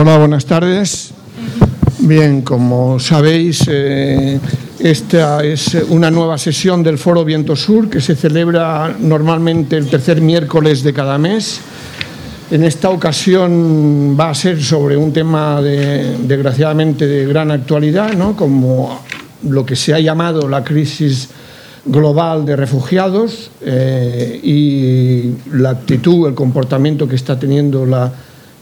Hola, buenas tardes. Bien, como sabéis, eh, esta es una nueva sesión del Foro Viento Sur que se celebra normalmente el tercer miércoles de cada mes. En esta ocasión va a ser sobre un tema desgraciadamente de gran actualidad, ¿no? como lo que se ha llamado la crisis global de refugiados eh, y la actitud, el comportamiento que está teniendo la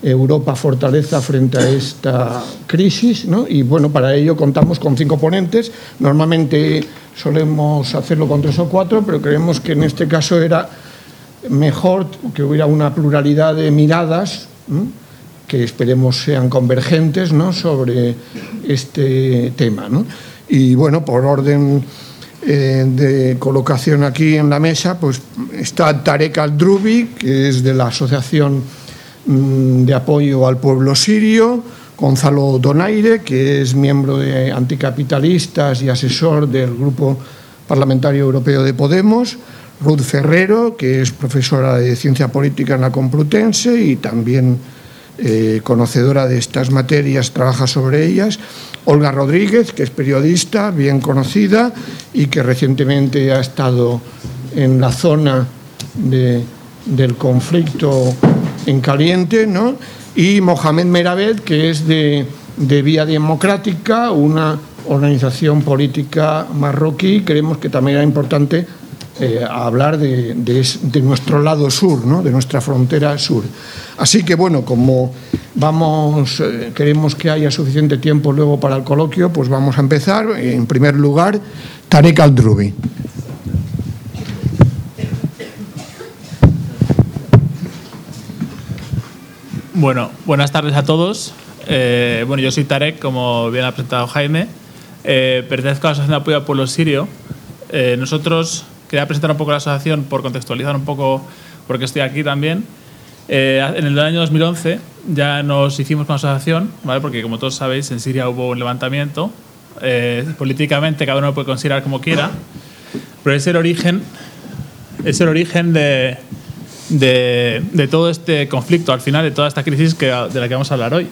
Europa fortaleza frente a esta crisis. ¿no? Y bueno, para ello contamos con cinco ponentes. Normalmente solemos hacerlo con tres o cuatro, pero creemos que en este caso era mejor que hubiera una pluralidad de miradas. que esperemos sean convergentes ¿no? sobre este tema. ¿no? Y bueno, por orden eh, de colocación aquí en la mesa, pues está Tarek Aldrubi, que es de la Asociación de apoyo al pueblo sirio, Gonzalo Donaire, que es miembro de Anticapitalistas y asesor del Grupo Parlamentario Europeo de Podemos, Ruth Ferrero, que es profesora de Ciencia Política en la Complutense y también eh, conocedora de estas materias, trabaja sobre ellas, Olga Rodríguez, que es periodista bien conocida y que recientemente ha estado en la zona del conflicto en caliente, ¿no? y Mohamed Merabet, que es de, Vía Democrática, una organización política marroquí. Creemos que también era importante eh, hablar de, nuestro lado sur, ¿no? de nuestra frontera sur. Así que, bueno, como vamos, eh, queremos que haya suficiente tiempo luego para el coloquio, pues vamos a empezar. En primer lugar, Tarek Aldrubi. Bueno, buenas tardes a todos. Eh, bueno, yo soy Tarek, como bien ha presentado Jaime. Eh, pertenezco a la Asociación de Apoyo al Pueblo Sirio. Eh, nosotros, quería presentar un poco la asociación por contextualizar un poco porque estoy aquí también. en el año 2011 ya nos hicimos con la asociación, ¿vale? porque como todos sabéis, en Siria hubo un levantamiento. políticamente cada uno lo puede considerar como quiera, pero es el origen, es el origen de, de, todo este conflicto, al final, de toda esta crisis que, de la que vamos a hablar hoy.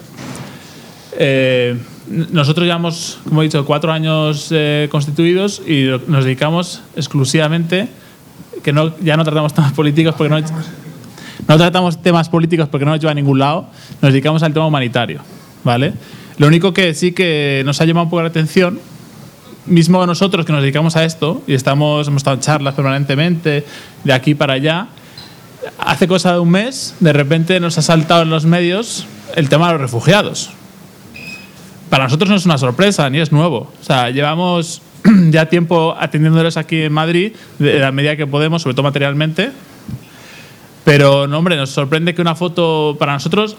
Eh, nosotros llevamos, como he dicho, cuatro años eh, constituidos y nos dedicamos exclusivamente, que no, ya no tratamos temas políticos porque no, no tratamos temas políticos porque no nos lleva a ningún lado, nos dedicamos al tema humanitario. ¿vale? Lo único que sí que nos ha llamado un poco la atención, mismo nosotros que nos dedicamos a esto y estamos, hemos estado en charlas permanentemente de aquí para allá, hace cosa de un mes, de repente nos ha saltado en los medios el tema de los refugiados. Para nosotros no es una sorpresa, ni es nuevo. O sea, llevamos ya tiempo atendiéndoles aquí en Madrid, de la medida que podemos, sobre todo materialmente. Pero, no, hombre, nos sorprende que una foto para nosotros,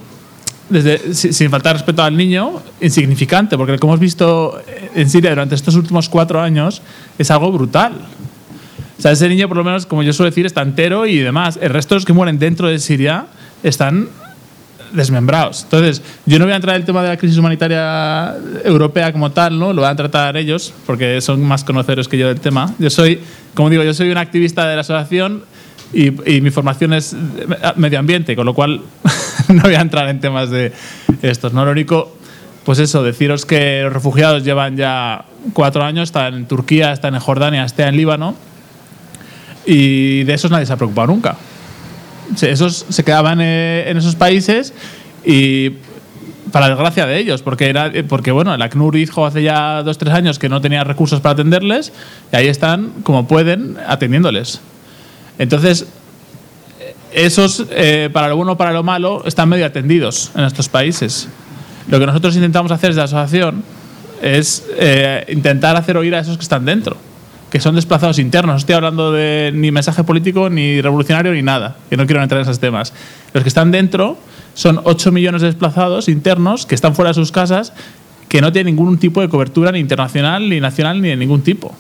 desde, sin faltar respeto al niño, insignificante, porque como hemos visto en Siria durante estos últimos cuatro años, es algo brutal. O sea, ese niño, por lo menos, como yo suelo decir, está entero y demás. El resto de los que mueren dentro de Siria están desmembrados. Entonces, yo no voy a entrar en el tema de la crisis humanitaria europea como tal, ¿no? Lo van a tratar ellos, porque son más conocedores que yo del tema. Yo soy, como digo, yo soy un activista de la asociación y, mi formación es medio ambiente, con lo cual no voy a entrar en temas de estos. ¿no? Lo único, pues eso, deciros que los refugiados llevan ya cuatro años, están en Turquía, están en Jordania, están en Líbano y de esos nadie se ha preocupado nunca. Esos se quedaban eh, en esos países y para desgracia de ellos, porque, era, porque bueno, el ACNUR dijo hace ya dos tres años que no tenía recursos para atenderles y ahí están como pueden atendiéndoles. Entonces, esos, eh, para lo bueno o para lo malo, están medio atendidos en estos países. Lo que nosotros intentamos hacer desde la asociación es eh, intentar hacer oír a esos que están dentro que son desplazados internos. No estoy hablando de ni mensaje político, ni revolucionario, ni nada, que no quiero entrar en esos temas. Los que están dentro son 8 millones de desplazados internos que están fuera de sus casas, que no tienen ningún tipo de cobertura ni internacional, ni nacional, ni de ningún tipo.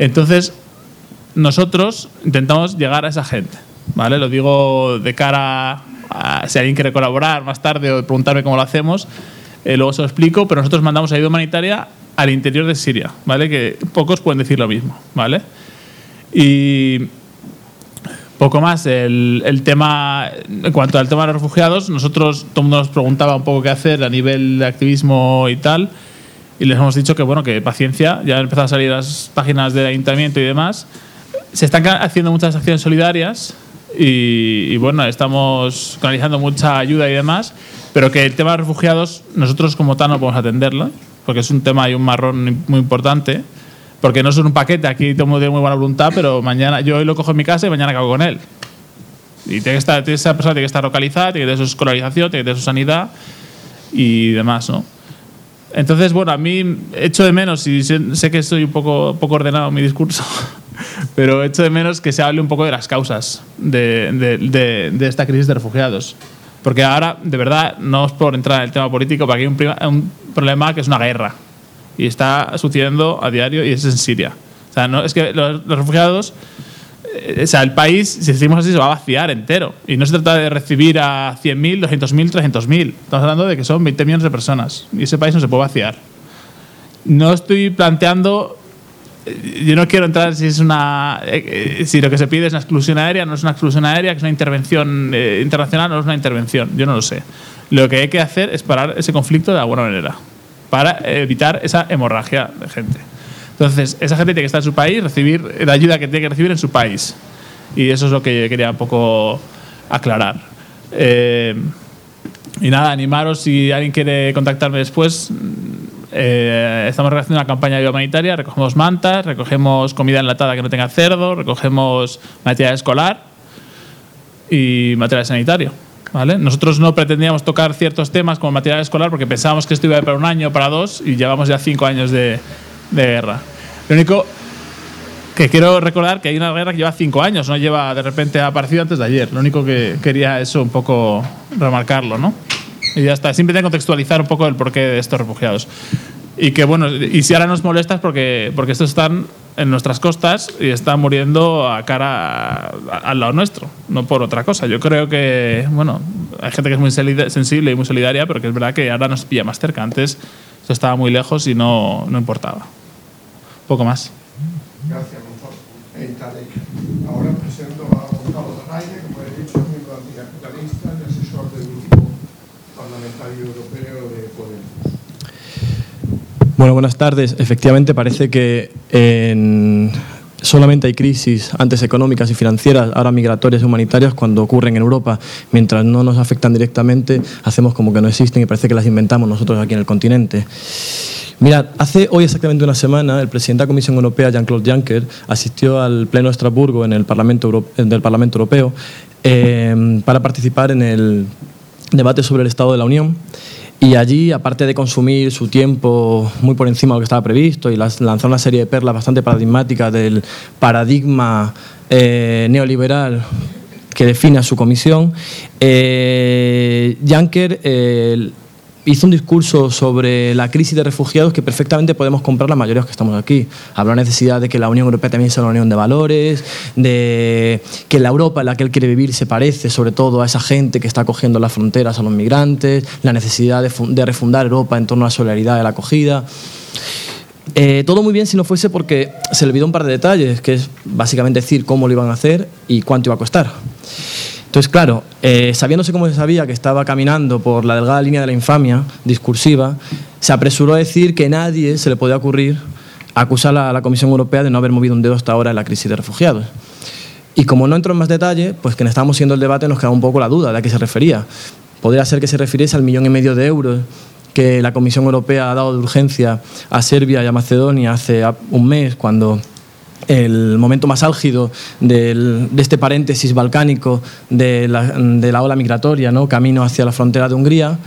Entonces, nosotros intentamos llegar a esa gente. ¿vale? Lo digo de cara a si alguien quiere colaborar más tarde o preguntarme cómo lo hacemos. Eh, luego se lo explico, pero nosotros mandamos ayuda humanitaria al interior de Siria, ¿vale? Que pocos pueden decir lo mismo, ¿vale? Y Poco más, el, el, tema, en cuanto al tema de los refugiados, nosotros, todo el mundo nos preguntaba un poco qué hacer a nivel de activismo y tal, y les hemos dicho que, bueno, que paciencia, ya han empezado a salir las páginas del ayuntamiento y demás, se están haciendo muchas acciones solidarias y, bueno, estamos canalizando mucha ayuda y demás, pero que el tema de refugiados, nosotros como tal no podemos atenderlo, porque es un tema y un marrón muy importante porque no es un paquete, aquí todo tiene muy buena voluntad, pero mañana yo hoy lo cojo en mi casa y mañana acabo con él. Y tiene que estar, esa persona tiene que estar localizada, tiene que tener su escolarización, tiene que tener su sanidad y demás, ¿no? Entonces, bueno, a mí echo de menos, y sé que estoy un poco, poco ordenado en mi discurso, pero echo de menos que se hable un poco de las causas de, de, de, de esta crisis de refugiados. Porque ahora, de verdad, no es por entrar en el tema político, porque hay un, un problema que es una guerra y está sucediendo a diario y es en Siria. O sea, no, es que los, los refugiados, eh, o sea, el país, si decimos así, se va a vaciar entero. Y no se trata de recibir a 100.000, 200.000, 300.000. Estamos hablando de que son 20 millones de personas y ese país no se puede vaciar. No estoy planteando yo no quiero entrar si es una eh, si lo que se pide es una exclusión aérea no es una exclusión aérea que es una intervención eh, internacional no es una intervención yo no lo sé lo que hay que hacer es parar ese conflicto de alguna manera para evitar esa hemorragia de gente. Entonces, esa gente tiene que estar en su país, recibir la ayuda que tiene que recibir en su país. Y eso es lo que quería un poco aclarar. Eh, y nada, animaros si alguien quiere contactarme después. Eh, estamos realizando una campaña humanitaria, recogemos mantas, recogemos comida enlatada que no tenga cerdo, recogemos material escolar y material sanitario. ¿Vale? Nosotros no pretendíamos tocar ciertos temas como material escolar porque pensábamos que esto iba a ir para un año para dos y llevamos ya cinco años de, de, guerra. Lo único que quiero recordar que hay una guerra que lleva cinco años, no lleva de repente aparecido antes de ayer. Lo único que quería eso un poco remarcarlo, ¿no? Y ya está. Simplemente contextualizar un poco el porqué de estos refugiados. Y que bueno, y si ahora nos molestas porque, porque estos están en nuestras costas y están muriendo a cara al lado nuestro, no por otra cosa. Yo creo que, bueno, hay gente que es muy sensible y muy solidaria, pero que es verdad que ahora nos pilla más cerca. Antes esto estaba muy lejos y no, no importaba. Poco más. Gracias, Gonzalo. Ahora presento a Gonzalo Raide, como he dicho, miembro anticapitalista y asesor del Grupo Parlamentario Europeo de Podemos. Bueno, buenas tardes. Efectivamente, parece que en, solamente hay crisis antes económicas y financieras, ahora migratorias y humanitarias cuando ocurren en Europa. Mientras no nos afectan directamente, hacemos como que no existen y parece que las inventamos nosotros aquí en el continente. Mirad, hace hoy exactamente una semana el presidente de la Comisión Europea, Jean-Claude Juncker, asistió al Pleno de Estrasburgo en el Parlamento Euro del Parlamento Europeo eh, para participar en el debate sobre el Estado de la Unión. Y allí, aparte de consumir su tiempo muy por encima de lo que estaba previsto y lanzar una serie de perlas bastante paradigmáticas del paradigma eh, neoliberal que define a su comisión, eh, eh, hizo un discurso sobre la crisis de refugiados que perfectamente podemos comprar la mayoría de los que estamos aquí. Habló de la necesidad de que la Unión Europea también sea una unión de valores, de que la Europa en la que él quiere vivir se parece sobre todo a esa gente que está acogiendo las fronteras a los migrantes, la necesidad de, de refundar Europa en torno a la solidaridad y la acogida. Eh, todo muy bien si no fuese porque se le olvidó un par de detalles, que es básicamente decir cómo lo iban a hacer y cuánto iba a costar. Entonces, claro, eh, sabiéndose cómo se sabía que estaba caminando por la delgada línea de la infamia discursiva, se apresuró a decir que nadie se le podía ocurrir acusar a la Comisión Europea de no haber movido un dedo hasta ahora en la crisis de refugiados. Y como no entro en más detalle, pues que estamos siendo el debate nos queda un poco la duda de a qué se refería. Podría ser que se refiriese al millón y medio de euros que la Comisión Europea ha dado de urgencia a Serbia y a Macedonia hace un mes, cuando el momento más álgido de este paréntesis balcánico de la, de la, ola migratoria, ¿no? camino hacia la frontera de Hungría.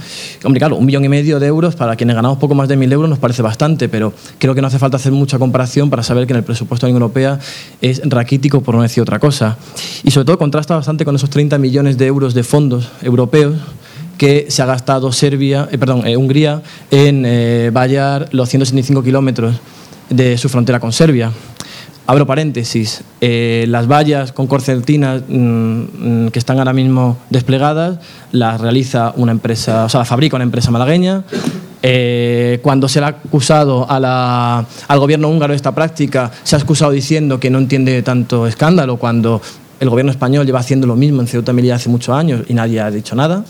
Hombre, claro, un millón y medio de euros para quienes ganamos poco más de mil euros nos parece bastante, pero creo que no hace falta hacer mucha comparación para saber que en el presupuesto de la Unión Europea es raquítico, por no decir otra cosa. Y sobre todo contrasta bastante con esos 30 millones de euros de fondos europeos que se ha gastado Serbia, eh, perdón, eh, Hungría en eh, vallar los 175 kilómetros de su frontera con Serbia abro paréntesis, eh, las vallas con corcentinas mmm, que están ahora mismo desplegadas las realiza una empresa, o sea, las fabrica una empresa malagueña. Eh, cuando se le ha acusado a al gobierno húngaro de esta práctica, se ha excusado diciendo que no entiende tanto escándalo, cuando El gobierno español lleva haciendo lo mismo en Ceuta Melilla hace muchos años y nadie ha dicho nada.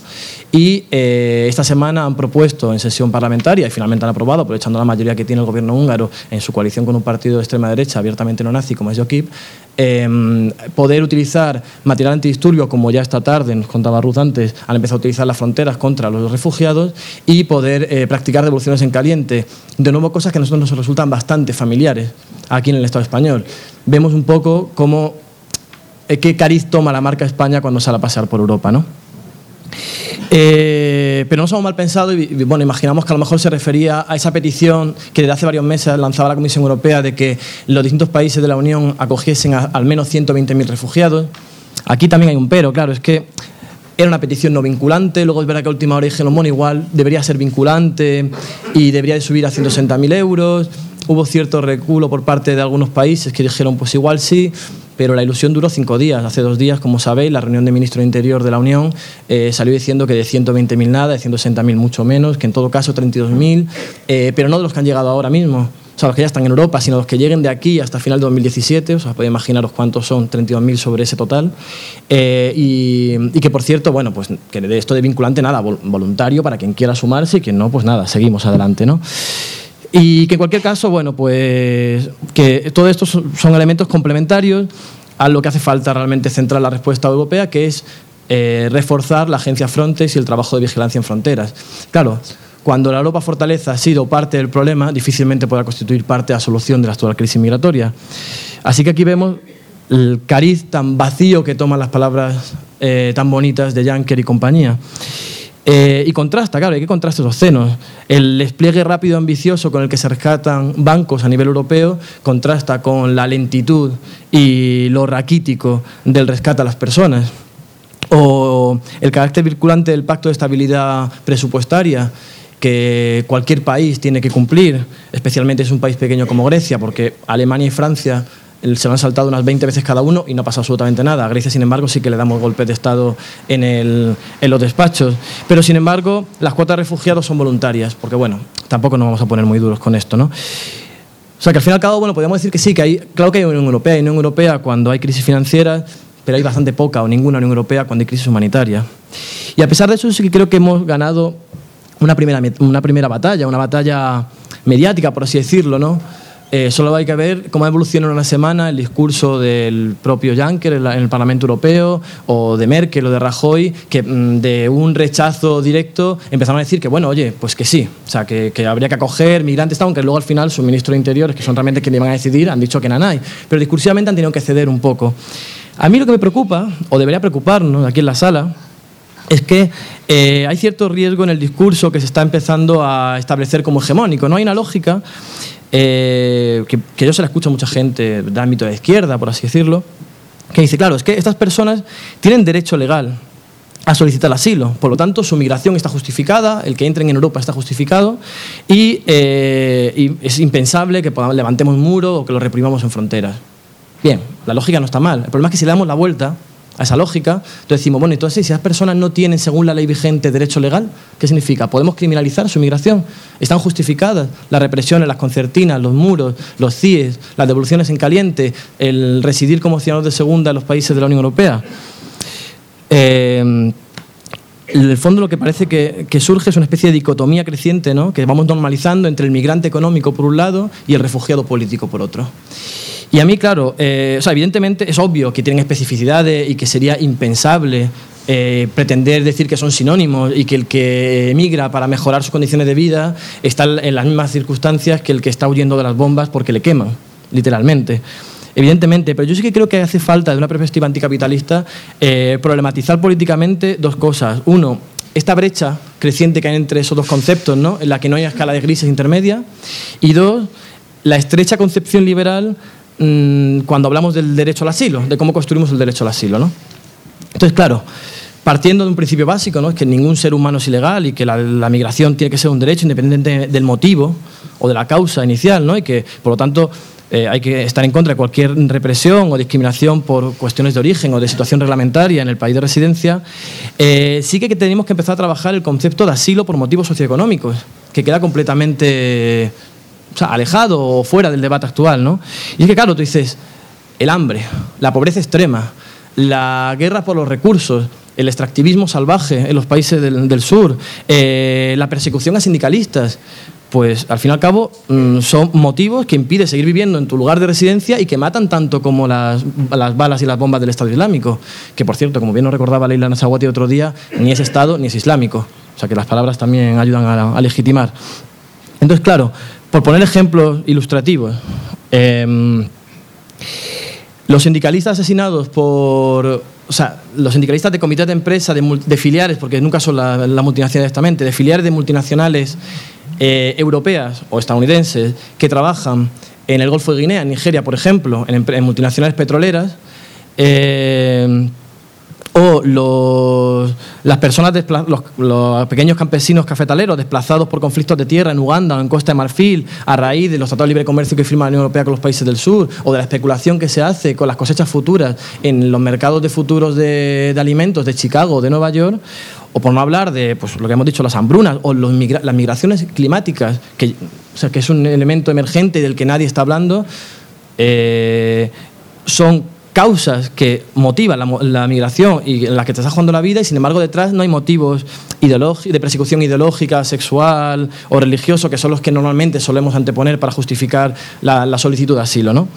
Y eh, esta semana han propuesto en sesión parlamentaria, y finalmente han aprobado, aprovechando la mayoría que tiene el gobierno húngaro en su coalición con un partido de extrema derecha abiertamente no nazi como es Jokip, em, poder utilizar material antidisturbios, como ya esta tarde, nos contaba Ruth antes, han empezado a utilizar las fronteras contra los refugiados y poder eh, practicar devoluciones en caliente. De nuevo, cosas que a nosotros nos resultan bastante familiares aquí en el Estado español. Vemos un poco cómo qué cariz toma la marca España cuando sale a pasear por Europa, ¿no? Eh, pero no somos mal pensados y, bueno, imaginamos que a lo mejor se refería a esa petición que desde hace varios meses lanzaba la Comisión Europea de que los distintos países de la Unión acogiesen al menos 120.000 refugiados. Aquí también hay un pero, claro, es que era una petición no vinculante, luego es verdad que a última hora dijeron, bueno, igual debería ser vinculante y debería de subir a 160.000 euros. Hubo cierto reculo por parte de algunos países que dijeron, pues igual sí, pero la ilusión duró cinco días. Hace dos días, como sabéis, la reunión de ministro de Interior de la Unión eh, salió diciendo que de 120.000 nada, de 160.000 mucho menos, que en todo caso 32.000, eh, pero no de los que han llegado ahora mismo. O sea, los que ya están en Europa, sino los que lleguen de aquí hasta final de 2017, o sea, podéis imaginaros cuántos son, 32.000 sobre ese total. Eh, y, que, por cierto, bueno, pues que de esto de vinculante nada, voluntario para quien quiera sumarse y quien no, pues nada, seguimos adelante, ¿no? Y que en cualquier caso, bueno, pues que todos estos son elementos complementarios a lo que hace falta realmente centrar la respuesta europea, que es eh, reforzar la agencia Frontex y el trabajo de vigilancia en fronteras. Claro, cuando la Europa Fortaleza ha sido parte del problema, difícilmente podrá constituir parte de la solución de la actual crisis migratoria. Así que aquí vemos el cariz tan vacío que toman las palabras eh, tan bonitas de Juncker y compañía. Eh, y contrasta, claro, hay que contrastar esos. El despliegue rápido ambicioso con el que se rescatan bancos a nivel europeo contrasta con la lentitud y lo raquítico del rescate a las personas. O el carácter vinculante del pacto de estabilidad presupuestaria que cualquier país tiene que cumplir, especialmente es un país pequeño como Grecia, porque Alemania y Francia se lo han saltado unas 20 veces cada uno y no pasa absolutamente nada. A Grecia, sin embargo, sí que le damos golpes de Estado en, el, en los despachos. Pero, sin embargo, las cuotas de refugiados son voluntarias, porque, bueno, tampoco nos vamos a poner muy duros con esto, ¿no? O sea, que al fin y al cabo, bueno, podemos decir que sí, que hay, claro que hay Unión Europea, hay Unión Europea cuando hay crisis financiera, pero hay bastante poca o ninguna Unión Europea cuando hay crisis humanitaria. Y a pesar de eso, sí que creo que hemos ganado una primera, una primera batalla, una batalla mediática, por así decirlo, ¿no? Eh, solo hay que ver cómo evoluciona en una semana el discurso del propio Juncker en, el Parlamento Europeo o de Merkel o de Rajoy, que mm, de un rechazo directo empezaron a decir que, bueno, oye, pues que sí, o sea, que, habría que acoger migrantes, aunque luego al final su ministro de Interiores, que son realmente quienes van a decidir, han dicho que no hay. Pero discursivamente han tenido que ceder un poco. A mí lo que me preocupa, o debería preocuparnos aquí en la sala, es que eh, hay cierto riesgo en el discurso que se está empezando a establecer como hegemónico. No hay una lógica eh, que, yo se la escucho a mucha gente de ámbito de izquierda, por así decirlo, que dice, claro, es que estas personas tienen derecho legal a solicitar asilo, por lo tanto su migración está justificada, el que entren en Europa está justificado y, eh, es impensable que levantemos un muro o que lo reprimamos en fronteras. Bien, la lógica no está mal, el problema es que si le damos la vuelta a esa lógica, entonces decimos, bueno, entonces si esas personas no tienen, según la ley vigente, derecho legal, ¿qué significa? ¿Podemos criminalizar su migración? ¿Están justificadas las represiones, las concertinas, los muros, los CIES, las devoluciones en caliente, el residir como ciudadanos de segunda en los países de la Unión Europea? Eh, en el fondo lo que parece que, que, surge es una especie de dicotomía creciente, ¿no? que vamos normalizando entre el migrante económico por un lado y el refugiado político por otro. Y a mí, claro, eh, o sea, evidentemente es obvio que tienen especificidades y que sería impensable eh, pretender decir que son sinónimos y que el que emigra para mejorar sus condiciones de vida está en las mismas circunstancias que el que está huyendo de las bombas porque le queman, literalmente. Evidentemente, pero yo sí que creo que hace falta, de una perspectiva anticapitalista, eh, problematizar políticamente dos cosas. Uno, esta brecha creciente que hay entre esos dos conceptos, ¿no? en la que no hay escala de grises intermedia. Y dos, la estrecha concepción liberal Mm, cuando hablamos del derecho al asilo, de cómo construimos el derecho al asilo. ¿no? Entonces, claro, partiendo de un principio básico, ¿no? es que ningún ser humano es ilegal y que la, migración tiene que ser un derecho independiente del motivo o de la causa inicial, ¿no? y que, por lo tanto, eh, hay que estar en contra de cualquier represión o discriminación por cuestiones de origen o de situación reglamentaria en el país de residencia, eh, sí que tenemos que empezar a trabajar el concepto de asilo por motivos socioeconómicos, que queda completamente alejado o fuera del debate actual, ¿no? Y es que, claro, tú dices, el hambre, la pobreza extrema, la guerra por los recursos, el extractivismo salvaje en los países del, sur, eh, la persecución a sindicalistas, pues al fin y al cabo mm, son motivos que impiden seguir viviendo en tu lugar de residencia y que matan tanto como las, balas y las bombas del Estado Islámico. Que por cierto, como bien nos recordaba Leila Nasawati otro día, ni es Estado ni es islámico. O sea que las palabras también ayudan a, legitimar. Entonces, claro, por poner ejemplos ilustrativos, em, los sindicalistas asesinados por o sea, los sindicalistas de comités de empresa, de, filiales, porque nunca son las la multinacionales directamente, de filiales de multinacionales eh, europeas o estadounidenses que trabajan en el Golfo de Guinea, en Nigeria, por ejemplo, en, multinacionales petroleras, eh, o los, las personas, los, pequeños campesinos cafetaleros desplazados por conflictos de tierra en Uganda o en Costa de Marfil a raíz de los tratados de libre comercio que firma la Unión Europea con los países del sur o de la especulación que se hace con las cosechas futuras en los mercados de futuros de, alimentos de Chicago o de Nueva York o por no hablar de pues, lo que hemos dicho, las hambrunas o las migraciones climáticas, que, o sea, que es un elemento emergente del que nadie está hablando, eh, son causas que motivan la, migración y en las que te está jugando la vida y sin embargo detrás no hay motivos de persecución ideológica, sexual o religioso que son los que normalmente solemos anteponer para justificar la, solicitud de asilo. ¿no?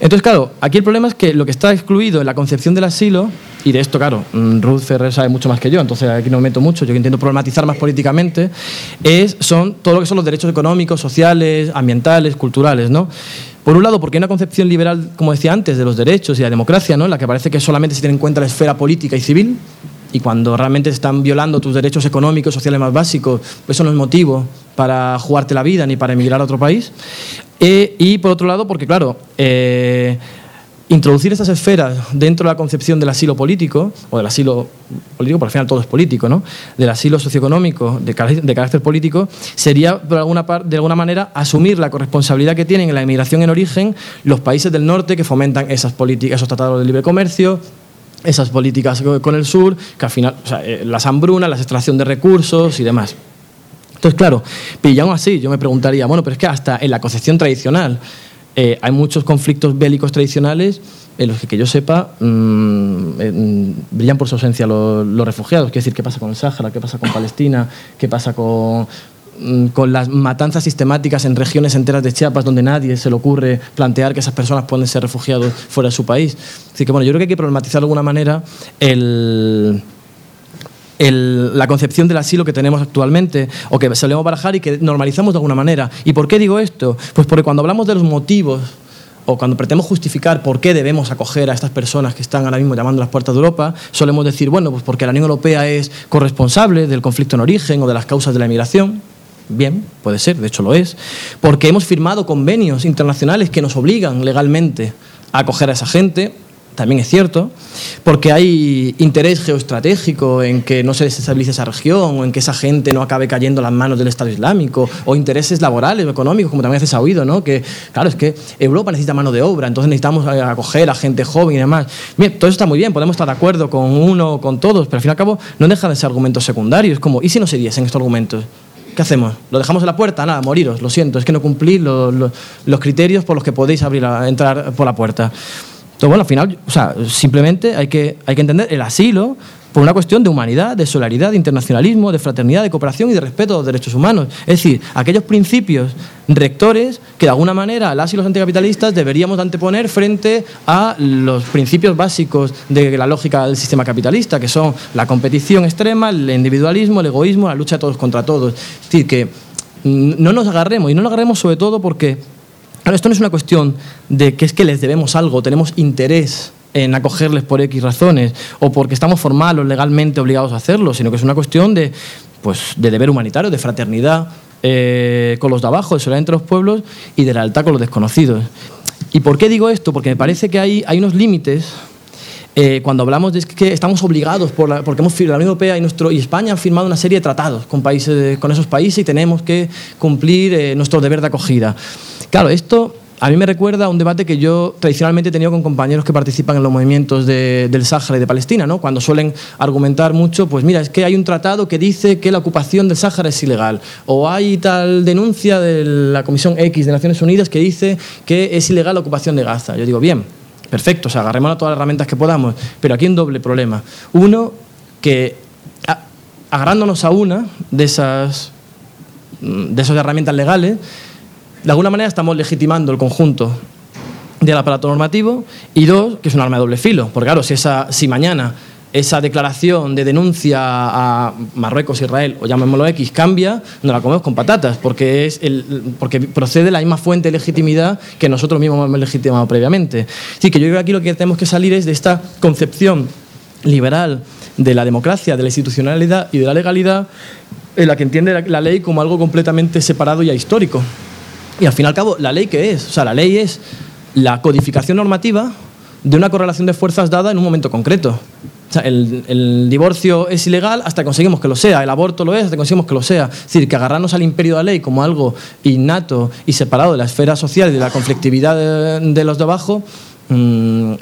Entonces, claro, aquí el problema es que lo que está excluido en la concepción del asilo, y de esto, claro, mm, Ruth Ferrer sabe mucho más que yo, entonces aquí no me meto mucho, yo intento problematizar más políticamente, es, son todo lo que son los derechos económicos, sociales, ambientales, culturales, ¿no? Por un lado, porque hay una concepción liberal, como decía antes, de los derechos y la democracia, ¿no? en la que parece que solamente se tiene en cuenta la esfera política y civil, y cuando realmente están violando tus derechos económicos, sociales más básicos, pues eso no es motivo para jugarte la vida ni para emigrar a otro país. Eh, y por otro lado, porque claro, eh, introducir estas esferas dentro de la concepción del asilo político, o del asilo político, porque al final todo es político, ¿no? del asilo socioeconómico de, carácter político, sería de alguna, de alguna manera asumir la corresponsabilidad que tienen en la inmigración en origen los países del norte que fomentan esas políticas, esos tratados de libre comercio, esas políticas con el sur, que al final, o sea, eh, las hambrunas, la extracción de recursos y demás. Entonces, claro, pillamos así, yo me preguntaría, bueno, pero es que hasta en la concepción tradicional, eh, hay muchos conflictos bélicos tradicionales en los que, que yo sepa, mm, brillan por su ausencia los, refugiados. Quiero decir, ¿qué pasa con el Sáhara? ¿Qué pasa con Palestina? ¿Qué pasa con, mm, con las matanzas sistemáticas en regiones enteras de Chiapas donde nadie se le ocurre plantear que esas personas pueden ser refugiados fuera de su país? Así que, bueno, yo creo que hay que problematizar de alguna manera el la concepción del asilo que tenemos actualmente o que solemos barajar y que normalizamos de alguna manera. ¿Y por qué digo esto? Pues porque cuando hablamos de los motivos o cuando pretendemos justificar por qué debemos acoger a estas personas que están ahora mismo llamando a las puertas de Europa, solemos decir, bueno, pues porque la Unión Europea es corresponsable del conflicto en origen o de las causas de la emigración. Bien, puede ser, de hecho lo es. Porque hemos firmado convenios internacionales que nos obligan legalmente a acoger a esa gente también es cierto, porque hay interés geoestratégico en que no se desestabilice esa región o en que esa gente no acabe cayendo en las manos del Estado Islámico, o intereses laborales o económicos, como también ha oído, ¿no? que claro, es que Europa necesita mano de obra, entonces necesitamos acoger a gente joven y demás. Bien, todo eso está muy bien, podemos estar de acuerdo con uno o con todos, pero al fin y al cabo no dejan de ser argumentos secundarios, como, ¿y si no se diesen estos argumentos? ¿Qué hacemos? ¿Lo dejamos en la puerta? Nada, moriros, lo siento, es que no cumplís los, los criterios por los que podéis abrir entrar por la puerta. Entonces, bueno, al final, o sea, simplemente hay que, hay que entender el asilo por una cuestión de humanidad, de solidaridad, de internacionalismo, de fraternidad, de cooperación y de respeto a los derechos humanos. Es decir, aquellos principios rectores que de alguna manera las y los anticapitalistas deberíamos anteponer frente a los principios básicos de la lógica del sistema capitalista, que son la competición extrema, el individualismo, el egoísmo, la lucha de todos contra todos. Es decir, que no nos agarremos, y no nos agarremos sobre todo porque esto no es una cuestión de que es que les debemos algo, tenemos interés en acogerles por X razones o porque estamos formal o legalmente obligados a hacerlo, sino que es una cuestión de, pues, de deber humanitario, de fraternidad eh, con los de abajo, de solidaridad entre los pueblos y de lealtad con los desconocidos. ¿Y por qué digo esto? Porque me parece que hay, hay unos límites eh, cuando hablamos de que estamos obligados, por la, porque hemos firmado, la Unión Europea y, nuestro, y España han firmado una serie de tratados con, países, con esos países y tenemos que cumplir eh, nuestro deber de acogida. Claro, esto a mí me recuerda a un debate que yo tradicionalmente he tenido con compañeros que participan en los movimientos del Sáhara y de Palestina, ¿no? cuando suelen argumentar mucho, pues mira, es que hay un tratado que dice que la ocupación del Sáhara es ilegal, o hay tal denuncia de la Comisión X de Naciones Unidas que dice que es ilegal la ocupación de Gaza. Yo digo, bien, perfecto, o agarremos todas las herramientas que podamos, pero aquí hay un doble problema. Uno, que agarrándonos a una de esas, mm, de esas herramientas legales, de alguna manera estamos legitimando el conjunto del aparato normativo y dos, que es un arma de doble filo, porque claro, si, esa, si mañana esa declaración de denuncia a Marruecos, Israel o llamémoslo X cambia, no la comemos con patatas, porque, es el, porque procede de la misma fuente de legitimidad que nosotros mismos hemos legitimado previamente. Así que yo creo que aquí lo que tenemos que salir es de esta concepción liberal de la democracia, de la institucionalidad y de la legalidad, en la que entiende la ley como algo completamente separado y ahistórico. Y al fin y al cabo, ¿la ley qué es? O sea, la ley es la codificación normativa de una correlación de fuerzas dada en un momento concreto el, divorcio es ilegal hasta que conseguimos que lo sea, el aborto lo es hasta que conseguimos que lo sea. Es decir, que agarrarnos al imperio de la ley como algo innato y separado de la esfera social y de la conflictividad de, los de abajo, mm,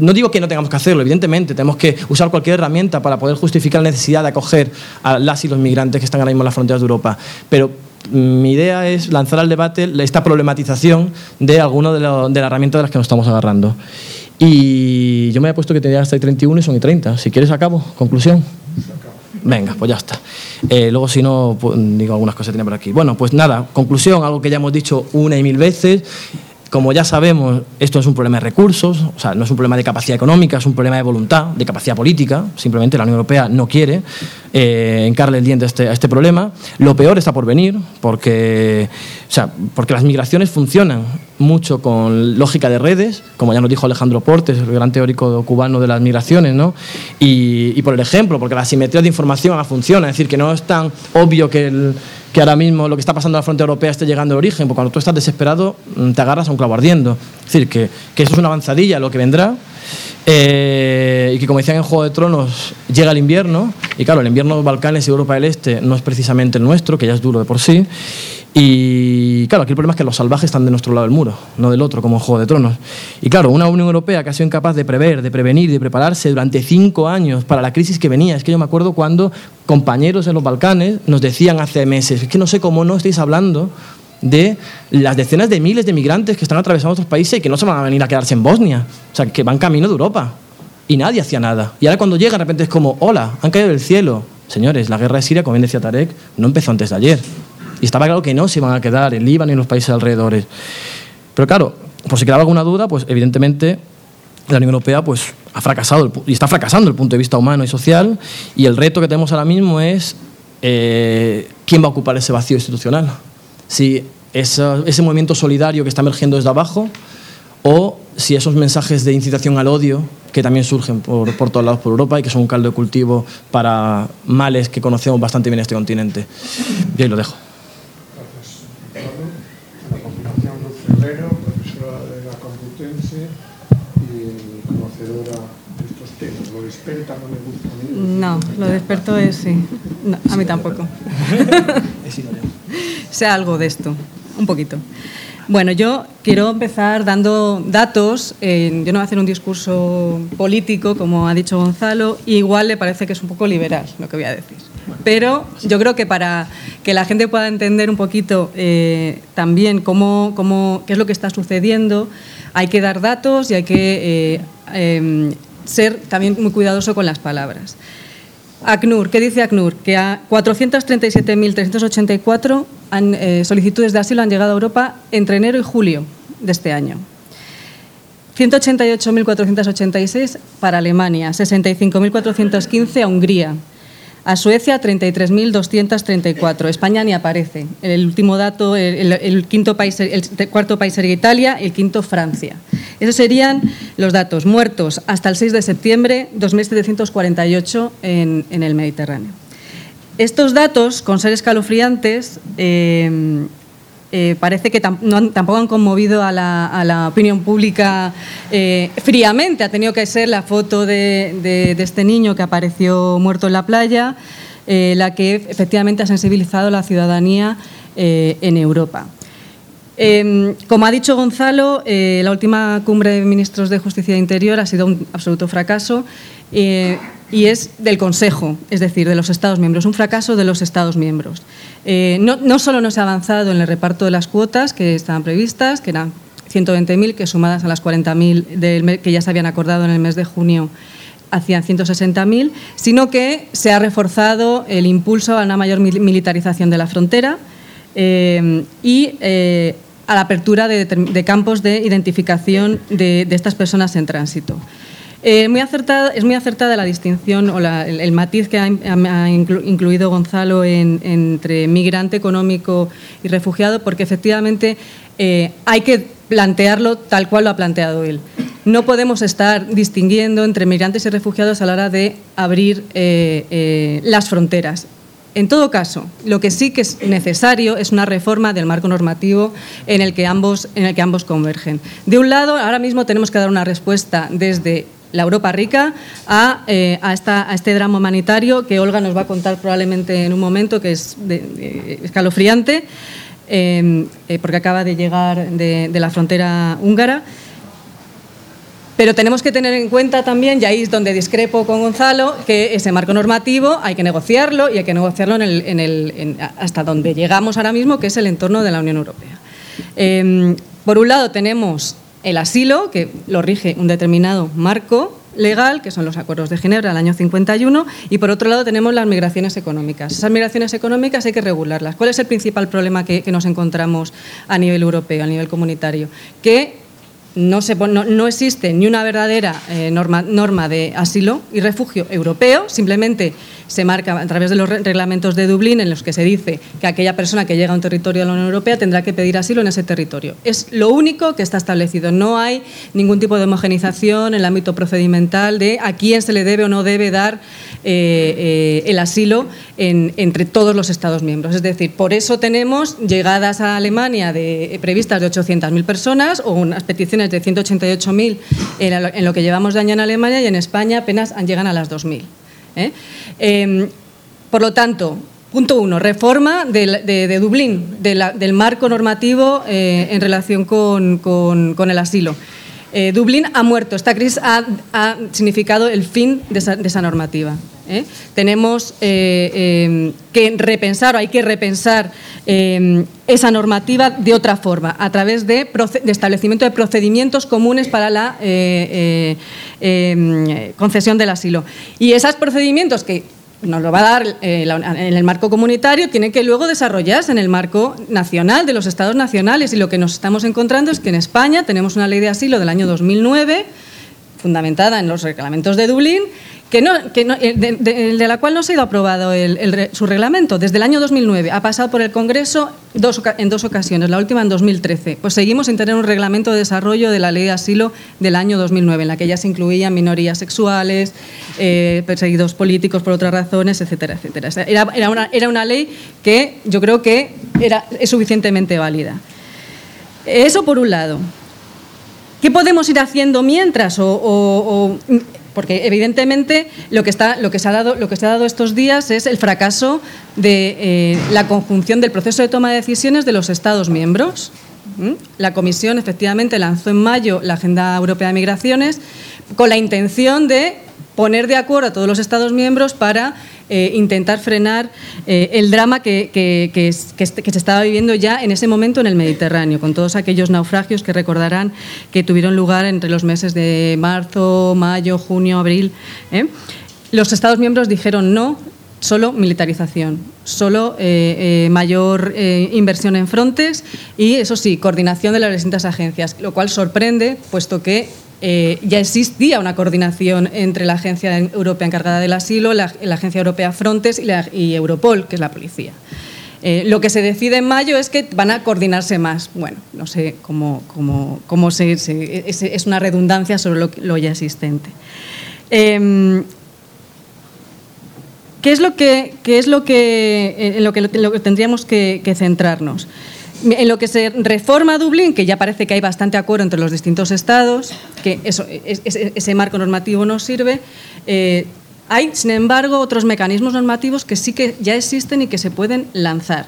no digo que no tengamos que hacerlo, evidentemente, tenemos que usar cualquier herramienta para poder justificar la necesidad de acoger a las y los migrantes que están ahora mismo en las fronteras de Europa. Pero mi idea es lanzar al debate esta problematización de alguna de, las herramientas de las que nos estamos agarrando. Y yo me había puesto que tenía hasta el 31 y son y 30. Si quieres, acabo. Conclusión. Venga, pues ya está. Eh, luego, si no, pues, digo algunas cosas que tenía por aquí. Bueno, pues nada, conclusión, algo que ya hemos dicho una y mil veces. Como ya sabemos, esto es un problema de recursos, o sea, no es un problema de capacidad económica, es un problema de voluntad, de capacidad política. Simplemente la Unión Europea no quiere eh, encarle el diente a este, este, problema. Lo peor está por venir, porque, o sea, porque las migraciones funcionan mucho con lógica de redes, como ya nos dijo Alejandro Portes, el gran teórico cubano de las migraciones, ¿no? y, por el ejemplo, porque la simetría de información funciona, es decir, que no es tan obvio que que ahora mismo lo que está pasando en la frontera europea esté llegando al origen, porque cuando tú estás desesperado mm, te agarras a un clavo ardiendo. Es decir, que, que eso es una avanzadilla lo que vendrá. Eh, y que como decían en Juego de Tronos, llega el invierno, y claro, el invierno de Balcanes y Europa del Este no es precisamente el nuestro, que ya es duro de por sí, y claro, aquí el problema es que los salvajes están de nuestro lado del muro, no del otro, como en Juego de Tronos. Y claro, una Unión Europea que ha sido incapaz de prever, de prevenir, de prepararse durante cinco años para la crisis que venía. Es que yo me acuerdo cuando compañeros en los Balcanes nos decían hace meses, es que no sé cómo no estáis hablando de las decenas de miles de migrantes que están atravesando otros países y que no se van a venir a quedarse en Bosnia, o sea, que van camino de Europa. Y nadie hacía nada. Y ahora cuando llega de repente es como, hola, han caído del cielo. Señores, la guerra de Siria, como bien decía Tarek, no empezó antes de ayer. Y estaba claro que no se iban a quedar en Líbano y en los países alrededores. Pero claro, por si quedaba alguna duda, pues evidentemente la Unión Europea pues, ha fracasado y está fracasando el punto de vista humano y social. Y el reto que tenemos ahora mismo es eh, quién va a ocupar ese vacío institucional. Si ese movimiento solidario que está emergiendo desde abajo o si esos mensajes de incitación al odio que también surgen por, por, todos lados por Europa y que son un caldo de cultivo para males que conocemos bastante bien en este continente. Y ahí lo dejo. No, lo de experto es sí. a mí tampoco. sé algo de esto, un poquito. Bueno, yo quiero empezar dando datos. yo no voy a hacer un discurso político, como ha dicho Gonzalo, igual le parece que es un poco liberal lo que voy a decir. Pero yo creo que para que la gente pueda entender un poquito eh, también cómo, cómo, qué es lo que está sucediendo, hay que dar datos y hay que eh, em, ser también muy cuidadoso con las palabras. ACNUR, ¿qué dice ACNUR? Que a 437.384 eh, solicitudes de asilo han llegado a Europa entre enero y julio de este año. 188.486 para Alemania, 65.415 a Hungría, a Suecia, 33.234. España ni aparece. El último dato, el, quinto país, el cuarto país sería Italia, el quinto Francia. Esos serían los datos muertos hasta el 6 de septiembre, 2.748 en, en el Mediterráneo. Estos datos, con ser escalofriantes, eh, eh, parece que tampoco han conmovido a la, opinión pública eh, fríamente. Ha tenido que ser la foto de, este niño que apareció muerto en la playa, eh, la que efectivamente ha sensibilizado a la ciudadanía en Europa. Em, como ha dicho Gonzalo, la última cumbre de ministros de Justicia e Interior ha sido un absoluto fracaso y es del Consejo, es decir, de los Estados miembros, un fracaso de los Estados miembros. Eh, no, solo no se ha avanzado en el reparto de las cuotas que estaban previstas, que eran 120.000, que sumadas a las 40.000 que ya se habían acordado en el mes de junio hacían 160.000, sino que se ha reforzado el impulso a una mayor militarización de la frontera eh, y eh, a la apertura de, campos de identificación de, estas personas en tránsito. Eh, es muy acertada la distinción o el, matiz que ha, incluido Gonzalo entre migrante económico y refugiado, porque efectivamente hay que plantearlo tal cual lo ha planteado él. No podemos estar distinguiendo entre migrantes y refugiados a la hora de abrir eh, eh, las fronteras. En todo caso, lo que sí que es necesario es una reforma del marco normativo en el que ambos, convergen. De un lado, ahora mismo tenemos que dar una respuesta desde la Europa rica a, eh, este drama humanitario que Olga nos va a contar probablemente en un momento, que es escalofriante. Em, eh, porque acaba de llegar de, la frontera húngara. Pero tenemos que tener en cuenta también, y ahí es donde discrepo con Gonzalo, que ese marco normativo hay que negociarlo y hay que negociarlo en el, hasta donde llegamos ahora mismo, que es el entorno de la Unión Europea. Em, por un lado tenemos el asilo, que lo rige un determinado marco, legal, que son los acuerdos de Ginebra del año 51, y por otro lado tenemos las migraciones económicas. Esas migraciones económicas hay que regularlas. ¿Cuál es el principal problema que, que nos encontramos a nivel europeo, a nivel comunitario? Que no, se, no, existe ni una verdadera eh, norma, norma, de asilo y refugio europeo, simplemente se marca a través de los reglamentos de Dublín en los que se dice que aquella persona que llega a un territorio de la Unión Europea tendrá que pedir asilo en ese territorio. Es lo único que está establecido. No hay ningún tipo de homogenización en el ámbito procedimental de a quién se le debe o no debe dar eh, eh, el asilo entre todos los Estados miembros. Es decir, por eso tenemos llegadas a Alemania de, previstas de 800.000 personas o unas peticiones de 188.000 en, lo que llevamos de año en Alemania y en España apenas llegan a las 2.000. ¿eh? Em, por lo tanto, punto uno, reforma de, Dublín, del marco normativo en relación con el asilo. Eh, Dublín ha muerto, esta crisis ha, significado el fin de esa, normativa. ¿Eh? Tenemos eh, que repensar, o hay que repensar esa normativa de otra forma, a través de, establecimiento de procedimientos comunes para la concesión del asilo. Y esos procedimientos que nos lo va a dar eh, en el marco comunitario, tiene que luego desarrollarse en el marco nacional de los estados nacionales. Y lo que nos estamos encontrando es que en España tenemos una ley de asilo del año 2009, fundamentada en los reglamentos de Dublín, que no, eh, de, la cual no se ha ido aprobado su reglamento desde el año 2009. Ha pasado por el Congreso en dos ocasiones, la última en 2013. Pues seguimos sin tener un reglamento de desarrollo de la ley de asilo del año 2009, en la que ya se incluían minorías sexuales, eh, perseguidos políticos por otras razones, etcétera, etcétera. Era, una, era una ley que yo creo que era, es suficientemente válida. Eso por un lado. ¿Qué podemos ir haciendo mientras? o porque evidentemente lo que, está, lo, que se ha dado, lo que se ha dado estos días es el fracaso de eh, la conjunción del proceso de toma de decisiones de los Estados miembros. La Comisión efectivamente lanzó en mayo la Agenda Europea de Migraciones con la intención de poner de acuerdo a todos los Estados miembros para eh, intentar frenar eh, el drama que, que, se estaba viviendo ya en ese momento en el Mediterráneo, con todos aquellos naufragios que recordarán que tuvieron lugar entre los meses de marzo, mayo, junio, abril. ¿eh? Los Estados miembros dijeron no, solo militarización, solo mayor inversión en frontes y, eso sí, coordinación de las distintas agencias, lo cual sorprende, puesto que eh, ya existía una coordinación entre la Agencia Europea encargada del asilo, la, Agencia Europea Frontex y, Europol, que es la policía. Eh, lo que se decide en mayo es que van a coordinarse más. Bueno, no sé cómo, cómo, es, una redundancia sobre lo, ya existente. Em, ¿Qué es lo que, es lo que, en lo que, tendríamos que centrarnos? En lo que se reforma Dublín, que ya parece que hay bastante acuerdo entre los distintos estados, que ese marco normativo no sirve, eh, hay, sin embargo, otros mecanismos normativos que sí que ya existen y que se pueden lanzar.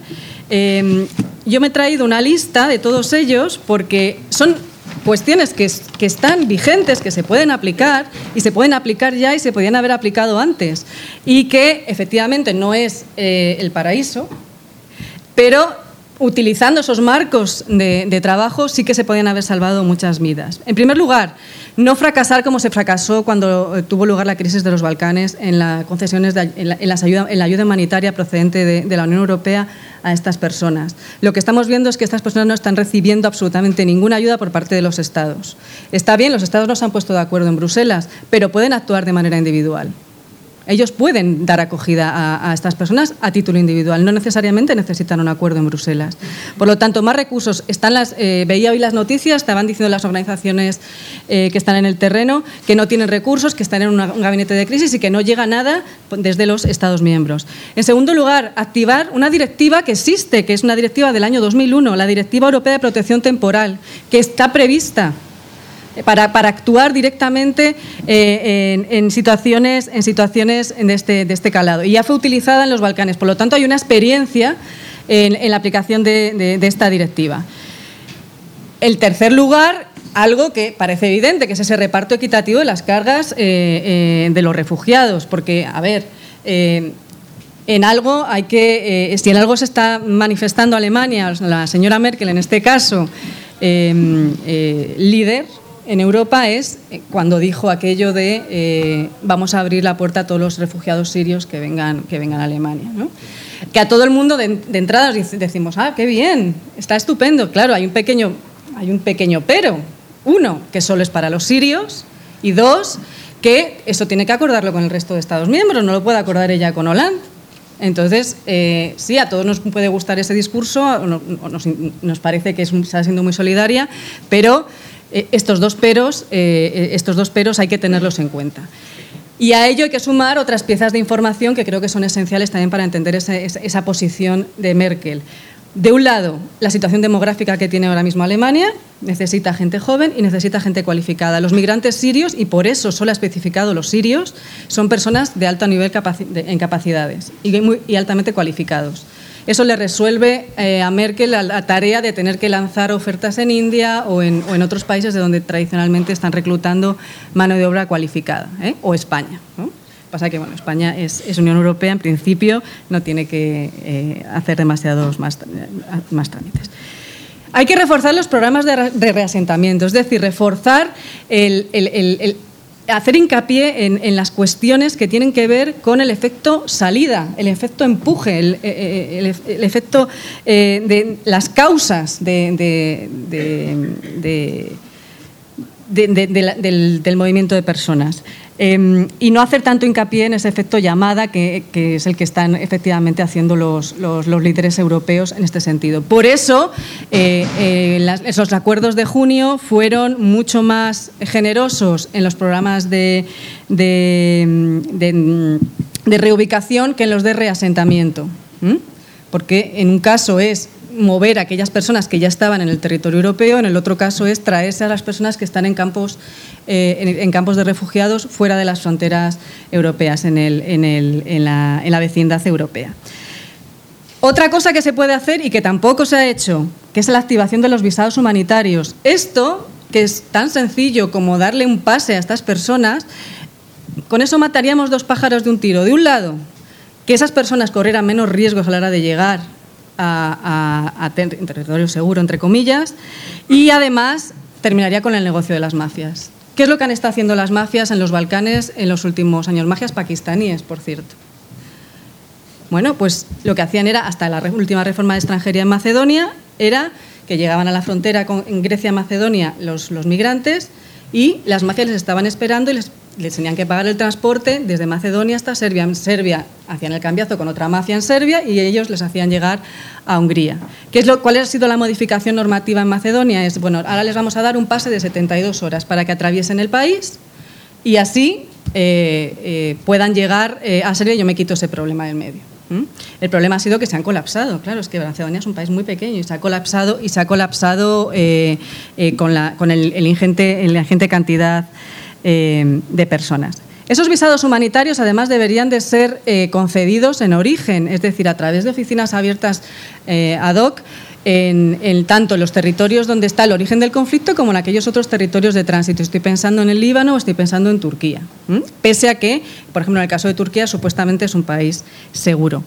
Eh, yo me he traído una lista de todos ellos porque son cuestiones que, están vigentes, que se pueden aplicar y se pueden aplicar ya y se podían haber aplicado antes y que efectivamente no es eh, el paraíso, pero utilizando esos marcos de, trabajo, sí que se podían haber salvado muchas vidas. En primer lugar, no fracasar como se fracasó cuando eh, tuvo lugar la crisis de los Balcanes en, las concesiones en, la, ayuda, en la ayuda humanitaria procedente de, la Unión Europea a estas personas. Lo que estamos viendo es que estas personas no están recibiendo absolutamente ninguna ayuda por parte de los Estados. Está bien, los Estados no se han puesto de acuerdo en Bruselas, pero pueden actuar de manera individual. Ellos pueden dar acogida a, estas personas a título individual, no necesariamente necesitan un acuerdo en Bruselas. Por lo tanto, más recursos. Están las, eh, veía hoy las noticias, estaban diciendo las organizaciones eh, que están en el terreno que no tienen recursos, que están en un gabinete de crisis y que no llega nada desde los Estados miembros. En segundo lugar, activar una directiva que existe, que es una directiva del año 2001, la Directiva Europea de Protección Temporal, que está prevista para, actuar directamente eh, en, situaciones, en situaciones de este, de este calado. Y ya fue utilizada en los Balcanes. Por lo tanto, hay una experiencia en, la aplicación de, esta directiva. El tercer lugar, algo que parece evidente, que es ese reparto equitativo de las cargas eh, eh, de los refugiados. Porque, a ver, en algo hay que, si en algo se está manifestando Alemania, la señora Merkel en este caso, líder, en Europa es eh, cuando dijo aquello de eh, vamos a abrir la puerta a todos los refugiados sirios que vengan, que vengan a Alemania. Que a todo el mundo de, entrada decimos, ah, qué bien, está estupendo. Claro, hay un, pequeño, hay un pequeño pero. Uno, que solo es para los sirios. Y dos, que eso tiene que acordarlo con el resto de Estados miembros, no lo puede acordar ella con Hollande. Entonces, eh, sí, a todos nos puede gustar ese discurso, nos, nos parece que está siendo muy solidaria, pero estos, dos peros, eh, eh, estos dos peros hay que tenerlos en cuenta. Y a ello hay que sumar otras piezas de información que creo que son esenciales también para entender esa, posición de Merkel. De un lado, la situación demográfica que tiene ahora mismo Alemania, necesita gente joven y necesita gente cualificada. Los migrantes sirios, y por eso solo ha especificado los sirios, son personas de alto nivel en capacidades y altamente cualificados. Eso le resuelve eh, a Merkel la, tarea de tener que lanzar ofertas en India o en, otros países de donde tradicionalmente están reclutando mano de obra cualificada, ¿eh? o España. Pasa que bueno, España es, Unión Europea, en principio no tiene que eh, hacer demasiados más, más trámites. Hay que reforzar los programas de, reasentamiento, es decir, reforzar el, hacer hincapié en, las cuestiones que tienen que ver con el efecto salida, el efecto empuje, el, eh, eh, efecto eh, de las causas de, del, movimiento de personas. Em, y no hacer tanto hincapié en ese efecto llamada que, es el que están efectivamente haciendo los, líderes europeos en este sentido. Por eso, eh, eh, esos acuerdos de junio fueron mucho más generosos en los programas de, de, reubicación que en los de reasentamiento. Porque en un caso es mover a aquellas personas que ya estaban en el territorio europeo, en el otro caso es traerse a las personas que están en campos, eh, en, campos de refugiados fuera de las fronteras europeas, en, el, en, el, la, en la vecindad europea. Otra cosa que se puede hacer y que tampoco se ha hecho, que es la activación de los visados humanitarios. Esto, que es tan sencillo como darle un pase a estas personas, con eso mataríamos dos pájaros de un tiro. De un lado, que esas personas corrieran menos riesgos a la hora de llegar a, territorio seguro, entre comillas, y además terminaría con el negocio de las mafias. ¿Qué es lo que han estado haciendo las mafias en los Balcanes en los últimos años? Mafias pakistaníes, por cierto. Bueno, pues lo que hacían era, hasta la última reforma de extranjería en Macedonia, era que llegaban a la frontera con Grecia-Macedonia los, los migrantes y las mafias les estaban esperando y les les tenían que pagar el transporte desde Macedonia hasta Serbia. En Serbia hacían el cambiazo con otra mafia en Serbia y ellos les hacían llegar a Hungría. ¿Qué es lo, ¿Cuál ha sido la modificación normativa en Macedonia? Es, bueno, ahora les vamos a dar un pase de 72 horas para que atraviesen el país y así eh, eh, puedan llegar eh, a Serbia yo me quito ese problema del medio. El problema ha sido que se han colapsado. Claro, es que Macedonia es un país muy pequeño y se ha colapsado y se ha colapsado con, la, con el, ingente, la ingente cantidad eh, de personas. Esos visados humanitarios además deberían de ser eh, concedidos en origen, es decir, a través de oficinas abiertas eh, ad hoc en, tanto los territorios donde está el origen del conflicto como en aquellos otros territorios de tránsito. Estoy pensando en el Líbano o estoy pensando en Turquía. Pese a que, por ejemplo, en el caso de Turquía, supuestamente es un país seguro.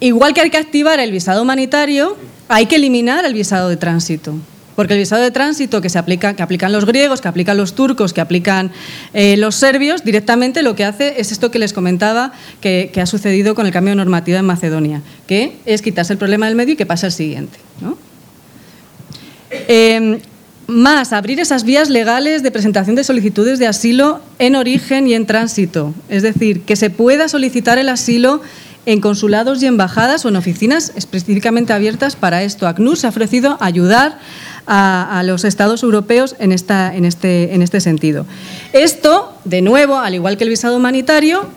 igual que hay que activar el visado humanitario, hay que eliminar el visado de tránsito. Porque el visado de tránsito que, se aplica, que aplican los griegos, que aplican los turcos, que aplican eh, los serbios, directamente lo que hace es esto que les comentaba que, ha sucedido con el cambio de normativa en Macedonia, que es quitarse el problema del medio y que pasa el siguiente. Em, más, abrir esas vías legales de presentación de solicitudes de asilo en origen y en tránsito. Es decir, que se pueda solicitar el asilo en consulados y embajadas o en oficinas específicamente abiertas para esto. ACNUR se ha ofrecido ayudar a, los Estados europeos este, en este sentido. Esto, de nuevo, al igual que el visado humanitario,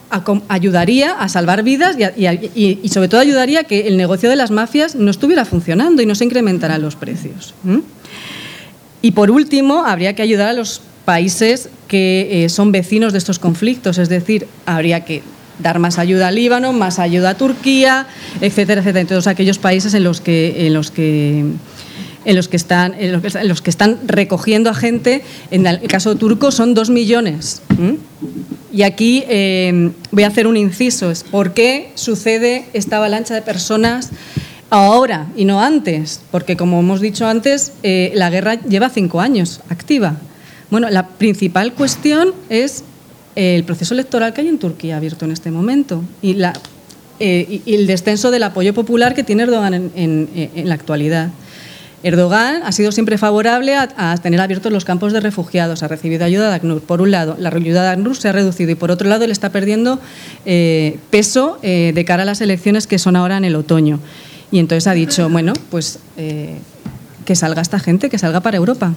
ayudaría a salvar vidas y, sobre todo ayudaría a que el negocio de las mafias no estuviera funcionando y no se incrementaran los precios. Y por último, habría que ayudar a los países que eh, son vecinos de estos conflictos, es decir, habría que dar más ayuda a Líbano, más ayuda a Turquía, etcétera, etcétera, en todos aquellos países en los que, en los que en los que están, en los que, están recogiendo a gente. En el caso turco son dos millones. Y aquí eh, voy a hacer un inciso. ¿Por qué sucede esta avalancha de personas ahora y no antes? Porque, como hemos dicho antes, eh, la guerra lleva cinco años activa. Bueno, la principal cuestión es el proceso electoral que hay en Turquía abierto en este momento y, eh, el descenso del apoyo popular que tiene Erdogan en la actualidad. Erdogan ha sido siempre favorable a, tener abiertos los campos de refugiados, ha recibido ayuda de ACNUR. Por un lado, la ayuda de ACNUR se ha reducido y por otro lado, él está perdiendo eh, peso eh, de cara a las elecciones que son ahora en el otoño. Y entonces ha dicho, bueno, pues que salga esta gente, que salga para Europa.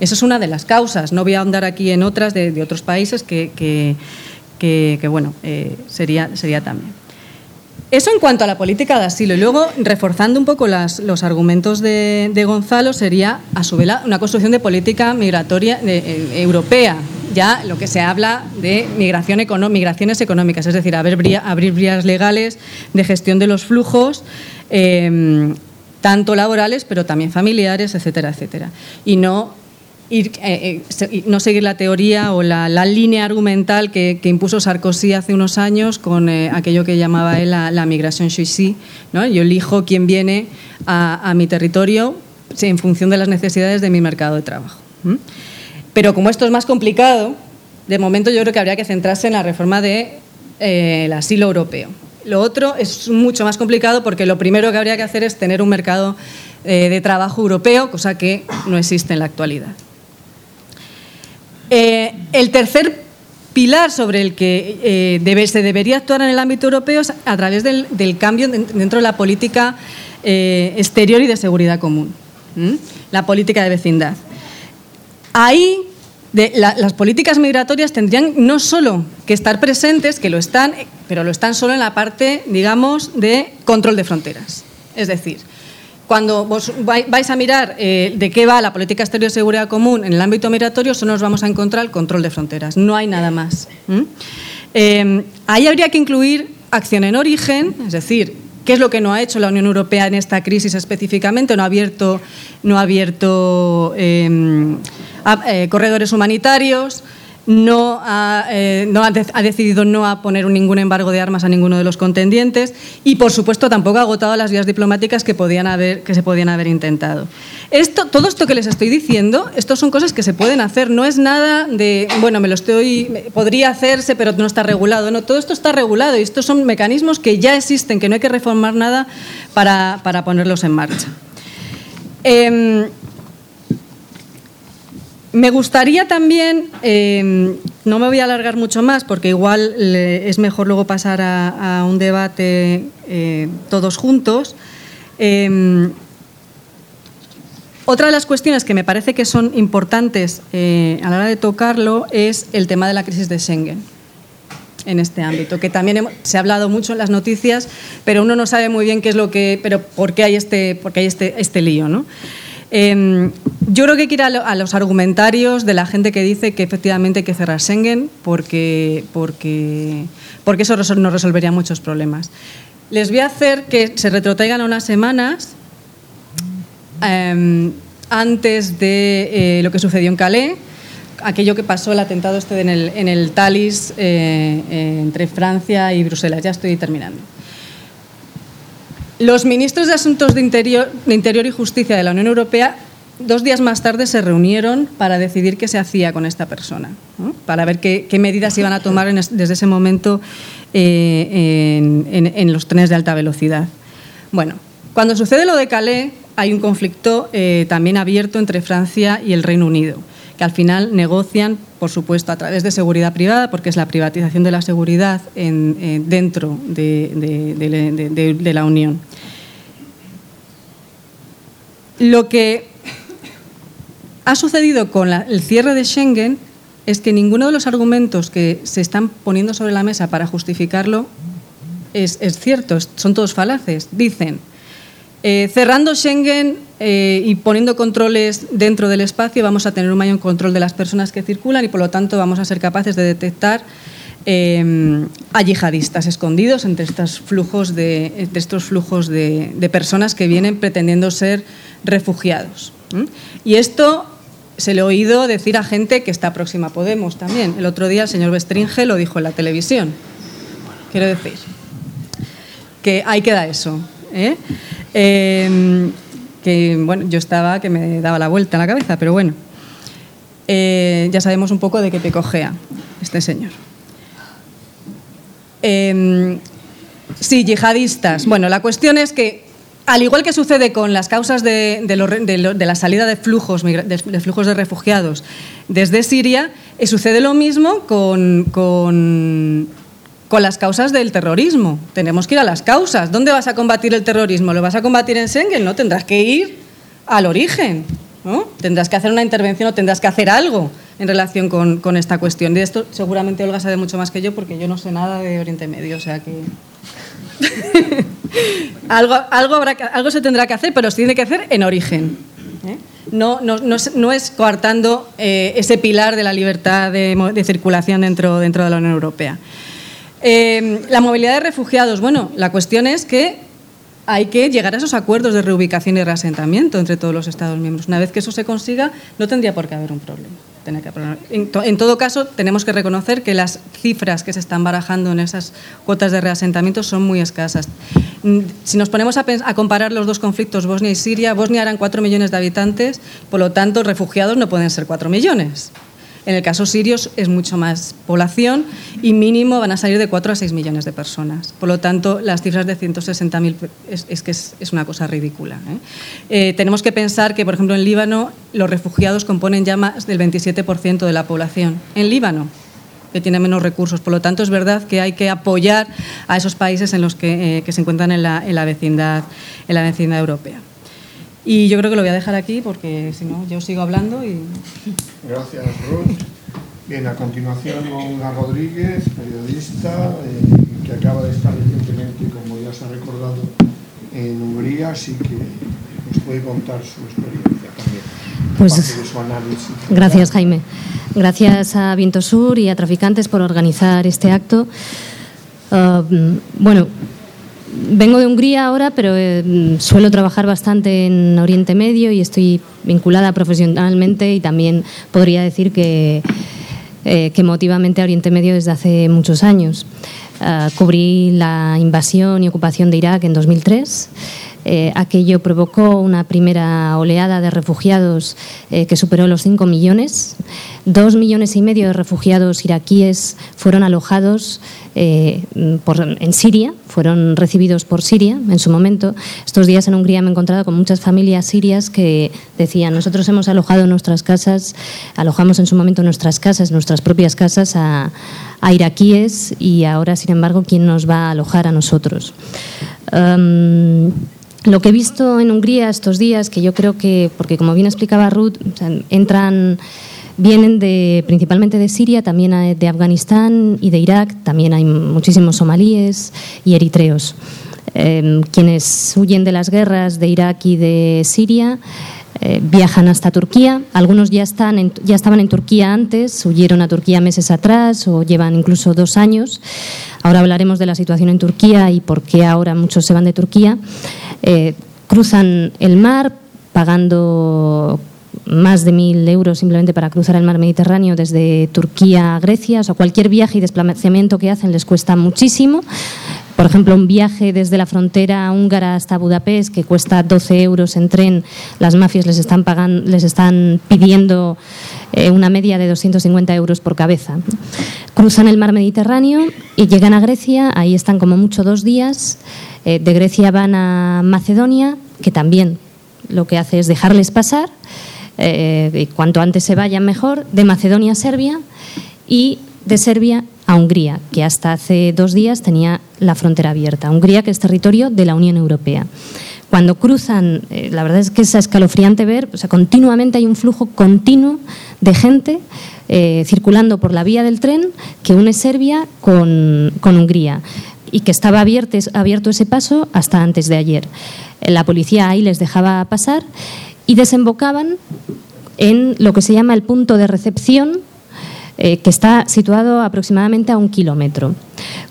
Eso es una de las causas. No voy a ahondar aquí en otras de, otros países que, que, bueno, sería, sería también. Eso en cuanto a la política de asilo. Y luego, reforzando un poco los argumentos de, Gonzalo, sería, a su vez, una construcción de política migratoria eh, europea. Ya lo que se habla de migración migraciones económicas, es decir, abrir, abrir vías legales de gestión de los flujos. Eh, tanto laborales, pero también familiares, etcétera, etcétera. Y no ir, eh, eh, no seguir la teoría o la, línea argumental que, impuso Sarkozy hace unos años con eh, aquello que llamaba él la, migración choisie. ¿no? Yo elijo quién viene a, mi territorio en función de las necesidades de mi mercado de trabajo. Pero como esto es más complicado, de momento yo creo que habría que centrarse en la reforma del de, asilo europeo. Lo otro es mucho más complicado porque lo primero que habría que hacer es tener un mercado de trabajo europeo, cosa que no existe en la actualidad. Eh, el tercer pilar sobre el que eh, se debería actuar en el ámbito europeo es a través del, cambio dentro de la política eh, exterior y de seguridad común, la política de vecindad. Ahí las políticas migratorias tendrían no solo que estar presentes, que lo están, pero lo están solo en la parte, digamos, de control de fronteras. Es decir, cuando vos vais a mirar eh, de qué va la política exterior de seguridad común en el ámbito migratorio, solo nos vamos a encontrar el control de fronteras. No hay nada más. Eh, ahí habría que incluir acción en origen, es decir, qué es lo que no ha hecho la Unión Europea en esta crisis específicamente. No ha abierto, no ha abierto em, eh, corredores humanitarios no, ha, eh, ha, decidido no a poner ningún embargo de armas a ninguno de los contendientes y, por supuesto, tampoco ha agotado las vías diplomáticas que, podían haber, que se podían haber intentado. Esto, todo esto que les estoy diciendo, estos son cosas que se pueden hacer, no es nada de, bueno, me lo estoy, podría hacerse, pero no está regulado. No, todo esto está regulado y estos son mecanismos que ya existen, que no hay que reformar nada para, para ponerlos en marcha. Eh, me gustaría también, eh, no me voy a alargar mucho más porque igual es mejor luego pasar a, un debate eh, todos juntos. Eh, otra de las cuestiones que me parece que son importantes a la hora de tocarlo es el tema de la crisis de Schengen en este ámbito, que también se ha hablado mucho en las noticias, pero uno no sabe muy bien qué es lo que, pero por qué hay este, por qué hay este, este lío, ¿no? Em, yo creo que hay que ir a, los argumentarios de la gente que dice que efectivamente hay que cerrar Schengen porque, porque, porque eso nos resolvería muchos problemas. Les voy a hacer que se retrotraigan unas semanas em, antes de eh, lo que sucedió en Calais, aquello que pasó, el atentado este en el, en el Thalys eh, eh, entre Francia y Bruselas. Ya estoy terminando. Los ministros de Asuntos de Interior, y Justicia de la Unión Europea dos días más tarde se reunieron para decidir qué se hacía con esta persona, para ver qué, medidas iban a tomar desde ese momento eh, en, los trenes de alta velocidad. Bueno, cuando sucede lo de Calais, hay un conflicto eh, también abierto entre Francia y el Reino Unido, que al final negocian, por supuesto, a través de seguridad privada, porque es la privatización de la seguridad en, dentro de, la Unión. Lo que ha sucedido con el cierre de Schengen es que ninguno de los argumentos que se están poniendo sobre la mesa para justificarlo es, es cierto, son todos falaces. Dicen, eh, cerrando Schengen eh, y poniendo controles dentro del espacio vamos a tener un mayor control de las personas que circulan y por lo tanto vamos a ser capaces de detectar eh, a yihadistas escondidos entre estos flujos de, personas que vienen pretendiendo ser refugiados. Y esto se le ha oído decir a gente que está próxima a Podemos también. El otro día el señor Bestringe lo dijo en la televisión. Quiero decir que ahí queda eso. ¿Eh? Eh, que bueno, yo estaba que me daba la vuelta en la cabeza, pero bueno, eh, ya sabemos un poco de qué pecojea este señor. sí, yihadistas. Bueno, la cuestión es que al igual que sucede con las causas de, de, lo, de, la salida de flujos, de, flujos de refugiados desde Siria, eh, sucede lo mismo con, con, las causas del terrorismo. Tenemos que ir a las causas. ¿Dónde vas a combatir el terrorismo? ¿Lo vas a combatir en Schengen? No, tendrás que ir al origen. ¿no? Tendrás que hacer una intervención o tendrás que hacer algo en relación con, esta cuestión. De esto seguramente Olga sabe mucho más que yo porque yo no sé nada de Oriente Medio, o sea que... algo, algo, habrá, algo, se tendrá que hacer, pero se tiene que hacer en origen. ¿eh? No, no, no, es, no, coartando eh, ese pilar de la libertad de, de, circulación dentro, dentro de la Unión Europea. Eh, la movilidad de refugiados, bueno, la cuestión es que hay que llegar a esos acuerdos de reubicación y reasentamiento entre todos los Estados miembros. Una vez que eso se consiga, no tendría por qué haber un problema. En, to, en, todo caso, tenemos que reconocer que las cifras que se están barajando en esas cuotas de reasentamiento son muy escasas. Si nos ponemos a, a comparar los dos conflictos, Bosnia y Siria, Bosnia eran 4 millones de habitantes, por lo tanto, refugiados no pueden ser 4 millones. En el caso sirio es mucho más población y mínimo van a salir de 4 a 6 millones de personas. Por lo tanto, las cifras de 160.000 es, es, que es, es, una cosa ridícula. ¿eh? Eh, tenemos que pensar que, por ejemplo, en Líbano los refugiados componen ya más del 27% de la población. En Líbano, que tiene menos recursos. Por lo tanto, es verdad que hay que apoyar a esos países en los que, eh, que se encuentran en la, en la, vecindad, en la vecindad europea. Y yo creo que lo voy a dejar aquí porque si no, yo sigo hablando y... Gracias, Ruth. Bien, a continuación, Olga Rodríguez, periodista, eh, que acaba de estar recientemente, como ya se ha recordado, en Hungría, así que nos puede contar su experiencia también. Pues, de su análisis. Gracias, Jaime. Gracias a Viento Sur y a Traficantes por organizar este acto. Uh, bueno, vengo de Hungría ahora, pero eh, suelo trabajar bastante en Oriente Medio y estoy vinculada profesionalmente y también podría decir que, eh, que emotivamente a Oriente Medio desde hace muchos años. Uh, cubrí la invasión y ocupación de Irak en 2003. Eh, aquello provocó una primera oleada de refugiados eh, que superó los 5 millones. Dos millones y medio de refugiados iraquíes fueron alojados eh, en Siria, fueron recibidos por Siria en su momento. Estos días en Hungría me he encontrado con muchas familias sirias que decían, nosotros hemos alojado nuestras casas, alojamos en su momento nuestras casas, nuestras propias casas a, iraquíes y ahora, sin embargo, ¿quién nos va a alojar a nosotros? Um, lo que he visto en Hungría estos días, que yo creo que, porque como bien explicaba Ruth, entran, vienen de, principalmente de Siria, también de Afganistán y de Irak, también hay muchísimos somalíes y eritreos. Eh, quienes huyen de las guerras de Irak y de Siria eh, viajan hasta Turquía. Algunos ya, están en, ya estaban en Turquía antes, huyeron a Turquía meses atrás o llevan incluso dos años. Ahora hablaremos de la situación en Turquía y por qué ahora muchos se van de Turquía. Eh, cruzan el mar pagando más de mil euros simplemente para cruzar el mar Mediterráneo desde Turquía a Grecia. O sea, cualquier viaje y desplazamiento que hacen les cuesta muchísimo por ejemplo, un viaje desde la frontera húngara hasta Budapest que cuesta 12 euros en tren, las mafias les están, pidiendo eh, una media de 250 euros por cabeza. Cruzan el mar Mediterráneo y llegan a Grecia, ahí están como mucho dos días. Eh, de Grecia van a Macedonia, que también lo que hace es dejarles pasar, eh, cuanto antes se vayan mejor, de Macedonia a Serbia y de Serbia a Hungría, que hasta hace dos días tenía la frontera abierta. Hungría, que es territorio de la Unión Europea. Cuando cruzan, eh, la verdad es que es escalofriante ver, o sea, continuamente hay un flujo continuo de gente eh, circulando por la vía del tren que une Serbia con, Hungría y que estaba abierto, abierto ese paso hasta antes de ayer. La policía ahí les dejaba pasar y desembocaban en lo que se llama el punto de recepción eh, que está situado aproximadamente a un kilómetro.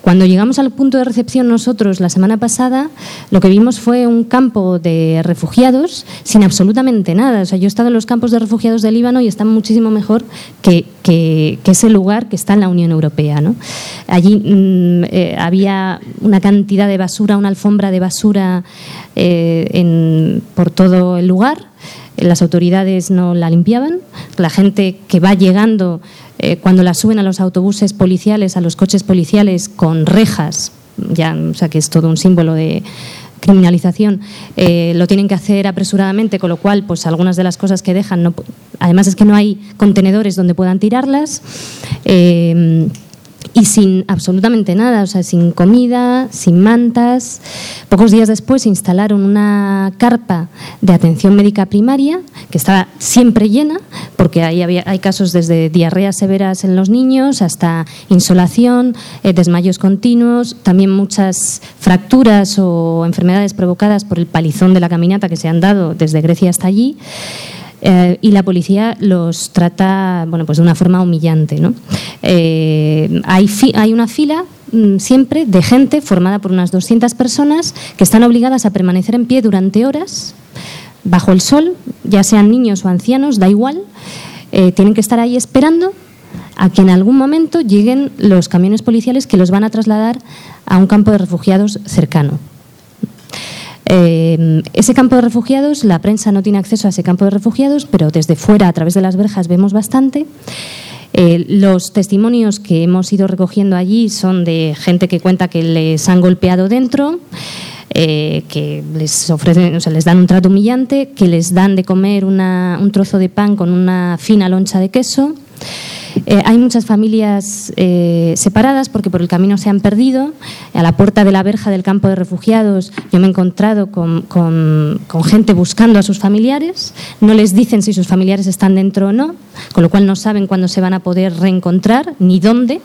Cuando llegamos al punto de recepción nosotros la semana pasada, lo que vimos fue un campo de refugiados sin absolutamente nada. O sea, yo he estado en los campos de refugiados del Líbano y están muchísimo mejor que, ese lugar que está en la Unión Europea. Allí mm, eh, había una cantidad de basura, una alfombra de basura eh, por todo el lugar. Las autoridades no la limpiaban. La gente que va llegando eh, cuando la suben a los autobuses policiales, a los coches policiales con rejas, ya, o sea que es todo un símbolo de criminalización, eh, lo tienen que hacer apresuradamente, con lo cual, pues algunas de las cosas que dejan, no, además es que no hay contenedores donde puedan tirarlas. Eh, y sin absolutamente nada, o sea, sin comida, sin mantas. Pocos días después instalaron una carpa de atención médica primaria que estaba siempre llena, porque ahí había, hay casos desde diarreas severas en los niños hasta insolación, eh, desmayos continuos, también muchas fracturas o enfermedades provocadas por el palizón de la caminata que se han dado desde Grecia hasta allí. Eh, y la policía los trata bueno, pues de una forma humillante. ¿no? Eh, hay, hay una fila mm, siempre de gente formada por unas 200 personas que están obligadas a permanecer en pie durante horas bajo el sol, ya sean niños o ancianos, da igual, eh, tienen que estar ahí esperando a que en algún momento lleguen los camiones policiales que los van a trasladar a un campo de refugiados cercano. Eh, ese campo de refugiados, la prensa no tiene acceso a ese campo de refugiados, pero desde fuera, a través de las verjas, vemos bastante. Eh, los testimonios que hemos ido recogiendo allí son de gente que cuenta que les han golpeado dentro, eh, que les ofrecen, o sea, les dan un trato humillante, que les dan de comer un trozo de pan con una fina loncha de queso. Eh, hay muchas familias eh, separadas porque por el camino se han perdido. A la puerta de la verja del campo de refugiados yo me he encontrado con, con gente buscando a sus familiares. No les dicen si sus familiares están dentro o no, con lo cual no saben cuándo se van a poder reencontrar ni dónde.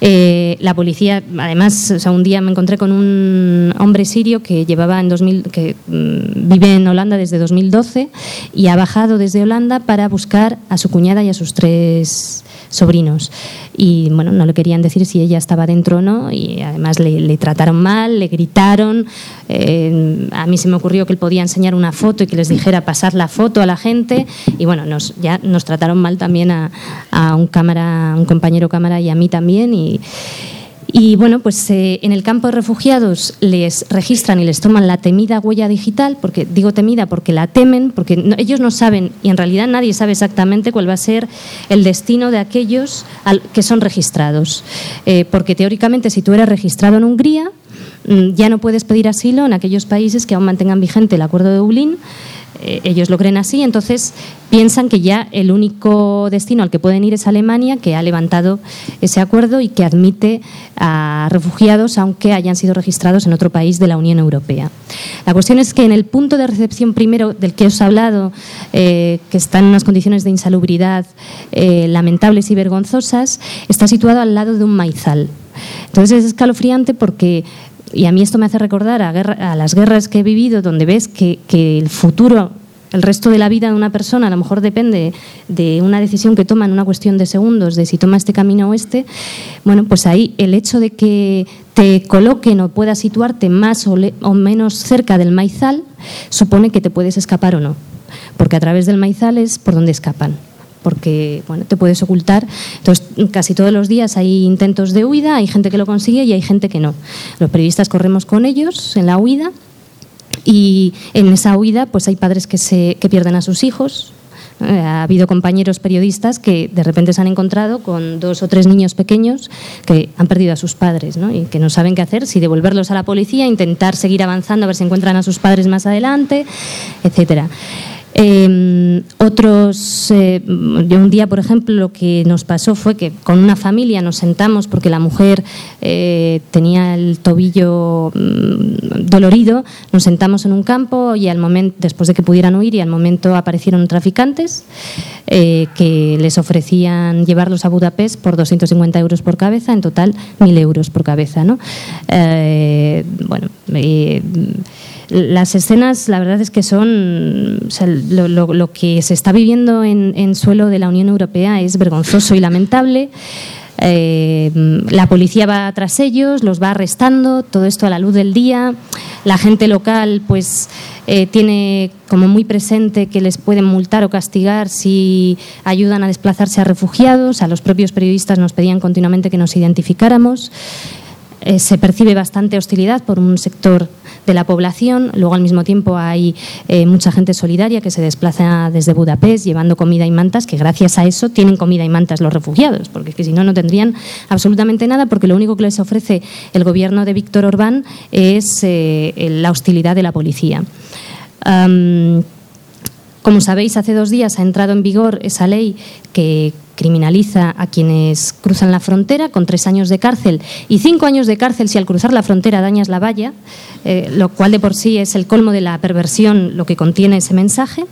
Eh, la policía, además, un día me encontré con un hombre sirio que llevaba en 2000, que mm, vive en Holanda desde 2012 y ha bajado desde Holanda para buscar a su cuñada y a sus tres sobrinos. Y bueno, no le querían decir si ella estaba dentro o no, y además le, trataron mal, le gritaron. Eh, a mí se me ocurrió que él podía enseñar una foto y que les dijera pasar la foto a la gente. Y bueno, nos, ya nos trataron mal también a, a un, cámara, un compañero cámara y a mí también. Y, y bueno, pues eh, en el campo de refugiados les registran y les toman la temida huella digital, porque digo temida porque la temen, porque ellos no saben y en realidad nadie sabe exactamente cuál va a ser el destino de aquellos que son registrados. Eh, porque teóricamente si tú eres registrado en Hungría, ya no puedes pedir asilo en aquellos países que aún mantengan vigente el acuerdo de Dublín. Eh, ellos lo creen así, entonces piensan que ya el único destino al que pueden ir es Alemania, que ha levantado ese acuerdo y que admite a refugiados aunque hayan sido registrados en otro país de la Unión Europea. La cuestión es que en el punto de recepción primero del que os he hablado, eh, que está en unas condiciones de insalubridad eh, lamentables y vergonzosas, está situado al lado de un maizal. Entonces es escalofriante porque y a mí esto me hace recordar a, las guerras que he vivido, donde ves que, el futuro, el resto de la vida de una persona, a lo mejor depende de una decisión que toma en una cuestión de segundos, de si toma este camino o este. Bueno, pues ahí el hecho de que te coloquen o puedas situarte más o, o menos cerca del maizal supone que te puedes escapar o no, porque a través del maizal es por donde escapan porque bueno, te puedes ocultar. Entonces, casi todos los días hay intentos de huida, hay gente que lo consigue y hay gente que no. Los periodistas corremos con ellos en la huida y en esa huida pues hay padres que, se, que pierden a sus hijos, eh, ha habido compañeros periodistas que de repente se han encontrado con dos o tres niños pequeños que han perdido a sus padres ¿no? y que no saben qué hacer, si devolverlos a la policía, intentar seguir avanzando a ver si encuentran a sus padres más adelante, etcétera. Eh, otros, eh, un día, por ejemplo, lo que nos pasó fue que con una familia nos sentamos porque la mujer eh, tenía el tobillo mm, dolorido, nos sentamos en un campo y al momento, después de que pudieran huir y al momento aparecieron traficantes eh, que les ofrecían llevarlos a Budapest por 250 euros por cabeza, en total 1.000 euros por cabeza. ¿no? bueno, las escenas, la verdad es que son. lo, que se está viviendo en, suelo de la Unión Europea es vergonzoso y lamentable. Eh, la policía va tras ellos, los va arrestando, todo esto a la luz del día. La gente local, pues, eh, tiene como muy presente que les pueden multar o castigar si ayudan a desplazarse a refugiados. A los propios periodistas nos pedían continuamente que nos identificáramos. Eh, se percibe bastante hostilidad por un sector de la población. Luego, al mismo tiempo, hay eh, mucha gente solidaria que se desplaza desde Budapest llevando comida y mantas, que gracias a eso tienen comida y mantas los refugiados, porque si no, no tendrían absolutamente nada, porque lo único que les ofrece el gobierno de Víctor Orbán es eh, la hostilidad de la policía. Como sabéis, hace dos días ha entrado en vigor esa ley que criminaliza a quienes cruzan la frontera con tres años de cárcel y cinco años de cárcel si al cruzar la frontera dañas la valla, eh, lo cual de por sí es el colmo de la perversión lo que contiene ese mensaje.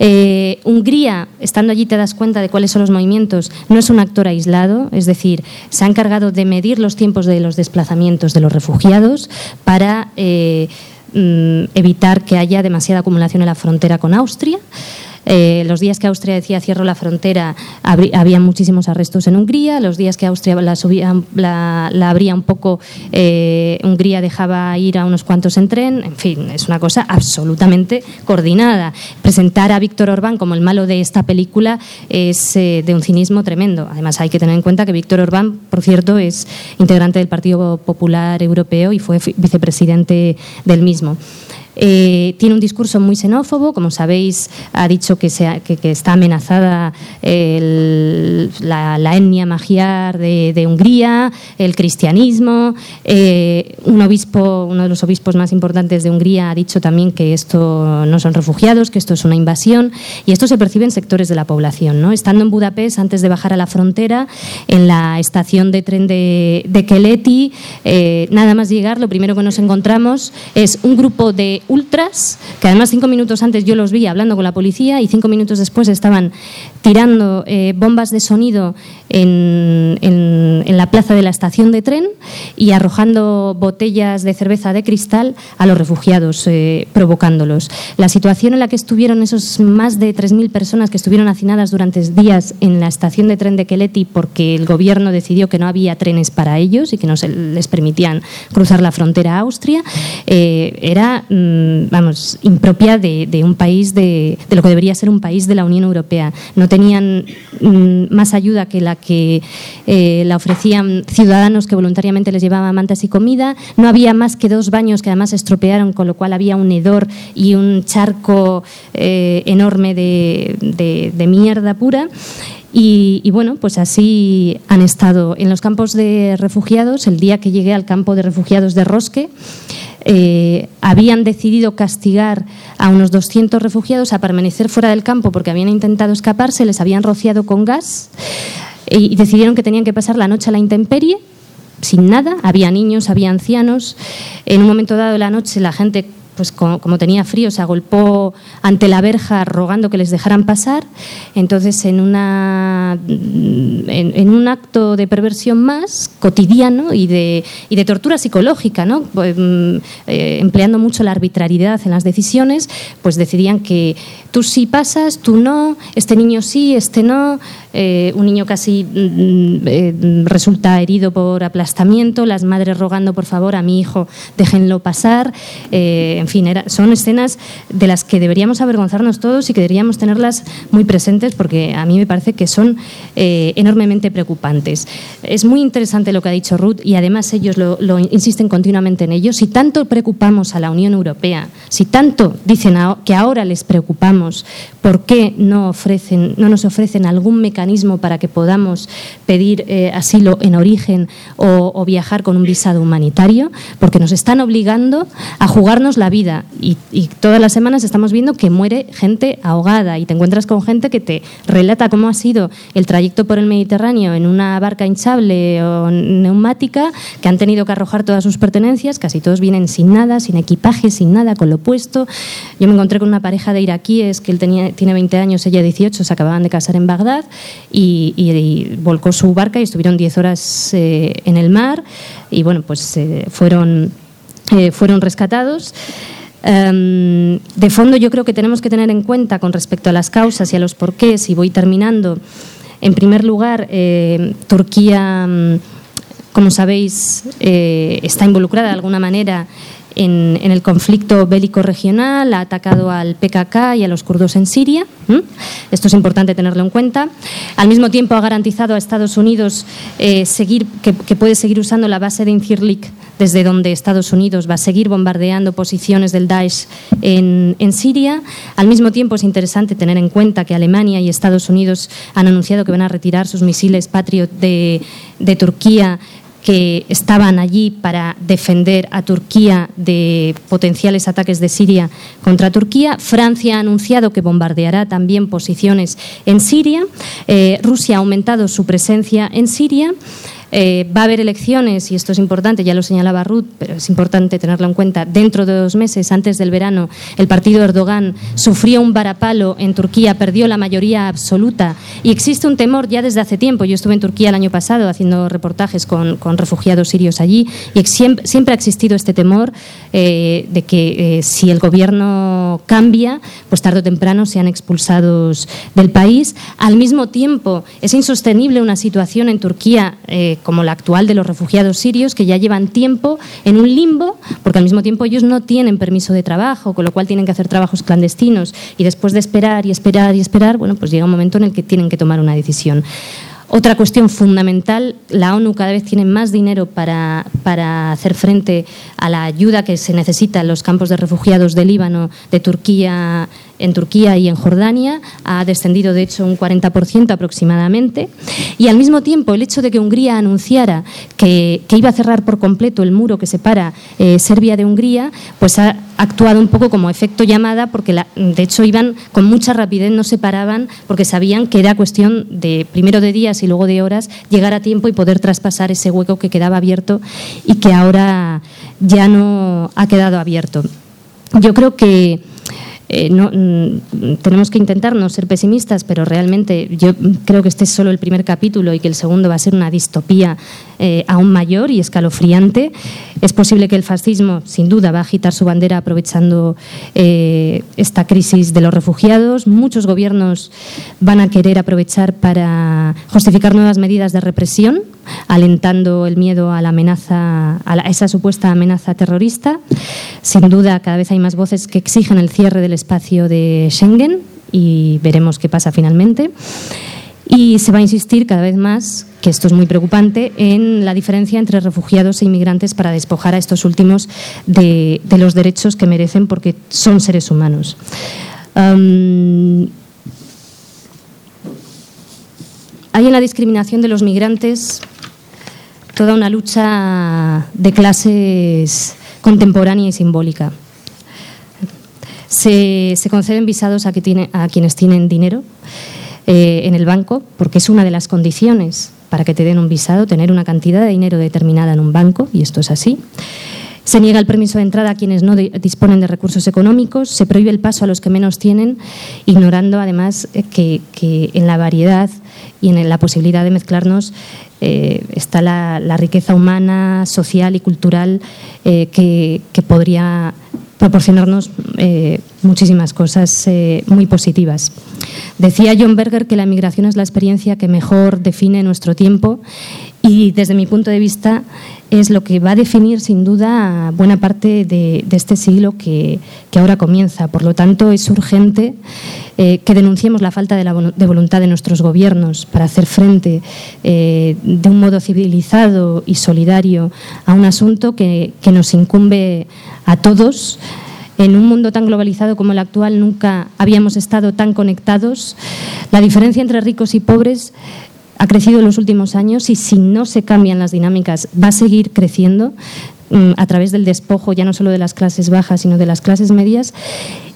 Eh, Hungría, estando allí te das cuenta de cuáles son los movimientos, no es un actor aislado, es decir, se ha encargado de medir los tiempos de los desplazamientos de los refugiados para eh, evitar que haya demasiada acumulación en la frontera con Austria. Eh, los días que Austria decía cierro la frontera, había muchísimos arrestos en Hungría. Los días que Austria la, la, abría un poco, eh, Hungría dejaba ir a unos cuantos en tren. En fin, es una cosa absolutamente coordinada. Presentar a Víctor Orbán como el malo de esta película es eh, de un cinismo tremendo. Además, hay que tener en cuenta que Víctor Orbán, por cierto, es integrante del Partido Popular Europeo y fue vicepresidente del mismo. Eh, tiene un discurso muy xenófobo, como sabéis, ha dicho que, está amenazada la, etnia magiar de, Hungría, el cristianismo. Eh, un obispo, uno de los obispos más importantes de Hungría, ha dicho también que esto no son refugiados, que esto es una invasión, y esto se percibe en sectores de la población. Estando en Budapest, antes de bajar a la frontera, en la estación de tren de, de Keleti, eh, nada más llegar, lo primero que nos encontramos es un grupo de ultras, que además cinco minutos antes yo los vi hablando con la policía y cinco minutos después estaban tirando eh, bombas de sonido en, en, la plaza de la estación de tren y arrojando botellas de cerveza de cristal a los refugiados, eh, provocándolos. La situación en la que estuvieron esos más de 3.000 personas que estuvieron hacinadas durante días en la estación de tren de Keleti porque el gobierno decidió que no había trenes para ellos y que no se les permitían cruzar la frontera a Austria, eh, era mm, Mm, vamos, impropia de, un país, de, lo que debería ser un país de la Unión Europea. No tenían mm, más ayuda que la que eh, la ofrecían ciudadanos que voluntariamente les llevaban mantas y comida. No había más que dos baños que además estropearon, con lo cual había un hedor y un charco eh, enorme de, de mierda pura. Y, bueno, pues así han estado en los campos de refugiados. El día que llegué al campo de refugiados de Rosque, eh, habían decidido castigar a unos 200 refugiados a permanecer fuera del campo porque habían intentado escaparse, les habían rociado con gas y decidieron que tenían que pasar la noche a la intemperie sin nada. Había niños, había ancianos. En un momento dado de la noche la gente pues como, tenía frío, se agolpó ante la verja rogando que les dejaran pasar. Entonces, en, una, en, un acto de perversión más cotidiano y de, y de tortura psicológica, ¿no? Pues, mm, eh, empleando mucho la arbitrariedad en las decisiones, pues decidían que tú sí pasas, tú no, este niño sí, este no. Un niño casi mm, resulta herido por aplastamiento, las madres rogando por favor a mi hijo déjenlo pasar, en fin, son escenas de las que deberíamos avergonzarnos todos y que deberíamos tenerlas muy presentes porque a mí me parece que son enormemente preocupantes. Es muy interesante lo que ha dicho Ruth y además ellos lo, insisten continuamente en ello. Si tanto preocupamos a la Unión Europea, si tanto dicen que ahora les preocupamos, ¿por qué no, ofrecen, no nos ofrecen algún mecanismo para que podamos pedir eh, asilo en origen o, viajar con un visado humanitario? Porque nos están obligando a jugarnos la vida y, y todas las semanas estamos viendo que muere gente ahogada y te encuentras con gente que te relata cómo ha sido el trayecto por el Mediterráneo en una barca hinchable o neumática, que han tenido que arrojar todas sus pertenencias, casi todos vienen sin nada, sin equipaje, sin nada, con lo puesto. Yo me encontré con una pareja de iraquíes que él tenía, tiene 20 años, ella 18, se acababan de casar en Bagdad y, volcó su barca y estuvieron 10 horas eh, en el mar y bueno, pues eh, fueron, eh, fueron rescatados. Em, de fondo yo creo que tenemos que tener en cuenta con respecto a las causas y a los porqués, y voy terminando, en primer lugar, Turquía mm, como sabéis, eh, está involucrada de alguna manera en, el conflicto bélico regional, ha atacado al PKK y a los kurdos en Siria. Esto es importante tenerlo en cuenta. Al mismo tiempo, ha garantizado a Estados Unidos eh, seguir, que, puede seguir usando la base de Incirlik, desde donde Estados Unidos va a seguir bombardeando posiciones del Daesh en, Siria. Al mismo tiempo, es interesante tener en cuenta que Alemania y Estados Unidos han anunciado que van a retirar sus misiles Patriot de, de Turquía que estaban allí para defender a Turquía de potenciales ataques de Siria contra Turquía. Francia ha anunciado que bombardeará también posiciones en Siria. Eh, Rusia ha aumentado su presencia en Siria. Eh, va a haber elecciones, y esto es importante, ya lo señalaba Ruth, pero es importante tenerlo en cuenta. Dentro de dos meses, antes del verano, el partido Erdogan sufrió un varapalo en Turquía, perdió la mayoría absoluta y existe un temor ya desde hace tiempo. Yo estuve en Turquía el año pasado haciendo reportajes con, refugiados sirios allí y siempre, siempre ha existido este temor eh, de que eh, si el gobierno cambia, pues tarde o temprano sean expulsados del país. Al mismo tiempo, es insostenible una situación en Turquía como la actual de los refugiados sirios, que ya llevan tiempo en un limbo, porque al mismo tiempo ellos no tienen permiso de trabajo, con lo cual tienen que hacer trabajos clandestinos. Y después de esperar y esperar y esperar, bueno, pues llega un momento en el que tienen que tomar una decisión. Otra cuestión fundamental, la ONU cada vez tiene más dinero para, para, hacer frente a la ayuda que se necesita en los campos de refugiados de Líbano, de Turquía, en Turquía y en Jordania, ha descendido de hecho un 40% aproximadamente. Y al mismo tiempo, el hecho de que Hungría anunciara que, iba a cerrar por completo el muro que separa eh, Serbia de Hungría, pues ha actuado un poco como efecto llamada, porque de hecho iban con mucha rapidez, no se paraban, porque sabían que era cuestión de primero de días y luego de horas llegar a tiempo y poder traspasar ese hueco que quedaba abierto y que ahora ya no ha quedado abierto. Yo creo que eh, no, mm, tenemos que intentar no ser pesimistas, pero realmente yo creo que este es solo el primer capítulo y que el segundo va a ser una distopía eh, aún mayor y escalofriante. Es posible que el fascismo, sin duda, va a agitar su bandera aprovechando eh, esta crisis de los refugiados. Muchos gobiernos van a querer aprovechar para justificar nuevas medidas de represión, alentando el miedo a la amenaza, a, esa supuesta amenaza terrorista. Sin duda, cada vez hay más voces que exigen el cierre del espacio de Schengen y veremos qué pasa finalmente. Y se va a insistir cada vez más, que esto es muy preocupante, en la diferencia entre refugiados e inmigrantes para despojar a estos últimos de, los derechos que merecen porque son seres humanos. hay en la discriminación de los migrantes toda una lucha de clases contemporánea y simbólica. Se, conceden visados a, que a quienes tienen dinero eh, en el banco, porque es una de las condiciones para que te den un visado, tener una cantidad de dinero determinada en un banco, y esto es así. Se niega el permiso de entrada a quienes no disponen de recursos económicos, se prohíbe el paso a los que menos tienen, ignorando además eh, que, en la variedad y en la posibilidad de mezclarnos eh, está la, riqueza humana, social y cultural que, podría proporcionarnos eh, muchísimas cosas eh, muy positivas. Decía John Berger que la migración es la experiencia que mejor define nuestro tiempo y desde mi punto de vista es lo que va a definir sin duda buena parte de, este siglo que, ahora comienza. Por lo tanto, es urgente eh, que denunciemos la falta de, voluntad de nuestros gobiernos para hacer frente de un modo civilizado y solidario a un asunto que, que nos incumbe a todos. En un mundo tan globalizado como el actual nunca habíamos estado tan conectados. La diferencia entre ricos y pobres ha crecido en los últimos años y si no se cambian las dinámicas va a seguir creciendo a través del despojo ya no solo de las clases bajas, sino de las clases medias.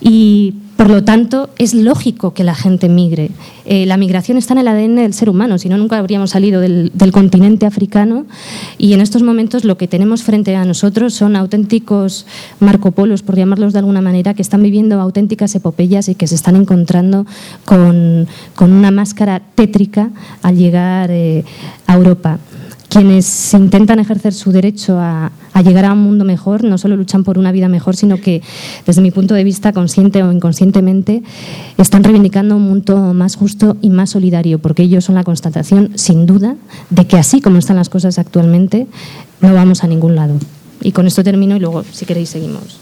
Y por lo tanto, es lógico que la gente migre. Eh, la migración está en el ADN del ser humano, si no, nunca habríamos salido del, continente africano. Y en estos momentos lo que tenemos frente a nosotros son auténticos Marco Polos, por llamarlos de alguna manera, que están viviendo auténticas epopeyas y que se están encontrando con, una máscara tétrica al llegar eh, a Europa quienes intentan ejercer su derecho a, llegar a un mundo mejor no solo luchan por una vida mejor, sino que, desde mi punto de vista, consciente o inconscientemente, están reivindicando un mundo más justo y más solidario, porque ellos son la constatación, sin duda, de que así como están las cosas actualmente, no vamos a ningún lado. Y con esto termino y luego, si queréis, seguimos.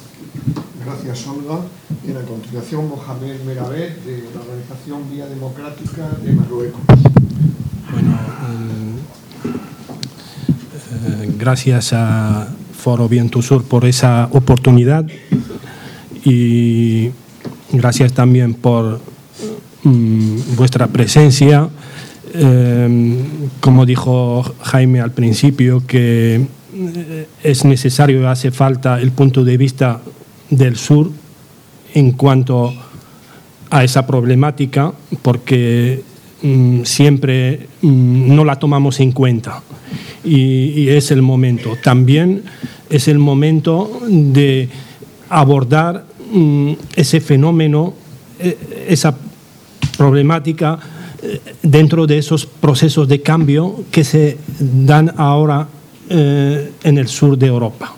Gracias, Olga. Y a continuación, Mohamed Merabet, de la organización Vía Democrática de Marruecos. Bueno, eh, gracias a Foro Viento Sur por esa oportunidad y gracias también por mm, vuestra presencia. Eh, como dijo Jaime al principio, que eh, es necesario hace falta el punto de vista del sur en cuanto a esa problemática, porque mm, siempre mm, no la tomamos en cuenta y, es el momento. También es el momento de abordar mm, ese fenómeno, eh, esa problemática eh, dentro de esos procesos de cambio que se dan ahora eh, en el sur de Europa.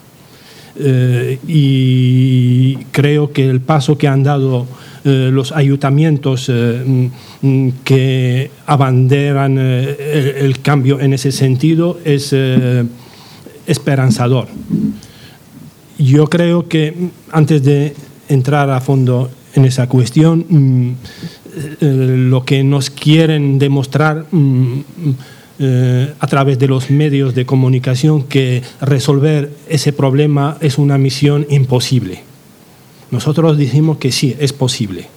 y creo que el paso que han dado eh, los ayuntamientos eh, mm, que abanderan eh, el, cambio en ese sentido es esperanzador. Yo creo que mm, antes de entrar a fondo en esa cuestión, mm, lo que nos quieren demostrar a través de los medios de comunicación que resolver ese problema es una misión imposible. Nosotros decimos que sí, es posible,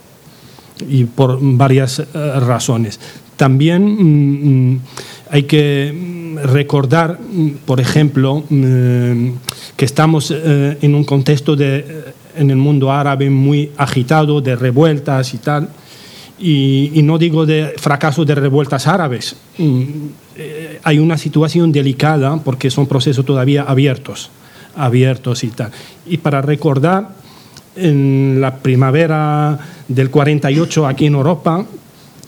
y por varias eh, razones. También mm, mm, hay que mm, recordar, por ejemplo, que estamos eh, en un contexto de, eh, en el mundo árabe muy agitado, de revueltas y tal, y, no digo de fracaso de revueltas árabes. hay una situación delicada porque son procesos todavía abiertos, abiertos y tal. Y para recordar en la primavera del 48 aquí en Europa,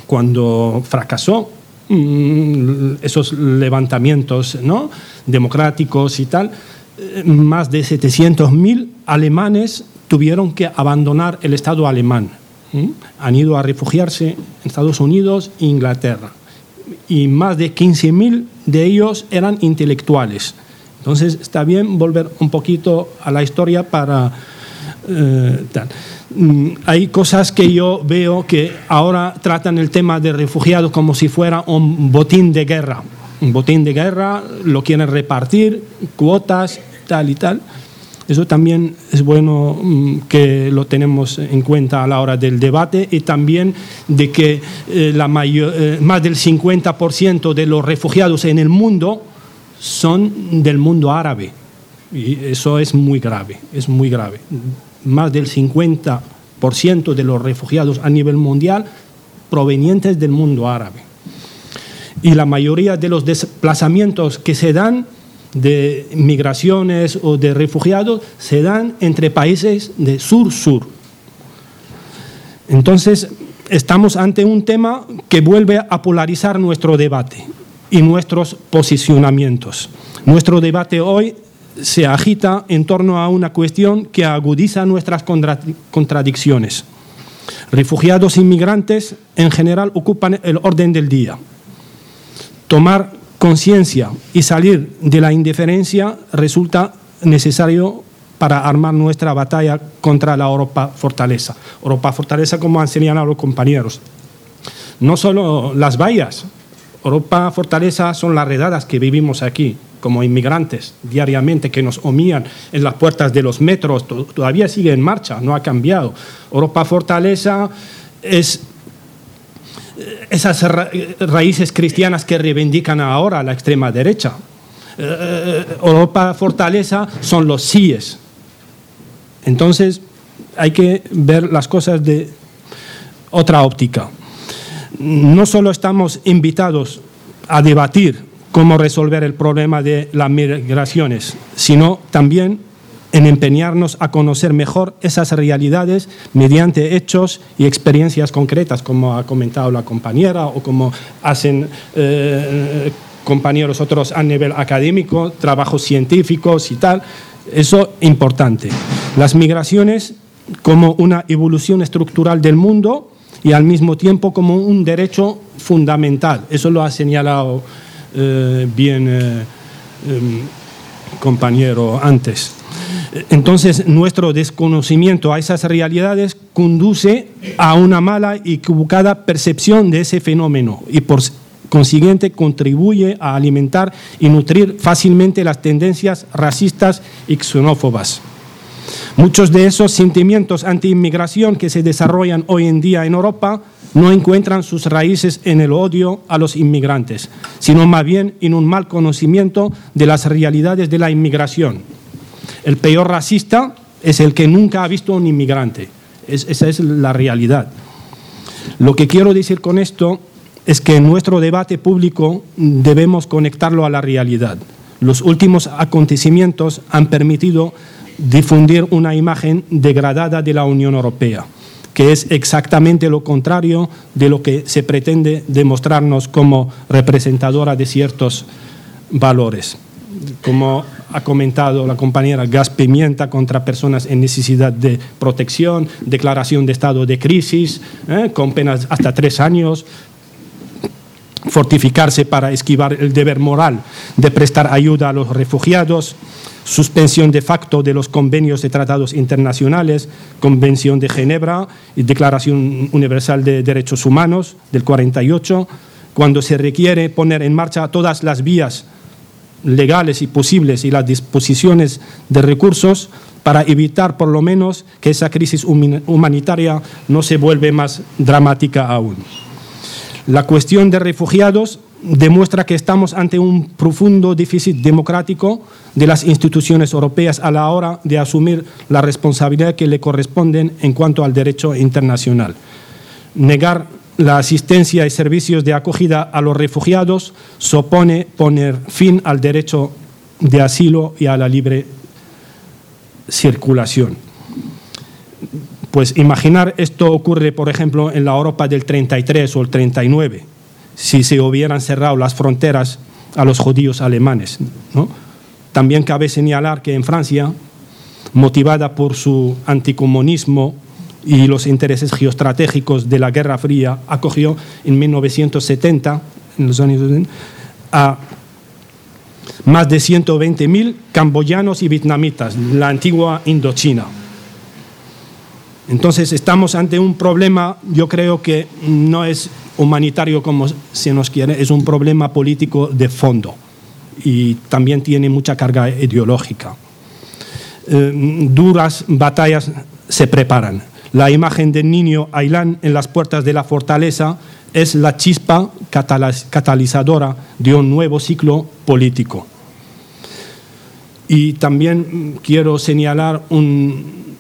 cuando fracasó mm, esos levantamientos ¿no? democráticos y tal, eh, más de 700.000 alemanes tuvieron que abandonar el Estado alemán. Han ido a refugiarse en Estados Unidos e Inglaterra. Y más de 15.000 de ellos eran intelectuales. Entonces está bien volver un poquito a la historia para eh, mm, hay cosas que yo veo que ahora tratan el tema de refugiados como si fuera un botín de guerra. Un botín de guerra, lo quieren repartir, cuotas, tal y tal. Eso también es bueno mm, que lo tenemos en cuenta a la hora del debate y también de que eh, la mayor, eh, más del 50% de los refugiados en el mundo son del mundo árabe. Y eso es muy grave, es muy grave más del 50% de los refugiados a nivel mundial provenientes del mundo árabe. Y la mayoría de los desplazamientos que se dan de migraciones o de refugiados se dan entre países de sur-sur. Entonces, estamos ante un tema que vuelve a polarizar nuestro debate y nuestros posicionamientos. Nuestro debate hoy se agita en torno a una cuestión que agudiza nuestras contradicciones. Refugiados inmigrantes en general ocupan el orden del día. Tomar conciencia y salir de la indiferencia resulta necesario para armar nuestra batalla contra la Europa fortaleza. Europa fortaleza, como han señalado los compañeros. No solo las vallas, Europa fortaleza son las redadas que vivimos aquí como inmigrantes diariamente, que nos omían en las puertas de los metros, todavía sigue en marcha, no ha cambiado. Europa fortaleza es esas raíces cristianas que reivindican ahora la extrema derecha. Eh, eh, Europa fortaleza son los síes, entonces hay que ver las cosas de otra óptica. No solo estamos invitados a debatir cómo resolver el problema de las migraciones, sino también en empeñarnos a conocer mejor esas realidades mediante hechos y experiencias concretas, como ha comentado la compañera o como hacen eh, compañeros otros a nivel académico, trabajos científicos y tal. Eso importante. Las migraciones como una evolución estructural del mundo y al mismo tiempo como un derecho fundamental. Eso lo ha señalado eh, bien eh, em, compañero antes. Entonces, nuestro desconocimiento a esas realidades conduce a una mala y equivocada percepción de ese fenómeno y por consiguiente contribuye a alimentar y nutrir fácilmente las tendencias racistas y xenófobas. Muchos de esos sentimientos anti-inmigración que se desarrollan hoy en día en Europa no encuentran sus raíces en el odio a los inmigrantes, sino más bien en un mal conocimiento de las realidades de la inmigración. El peor racista es el que nunca ha visto a un inmigrante. esa es la realidad. Lo que quiero decir con esto es que en nuestro debate público debemos conectarlo a la realidad. Los últimos acontecimientos han permitido difundir una imagen degradada de la Unión Europea, que es exactamente lo contrario de lo que se pretende demostrarnos como representadora de ciertos valores. Como ha comentado la compañera, gas pimienta contra personas en necesidad de protección, declaración de estado de crisis, ¿eh? con penas hasta tres años, fortificarse para esquivar el deber moral de prestar ayuda a los refugiados, suspensión de facto de los convenios de tratados internacionales, Convención de Ginebra y Declaración Universal de Derechos Humanos del 48, cuando se requiere poner en marcha todas las vías legales y posibles y las disposiciones de recursos para evitar por lo menos que esa crisis humanitaria no se vuelva más dramática aún. La cuestión de refugiados demuestra que estamos ante un profundo déficit democrático de las instituciones europeas a la hora de asumir la responsabilidad que le corresponden en cuanto al derecho internacional. Negar la asistencia y servicios de acogida a los refugiados supone poner fin al derecho de asilo y a la libre circulación. Pues imaginar esto ocurre, por ejemplo, en la Europa del 33 o el 39, si se hubieran cerrado las fronteras a los judíos alemanes. También cabe señalar que en Francia, motivada por su anticomunismo y los intereses geoestratégicos de la Guerra Fría, acogió en 1970, en los años a más de 120.000 camboyanos y vietnamitas, la antigua Indochina. Entonces estamos ante un problema, yo creo que no es humanitario como se nos quiere, es un problema político de fondo y también tiene mucha carga ideológica. Eh, duras batallas se preparan. La imagen del niño Ailán en las puertas de la fortaleza es la chispa catalizadora de un nuevo ciclo político. Y también quiero señalar un,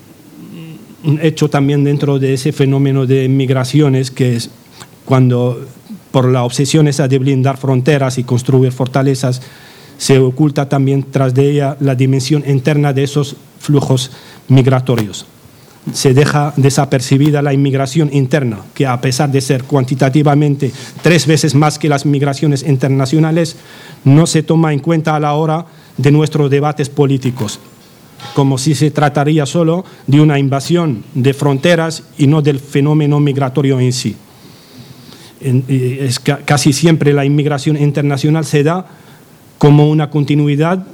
hecho también dentro de ese fenómeno de migraciones que es cuando por la obsesión esa de blindar fronteras y construir fortalezas se oculta también tras de ella la dimensión interna de esos flujos migratorios. Se deja desapercibida la inmigración interna, que a pesar de ser cuantitativamente tres veces más que las migraciones internacionales, no se toma en cuenta a la hora de nuestros debates políticos, como si se trataría solo de una invasión de fronteras y no del fenómeno migratorio en sí. Es casi siempre la inmigración internacional se da como una continuidad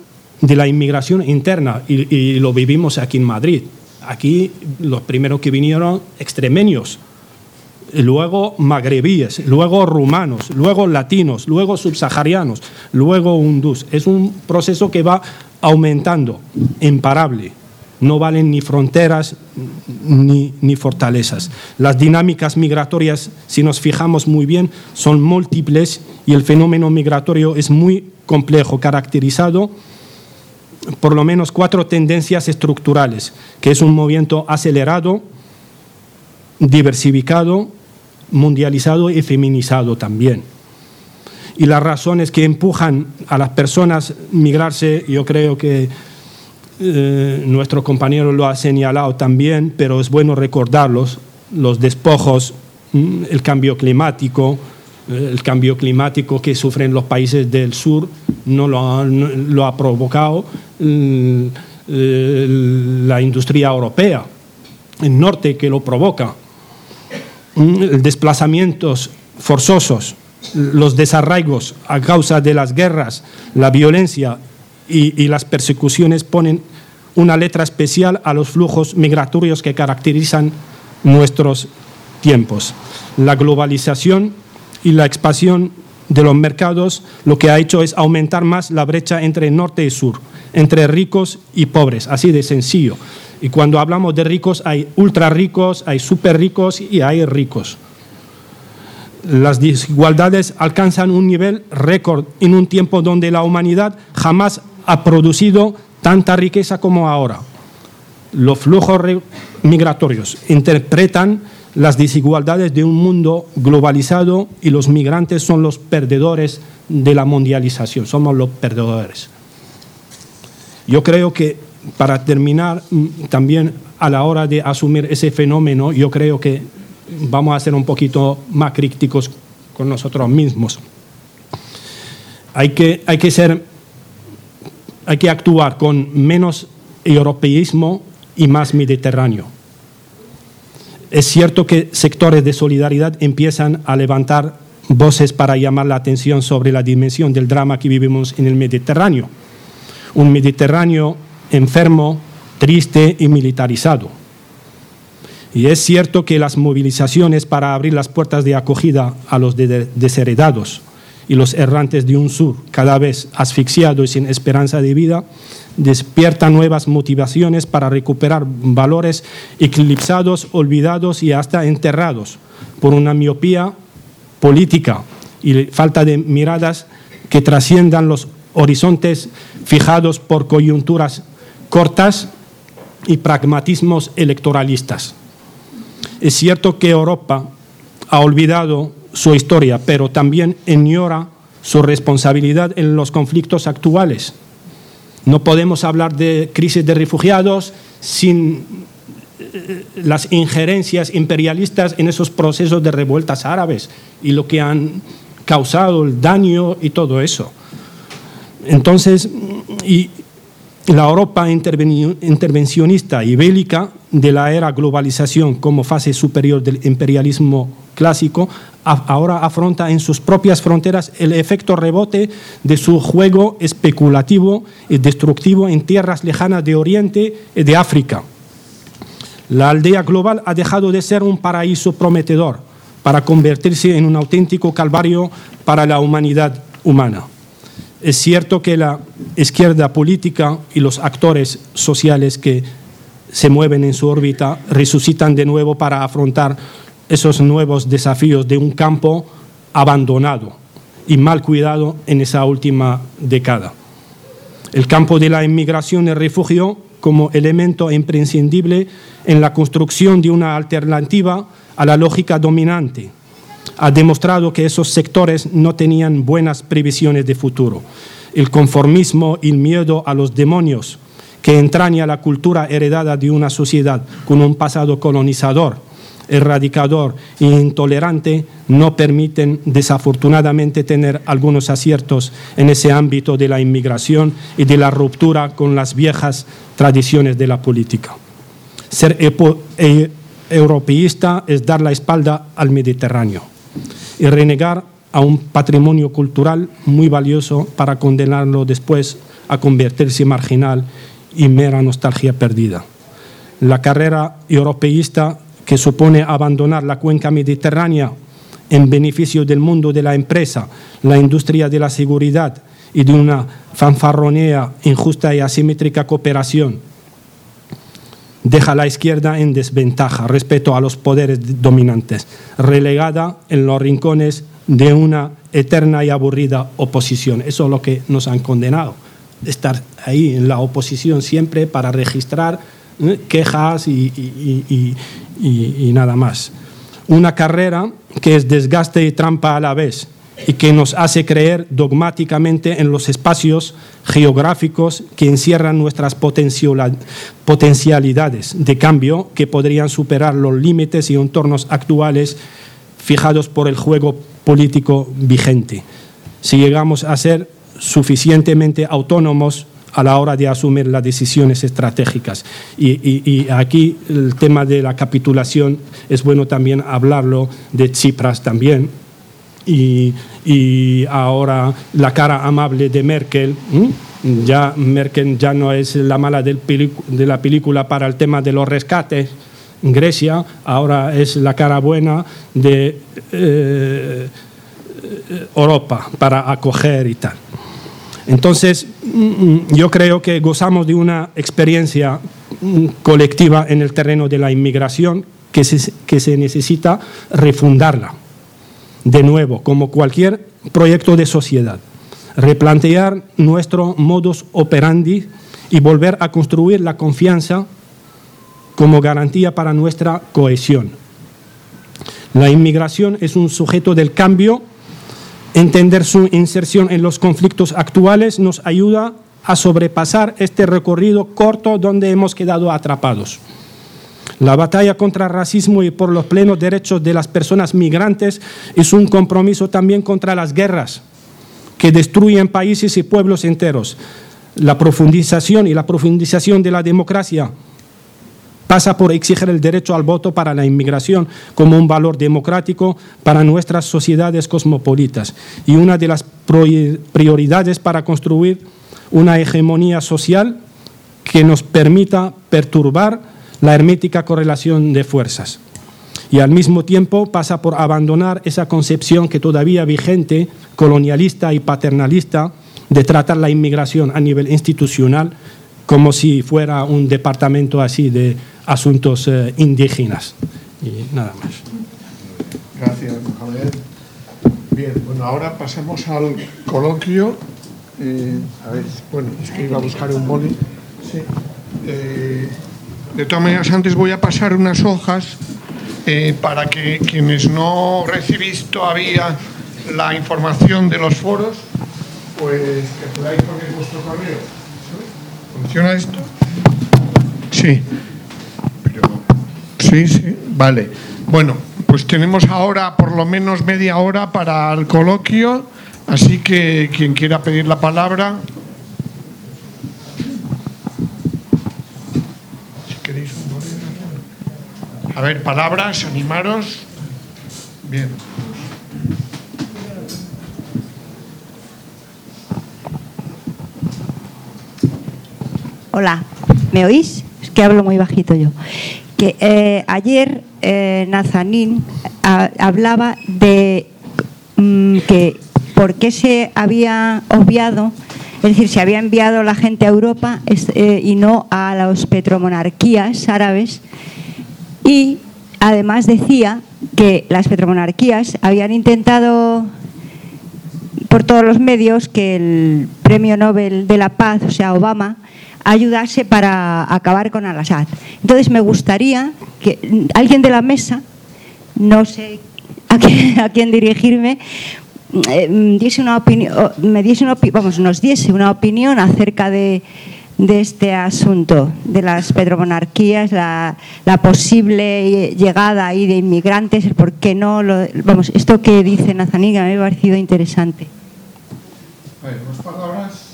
de la inmigración interna y, lo vivimos aquí en Madrid. Aquí los primeros que vinieron extremeños, luego magrebíes, luego rumanos, luego latinos, luego subsaharianos, luego hindús. Es un proceso que va aumentando, imparable. No valen ni fronteras ni, ni, fortalezas. Las dinámicas migratorias, si nos fijamos muy bien, son múltiples y el fenómeno migratorio es muy complejo, caracterizado por lo menos cuatro tendencias estructurales, que es un movimiento acelerado, diversificado, mundializado y feminizado también. Y las razones que empujan a las personas a migrarse, yo creo que eh, nuestro compañero lo ha señalado también, pero es bueno recordarlos, los despojos, mm, el cambio climático, eh, el cambio climático que sufren los países del sur no lo ha, provocado mm, la industria europea, el norte que lo provoca, mm, desplazamientos forzosos, los desarraigos a causa de las guerras, la violencia y, las persecuciones ponen una letra especial a los flujos migratorios que caracterizan nuestros tiempos. La globalización y la expansión de los mercados lo que ha hecho es aumentar más la brecha entre norte y sur, entre ricos y pobres, así de sencillo. Y cuando hablamos de ricos hay ultra ricos, hay super ricos y hay ricos. Las desigualdades alcanzan un nivel récord en un tiempo donde la humanidad jamás ha producido tanta riqueza como ahora. Los flujos migratorios interpretan las desigualdades de un mundo globalizado y los migrantes son los perdedores de la mundialización, somos los perdedores. Yo creo que para terminar, mm, también a la hora de asumir ese fenómeno, yo creo que vamos a ser un poquito más críticos con nosotros mismos. Hay que, hay que ser hay que actuar con menos europeísmo y más mediterráneo. Es cierto que sectores de solidaridad empiezan a levantar voces para llamar la atención sobre la dimensión del drama que vivimos en el Mediterráneo. Un Mediterráneo enfermo, triste y militarizado. Y es cierto que las movilizaciones para abrir las puertas de acogida a los desheredados y los errantes de un sur cada vez asfixiado y sin esperanza de vida, despierta nuevas motivaciones para recuperar valores eclipsados, olvidados y hasta enterrados por una miopía política y falta de miradas que trasciendan los horizontes fijados por coyunturas cortas y pragmatismos electoralistas. Es cierto que Europa ha olvidado su historia, pero también ignora su responsabilidad en los conflictos actuales. No podemos hablar de crisis de refugiados sin eh, las injerencias imperialistas en esos procesos de revueltas árabes y lo que han causado el daño y todo eso. Entonces, y la Europa intervencionista y bélica de la era globalización como fase superior del imperialismo clásico, ahora afronta en sus propias fronteras el efecto rebote de su juego especulativo y destructivo en tierras lejanas de Oriente y de África. La aldea global ha dejado de ser un paraíso prometedor para convertirse en un auténtico calvario para la humanidad humana. Es cierto que la izquierda política y los actores sociales que se mueven en su órbita resucitan de nuevo para afrontar esos nuevos desafíos de un campo abandonado y mal cuidado en esa última década. El campo de la inmigración y refugio como elemento imprescindible en la construcción de una alternativa a la lógica dominante. Ha demostrado que esos sectores no tenían buenas previsiones de futuro. El conformismo y el miedo a los demonios que entraña la cultura heredada de una sociedad con un pasado colonizador erradicador e intolerante no permiten desafortunadamente tener algunos aciertos en ese ámbito de la inmigración y de la ruptura con las viejas tradiciones de la política. Ser e, europeísta es dar la espalda al Mediterráneo y renegar a un patrimonio cultural muy valioso para condenarlo después a convertirse marginal y mera nostalgia perdida. La carrera europeísta que supone abandonar la cuenca mediterránea en beneficio del mundo de la empresa, la industria de la seguridad y de una fanfarronea injusta y asimétrica cooperación, deja a la izquierda en desventaja respecto a los poderes dominantes, relegada en los rincones de una eterna y aburrida oposición. Eso es lo que nos han condenado, estar ahí en la oposición siempre para registrar ¿eh? quejas y, y nada más. Una carrera que es desgaste y trampa a la vez y que nos hace creer dogmáticamente en los espacios geográficos que encierran nuestras potencialidades de cambio que podrían superar los límites y entornos actuales fijados por el juego político vigente. Si llegamos a ser suficientemente autónomos a la hora de asumir las decisiones estratégicas. Y, aquí el tema de la capitulación es bueno también hablarlo de Tsipras también. Y, ahora la cara amable de Merkel. Ya Merkel ya no es la mala de la película para el tema de los rescates Grecia, ahora es la cara buena de eh, Europa para acoger y tal. Entonces, mm, yo creo que gozamos de una experiencia mm, colectiva en el terreno de la inmigración que se necesita refundarla de nuevo, como cualquier proyecto de sociedad. Replantear nuestro modus operandi y volver a construir la confianza como garantía para nuestra cohesión. La inmigración es un sujeto del cambio Entender su inserción en los conflictos actuales nos ayuda a sobrepasar este recorrido corto donde hemos quedado atrapados. La batalla contra el racismo y por los plenos derechos de las personas migrantes es un compromiso también contra las guerras que destruyen países y pueblos enteros. La profundización y la profundización de la democracia pasa por exigir el derecho al voto para la inmigración como un valor democrático para nuestras sociedades cosmopolitas y una de las prioridades para construir una hegemonía social que nos permita perturbar la hermética correlación de fuerzas. Y al mismo tiempo pasa por abandonar esa concepción que todavía vigente, colonialista y paternalista, de tratar la inmigración a nivel institucional como si fuera un departamento así de asuntos eh, indígenas. Y nada más. Gracias, Mohamed. Bien, bueno, ahora pasamos al coloquio. Eh, a ver, bueno, es que iba a buscar un boli. Sí. Eh, de todas maneras, antes voy a pasar unas hojas para que quienes no recibís todavía la información de los foros, pues que podáis poner vuestro correo. ¿Funciona esto? Sí. Sí, sí, vale. Bueno, pues tenemos ahora por lo menos media hora para el coloquio, así que quien quiera pedir la palabra. Si queréis un A ver, palabras, animaros. Bien. Hola, ¿me oís? Es que hablo muy bajito yo que eh, ayer eh, Nazanín hablaba de mm, que por qué se había obviado, es decir, se había enviado la gente a Europa eh, y no a las petromonarquías árabes y además decía que las petromonarquías habían intentado por todos los medios que el premio Nobel de la Paz, o sea, Obama, ayudase para acabar con Al-Assad. Entonces me gustaría que alguien de la mesa, no sé a, quién dirigirme, eh, diese una opinión, me diese una, vamos, nos diese una opinión acerca de de este asunto, de las petromonarquías, la, posible llegada ahí de inmigrantes, por qué no, vamos, esto que dice Nazaniga me ha parecido interesante. palabras.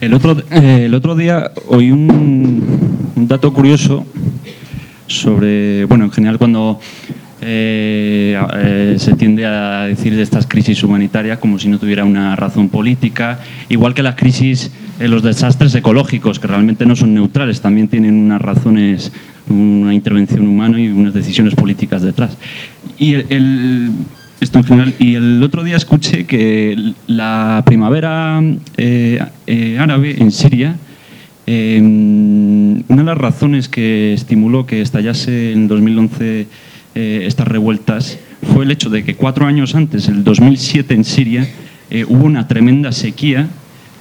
El otro, eh, el otro día oí un, dato curioso sobre, bueno, en general cuando eh, eh, se tiende a decir de estas crisis humanitarias como si no tuviera una razón política, igual que las crisis, los desastres ecológicos, que realmente no son neutrales, también tienen unas razones, una intervención humana y unas decisiones políticas detrás. Y el esto en general. Y el otro día escuché que la primavera eh, eh, árabe en Siria, em, una de las razones que estimuló que estallase en 2011 eh, estas revueltas fue el hecho de que cuatro años antes, el 2007 en Siria, hubo una tremenda sequía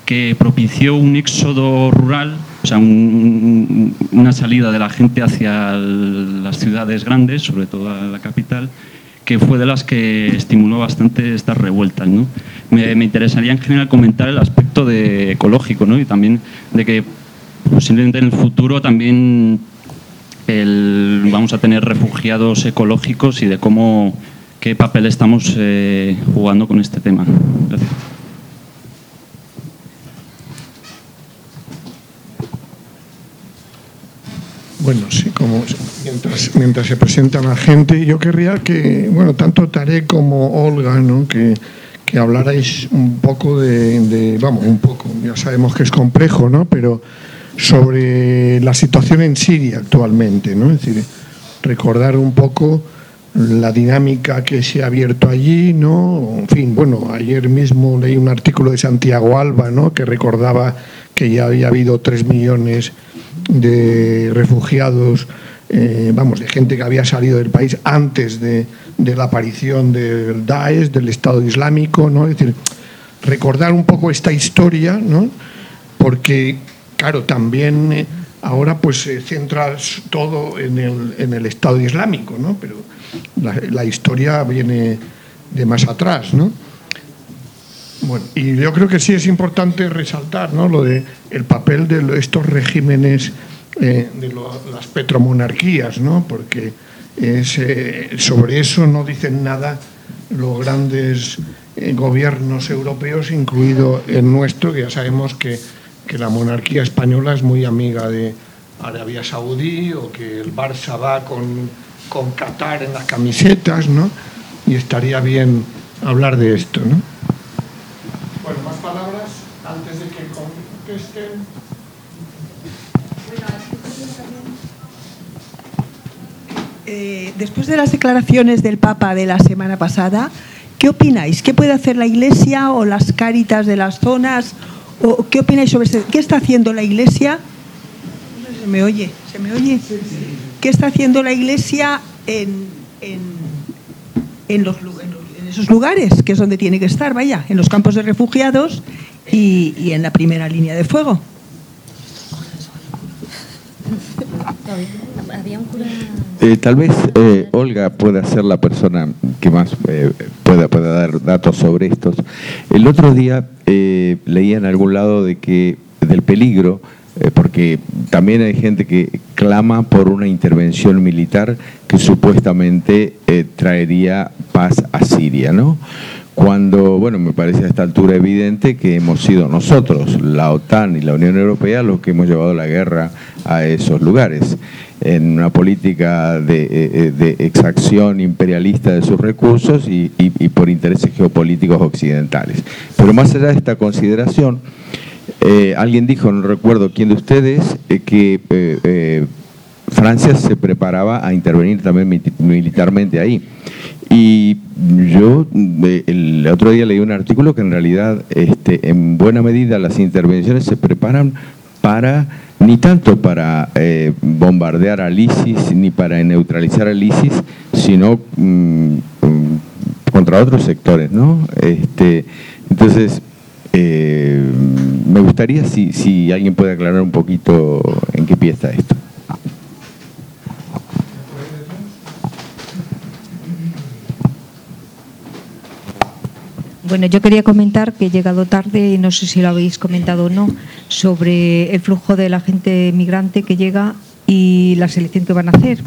que propició un éxodo rural, o sea, una salida de la gente hacia las ciudades grandes, sobre todo a la capital, que fue de las que estimuló bastante estas revueltas. ¿no? Me, interesaría en general comentar el aspecto de ecológico ¿no? y también de que posiblemente en el futuro también vamos a tener refugiados ecológicos y de cómo qué papel estamos eh, jugando con este tema. Gracias. Bueno, sí, como mientras, mientras se presenta la gente, yo querría que, bueno, tanto Tarek como Olga, ¿no? que, que hablarais un poco de, vamos, un poco, ya sabemos que es complejo, ¿no? Pero sobre la situación en Siria actualmente, ¿no? Es decir, recordar un poco la dinámica que se ha abierto allí, ¿no? En fin, bueno, ayer mismo leí un artículo de Santiago Alba, ¿no? Que recordaba que ya había habido tres millones de refugiados, eh, vamos, de gente que había salido del país antes de, la aparición del Daesh, del Estado Islámico, ¿no? Es decir, recordar un poco esta historia, ¿no? Porque, claro, también eh, ahora pues se centra todo en el, en el Estado Islámico, ¿no? Pero la, la, historia viene de más atrás, ¿no? Bueno, y yo creo que sí es importante resaltar ¿no? lo de el papel de estos regímenes eh, de las petromonarquías, ¿no? porque eh, sobre eso no dicen nada los grandes eh, gobiernos europeos, incluido el nuestro, que ya sabemos que, que, la monarquía española es muy amiga de Arabia Saudí o que el Barça va con, con Qatar en las camisetas, ¿no? y estaría bien hablar de esto. ¿no? Bueno, más palabras antes de que contesten. Eh, después de las declaraciones del Papa de la semana pasada, ¿qué opináis? ¿Qué puede hacer la Iglesia o las cáritas de las zonas? ¿O ¿Qué opináis sobre qué está haciendo la Iglesia? Se me oye, se me oye. ¿Qué está haciendo la Iglesia en, en, en los esos lugares, que es donde tiene que estar, vaya, en los campos de refugiados y, en la primera línea de fuego. Eh, tal vez eh, Olga pueda ser la persona que más eh, pueda, pueda dar datos sobre estos. El otro día leía en algún lado de que del peligro eh, porque también hay gente que clama por una intervención militar que supuestamente eh, traería paz a Siria, ¿no? Cuando, bueno, me parece a esta altura evidente que hemos sido nosotros, la OTAN y la Unión Europea, los que hemos llevado la guerra a esos lugares, en una política de, eh, exacción imperialista de sus recursos y por intereses geopolíticos occidentales. Pero más allá de esta consideración, eh, alguien dijo, no recuerdo quién de ustedes, eh, que eh, Francia se preparaba a intervenir también militarmente ahí. Y yo el otro día leí un artículo que en realidad este, en buena medida las intervenciones se preparan para, ni tanto para bombardear al ISIS ni para neutralizar al ISIS, sino mm, mm, contra otros sectores, ¿no? Este, entonces, eh, me gustaría si, si alguien puede aclarar un poquito en qué pie está esto. Bueno, yo quería comentar que he llegado tarde y no sé si lo habéis comentado o no sobre el flujo de la gente migrante que llega y la selección que van a hacer.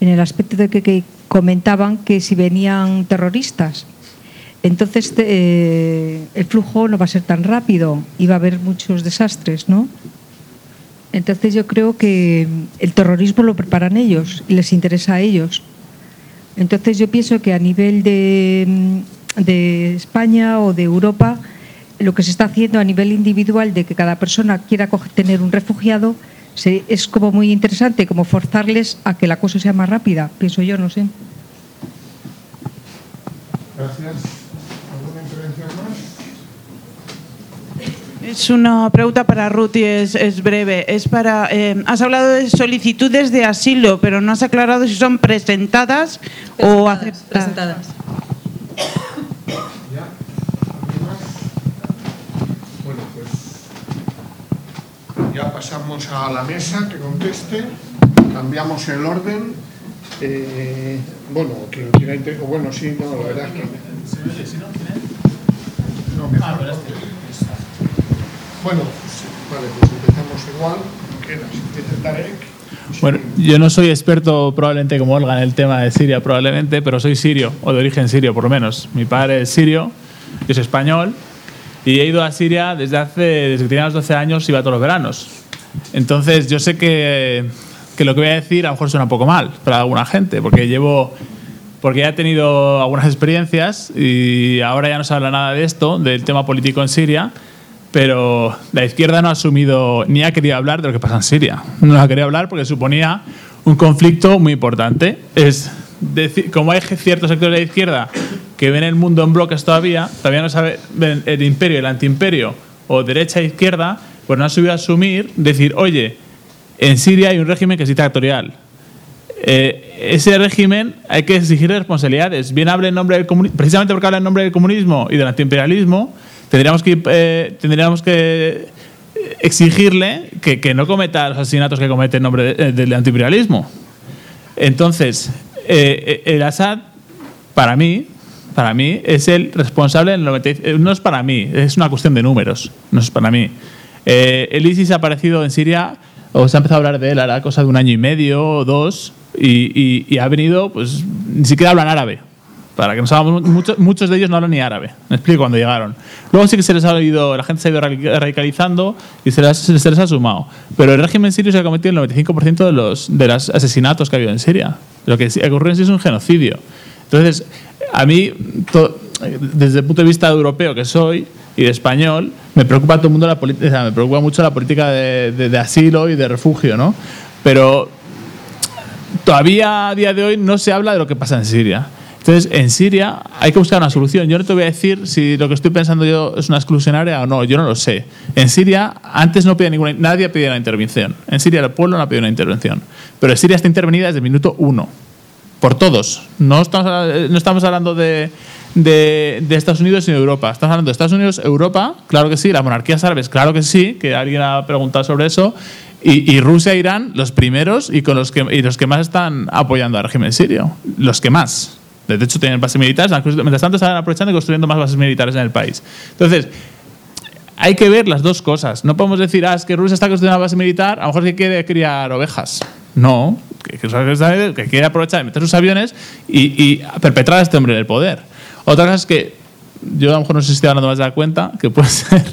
En el aspecto de que, comentaban que si venían terroristas, entonces eh, el flujo no va a ser tan rápido y va a haber muchos desastres, ¿no? Entonces yo creo que el terrorismo lo preparan ellos y les interesa a ellos. Entonces yo pienso que a nivel de de España o de Europa, lo que se está haciendo a nivel individual de que cada persona quiera tener un refugiado, es como muy interesante, como forzarles a que la cosa sea más rápida, pienso yo, no sé. Gracias. ¿Alguna intervención más? Es una pregunta para Ruth y es, breve. Es para, eh, has hablado de solicitudes de asilo, pero no has aclarado si son presentadas, o aceptadas. Presentadas. ya pasamos a la mesa que conteste, cambiamos el orden. Eh, bueno, quien quiera inter- o bueno, sí, no, la verdad es que. No, mejor. Bueno, vale, pues empezamos igual. Tarek. Bueno, yo no soy experto probablemente como Olga en el tema de Siria, probablemente, pero soy sirio, o de origen sirio por lo menos. Mi padre es sirio, yo español, y he ido a Siria desde hace, desde que tenía los 12 años, iba todos los veranos. Entonces, yo sé que, que lo que voy a decir a lo mejor suena un poco mal para alguna gente, porque llevo porque ya he tenido algunas experiencias y ahora ya no se habla nada de esto, del tema político en Siria, pero la izquierda no ha asumido ni ha querido hablar de lo que pasa en Siria. No ha querido hablar porque suponía un conflicto muy importante. Es decir, como hay ciertos sectores de la izquierda que ven el mundo en bloques todavía, todavía no saben el imperio, el antiimperio o derecha e izquierda, pues no han subido a asumir, decir, oye, en Siria hay un régimen que es dictatorial. Eh, ese régimen hay que exigir responsabilidades. Bien hable en nombre del precisamente porque habla en nombre del comunismo y del antiimperialismo, tendríamos que, eh, tendríamos que exigirle que, que, no cometa los asesinatos que comete en nombre de, del antiimperialismo. Entonces, eh, el Assad, para mí, para mí, es el responsable del 90, no es para mí, es una cuestión de números, no es para mí. Eh, el ISIS ha aparecido en Siria, o se ha empezado a hablar de él la cosa de un año y medio o dos, y, y, y ha venido, pues ni siquiera hablan árabe. Para que no sabamos, muchos, muchos de ellos no hablan ni árabe. Me explico cuando llegaron. Luego sí que se les ha oído, la gente se ha ido radicalizando y se les, se les ha sumado. Pero el régimen sirio se ha cometido el 95% de los, de los asesinatos que ha habido en Siria. Lo que ocurre en sí es un genocidio. Entonces, a mí, to, desde el punto de vista europeo que soy y de español, me preocupa todo el mundo la política, me preocupa mucho la política de, de, de asilo y de refugio, ¿no? Pero todavía a día de hoy no se habla de lo que pasa en Siria. Entonces, en Siria hay que buscar una solución. Yo no te voy a decir si lo que estoy pensando yo es una exclusionaria o no, yo no lo sé. En Siria, antes no pedía ninguna, nadie pedía una intervención. En Siria el pueblo no ha pedido una intervención. Pero Siria está intervenida desde el minuto uno. Por todos. No estamos, no estamos hablando de, de, Estados Unidos sino de Europa. Estamos hablando de Estados Unidos, Europa, claro que sí. Las monarquías árabes, claro que sí, que alguien ha preguntado sobre eso. Y, y, Rusia e Irán, los primeros y, con los que, y los que más están apoyando al régimen sirio. Los que más. De hecho, tienen bases militares. Mientras tanto, están aprovechando y construyendo más bases militares en el país. Entonces, hay que ver las dos cosas. No podemos decir, ah, es que Rusia está construyendo una base militar, a lo mejor que quiere criar ovejas. No, que, que, quiere aprovechar de meter sus aviones y, y, perpetrar a este hombre en el poder. Otra cosa es que, yo a lo mejor no sé si estoy hablando más de la cuenta, que puede ser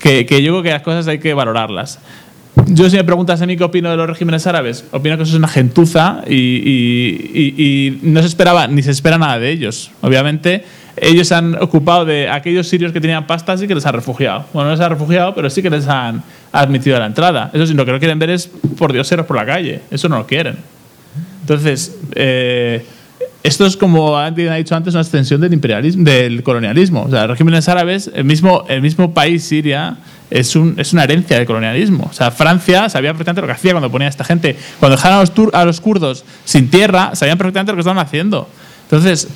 que, que yo creo que las cosas hay que valorarlas. Yo si me preguntas a mí qué opino de los regímenes árabes, opino que eso es una gentuza y, y, y, y, no se esperaba ni se espera nada de ellos. Obviamente ellos se han ocupado de aquellos sirios que tenían pastas y que les han refugiado. Bueno, no les han refugiado, pero sí que les han admitido a la entrada. Eso sí, lo que no quieren ver es por dioseros por la calle. Eso no lo quieren. Entonces, eh, esto es como ha dicho antes una extensión del imperialismo, del colonialismo. O sea, los regímenes árabes, el mismo, el mismo país, Siria, es, un, es una herencia del colonialismo. O sea, Francia sabía perfectamente lo que hacía cuando ponía a esta gente. Cuando dejaron a los, tur- a los kurdos sin tierra, sabían perfectamente lo que estaban haciendo. Entonces,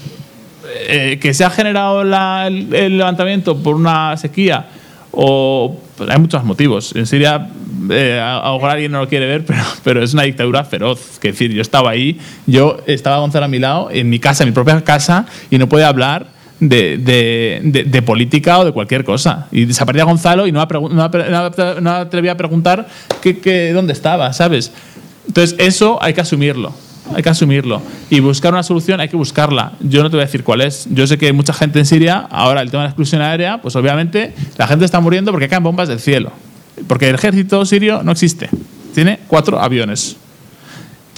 eh, que se ha generado la- el, el levantamiento por una sequía o pues hay muchos motivos. En Siria, eh, a mejor alguien no lo quiere ver, pero, pero es una dictadura feroz. Que decir, yo estaba ahí, yo estaba Gonzalo a mi lado, en mi casa, en mi propia casa, y no podía hablar de, de- de- política o de cualquier cosa. Y desaparecía Gonzalo y no, no, no atrevía a preguntar qué, qué- dónde estaba, ¿sabes? Entonces, eso hay que asumirlo. Hay que asumirlo. Y buscar una solución hay que buscarla. Yo no te voy a decir cuál es. Yo sé que mucha gente en Siria, ahora el tema de la exclusión aérea, pues obviamente la gente está muriendo porque caen bombas del cielo. Porque el ejército sirio no existe. Tiene cuatro aviones.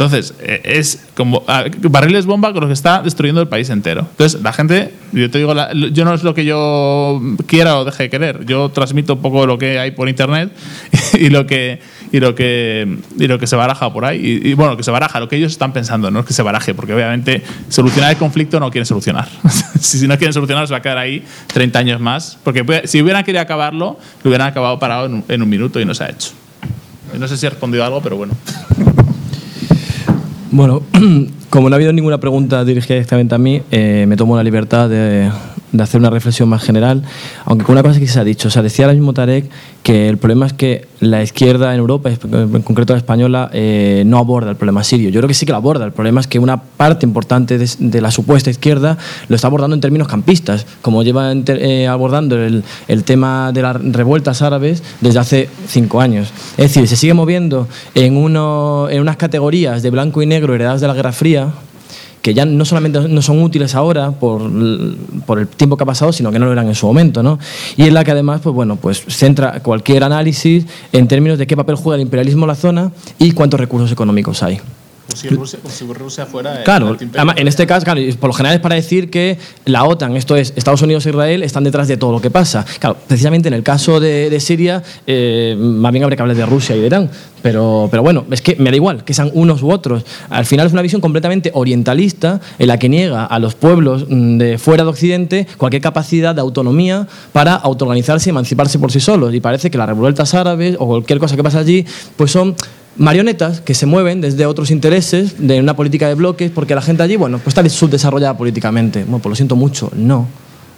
Entonces, eh, es como ah, barriles bomba con los que está destruyendo el país entero. Entonces, la gente, yo te digo, la- yo no es lo que yo quiera o deje de querer. Yo transmito un poco lo que hay por internet y lo que y lo que y lo que se baraja por ahí. Y, y, bueno, que se baraja, lo que ellos están pensando, no es que se baraje, porque obviamente solucionar el conflicto no quieren solucionar. si, no quieren solucionar, se va a quedar ahí 30 años más. Porque si hubieran querido acabarlo, lo hubieran acabado parado en un, en un minuto y no se ha hecho. No sé si he respondido algo, pero bueno. Bueno, como no ha habido ninguna pregunta dirigida directamente a mí, eh, me tomo la libertad de, de hacer una reflexión más general, aunque con una cosa que se ha dicho. O sea, decía ahora mismo Tarek que el problema es que la izquierda en Europa, en concreto la española, eh, no aborda el problema sirio. Yo creo que sí que lo aborda. El problema es que una parte importante de, la supuesta izquierda lo está abordando en términos campistas, como lleva eh, abordando el, tema de las revueltas árabes desde hace cinco años. Es decir, se sigue moviendo en, en unas categorías de blanco y negro heredadas de la Guerra Fría, que ya no solamente no son útiles ahora por, por el tiempo que ha pasado, sino que no lo eran en su momento, ¿no? Y en la que además, pues bueno, pues centra cualquier análisis en términos de qué papel juega el imperialismo en la zona y cuántos recursos económicos hay. Como si Rusia, como si Rusia fuera. Claro, además, en este caso, claro, por lo general es para decir que la OTAN, esto es Estados Unidos e Israel, están detrás de todo lo que pasa. Claro, precisamente en el caso de, de Siria, eh, más bien habría que hablar de Rusia y de Irán. Pero, pero bueno, es que me da igual que sean unos u otros. Al final es una visión completamente orientalista en la que niega a los pueblos mm, de fuera de Occidente cualquier capacidad de autonomía para autoorganizarse y emanciparse por sí solos. Y parece que las revueltas árabes o cualquier cosa que pasa allí, pues son marionetas que se mueven desde otros intereses de una política de bloques porque la gente allí, bueno, pues está subdesarrollada políticamente. Bueno, pues lo siento mucho, no.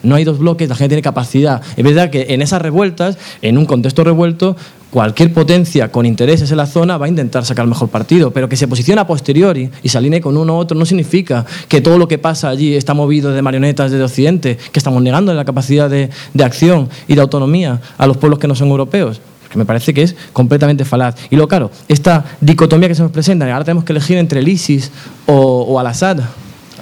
No hay dos bloques, la gente tiene capacidad. Es verdad que en esas revueltas, en un contexto revuelto, cualquier potencia con intereses en la zona va a intentar sacar el mejor partido, pero que se posicione a posteriori y se alinee con uno u otro no significa que todo lo que pasa allí está movido de marionetas desde Occidente, que estamos negando la capacidad de, de acción y de autonomía a los pueblos que no son europeos me parece que es completamente falaz. Y lo claro, esta dicotomía que se nos presenta, ahora tenemos que elegir entre el ISIS o, o Al-Assad.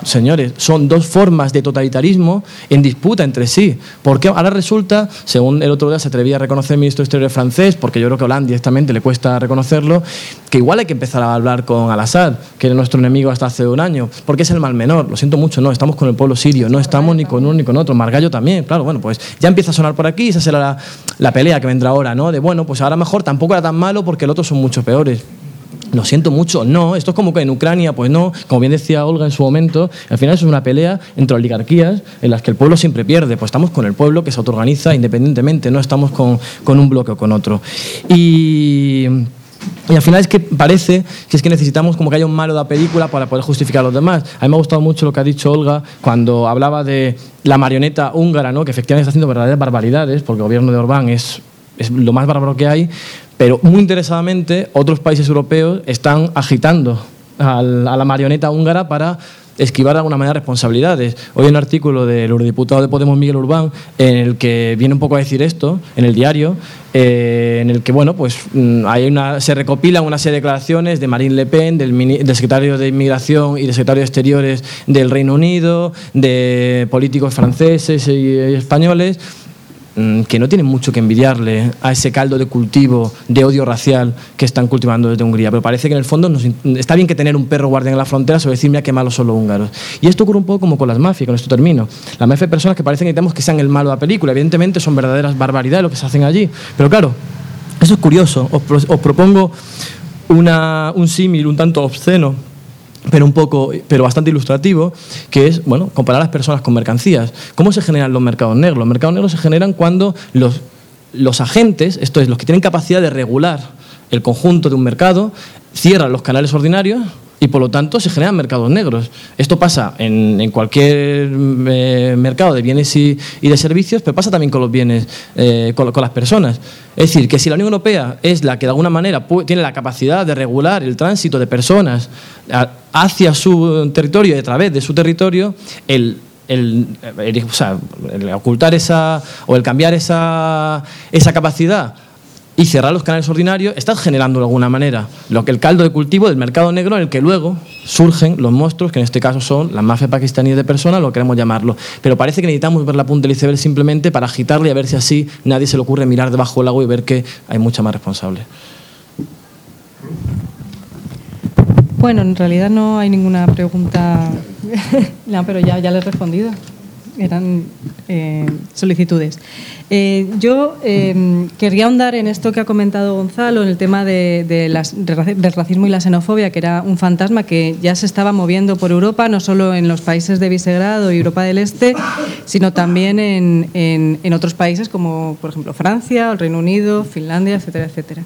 Señores, son dos formas de totalitarismo en disputa entre sí. Porque ahora resulta, según el otro día se atrevía a reconocer el ministro de Exteriores francés, porque yo creo que a Hollande directamente le cuesta reconocerlo, que igual hay que empezar a hablar con Al-Assad, que era nuestro enemigo hasta hace un año, porque es el mal menor. Lo siento mucho, no, estamos con el pueblo sirio, no estamos ni con uno ni con otro. Margallo también, claro, bueno, pues ya empieza a sonar por aquí, esa será la, la pelea que vendrá ahora, ¿no? De bueno, pues ahora mejor tampoco era tan malo porque el otro son mucho peores. Lo siento mucho, no, esto es como que en Ucrania, pues no, como bien decía Olga en su momento, al final es una pelea entre oligarquías en las que el pueblo siempre pierde, pues estamos con el pueblo que se autoorganiza independientemente, no estamos con, con un bloque o con otro. Y, y al final es que parece que es que necesitamos como que haya un malo de la película para poder justificar a los demás. A mí me ha gustado mucho lo que ha dicho Olga cuando hablaba de la marioneta húngara, ¿no? que efectivamente está haciendo verdaderas barbaridades, porque el gobierno de Orbán es, es lo más bárbaro que hay, pero muy interesadamente otros países europeos están agitando a la marioneta húngara para esquivar de alguna manera responsabilidades. Hoy hay un artículo del eurodiputado de Podemos, Miguel Urbán, en el que viene un poco a decir esto, en el diario, eh, en el que bueno, pues, mm, hay una, se recopilan una serie de declaraciones de Marine Le Pen, del, del secretario de Inmigración y del secretario de Exteriores del Reino Unido, de políticos franceses y, españoles, que no tienen mucho que envidiarle a ese caldo de cultivo de odio racial que están cultivando desde Hungría. Pero parece que en el fondo está bien que tener un perro guardián en la frontera sobre decir, mira qué malos son los húngaros. Y esto ocurre un poco como con las mafias, con esto termino. Las mafias hay personas que parecen que necesitamos que sean el malo de la película. Evidentemente son verdaderas barbaridades lo que se hacen allí. Pero claro, eso es curioso. Os, pro- os propongo un símil un tanto obsceno pero un poco, pero bastante ilustrativo, que es, bueno, comparar a las personas con mercancías. ¿Cómo se generan los mercados negros? Los mercados negros se generan cuando los, los agentes, esto es, los que tienen capacidad de regular el conjunto de un mercado, cierran los canales ordinarios y por lo tanto se generan mercados negros. Esto pasa en, cualquier eh, mercado de bienes y, de servicios, pero pasa también con los bienes, eh, con, las personas. Es decir, que si la Unión Europea es la que de alguna manera tiene la capacidad de regular el tránsito de personas hacia su territorio y a través de su territorio, el el, ocultar esa o el cambiar esa, esa capacidad y cerrar los canales ordinarios, estás generando de alguna manera lo que el caldo de cultivo del mercado negro en el que luego surgen los monstruos, que en este caso son la mafia pakistaní de personas, lo queremos llamarlo. Pero parece que necesitamos ver la punta del iceberg simplemente para agitarle y a ver si así nadie se le ocurre mirar debajo del agua y ver que hay mucha más responsable. Bueno, en realidad no hay ninguna pregunta, no, pero ya le he respondido eran eh, solicitudes. Eh, yo eh, querría ahondar en esto que ha comentado Gonzalo, en el tema de, del racismo y la xenofobia, que era un fantasma que ya se estaba moviendo por Europa, no solo en los países de Visegrado y Europa del Este, sino también en, en, otros países como, por ejemplo, Francia, el Reino Unido, Finlandia, etcétera, etcétera.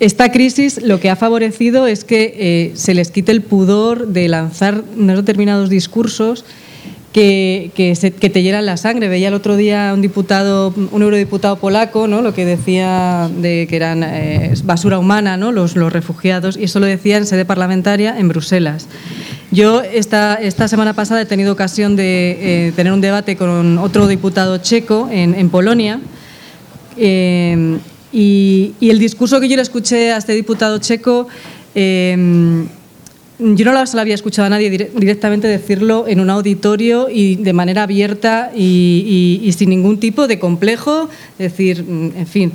esta crisis lo que ha favorecido es que se les quite el pudor de lanzar determinados discursos que, te llenan la sangre. Veía el otro día un diputado, un eurodiputado polaco, ¿no? lo que decía de que eran eh, basura humana, ¿no? los, los refugiados, y eso lo decía en sede parlamentaria en Bruselas. Yo esta, esta semana pasada he tenido ocasión de eh, tener un debate con otro diputado checo en, en Polonia. Eh, y, y, el discurso que yo le escuché a este diputado checo yo no lo había escuchado a nadie directamente decirlo en un auditorio y de manera abierta y, sin ningún tipo de complejo, es decir, mm, en fin.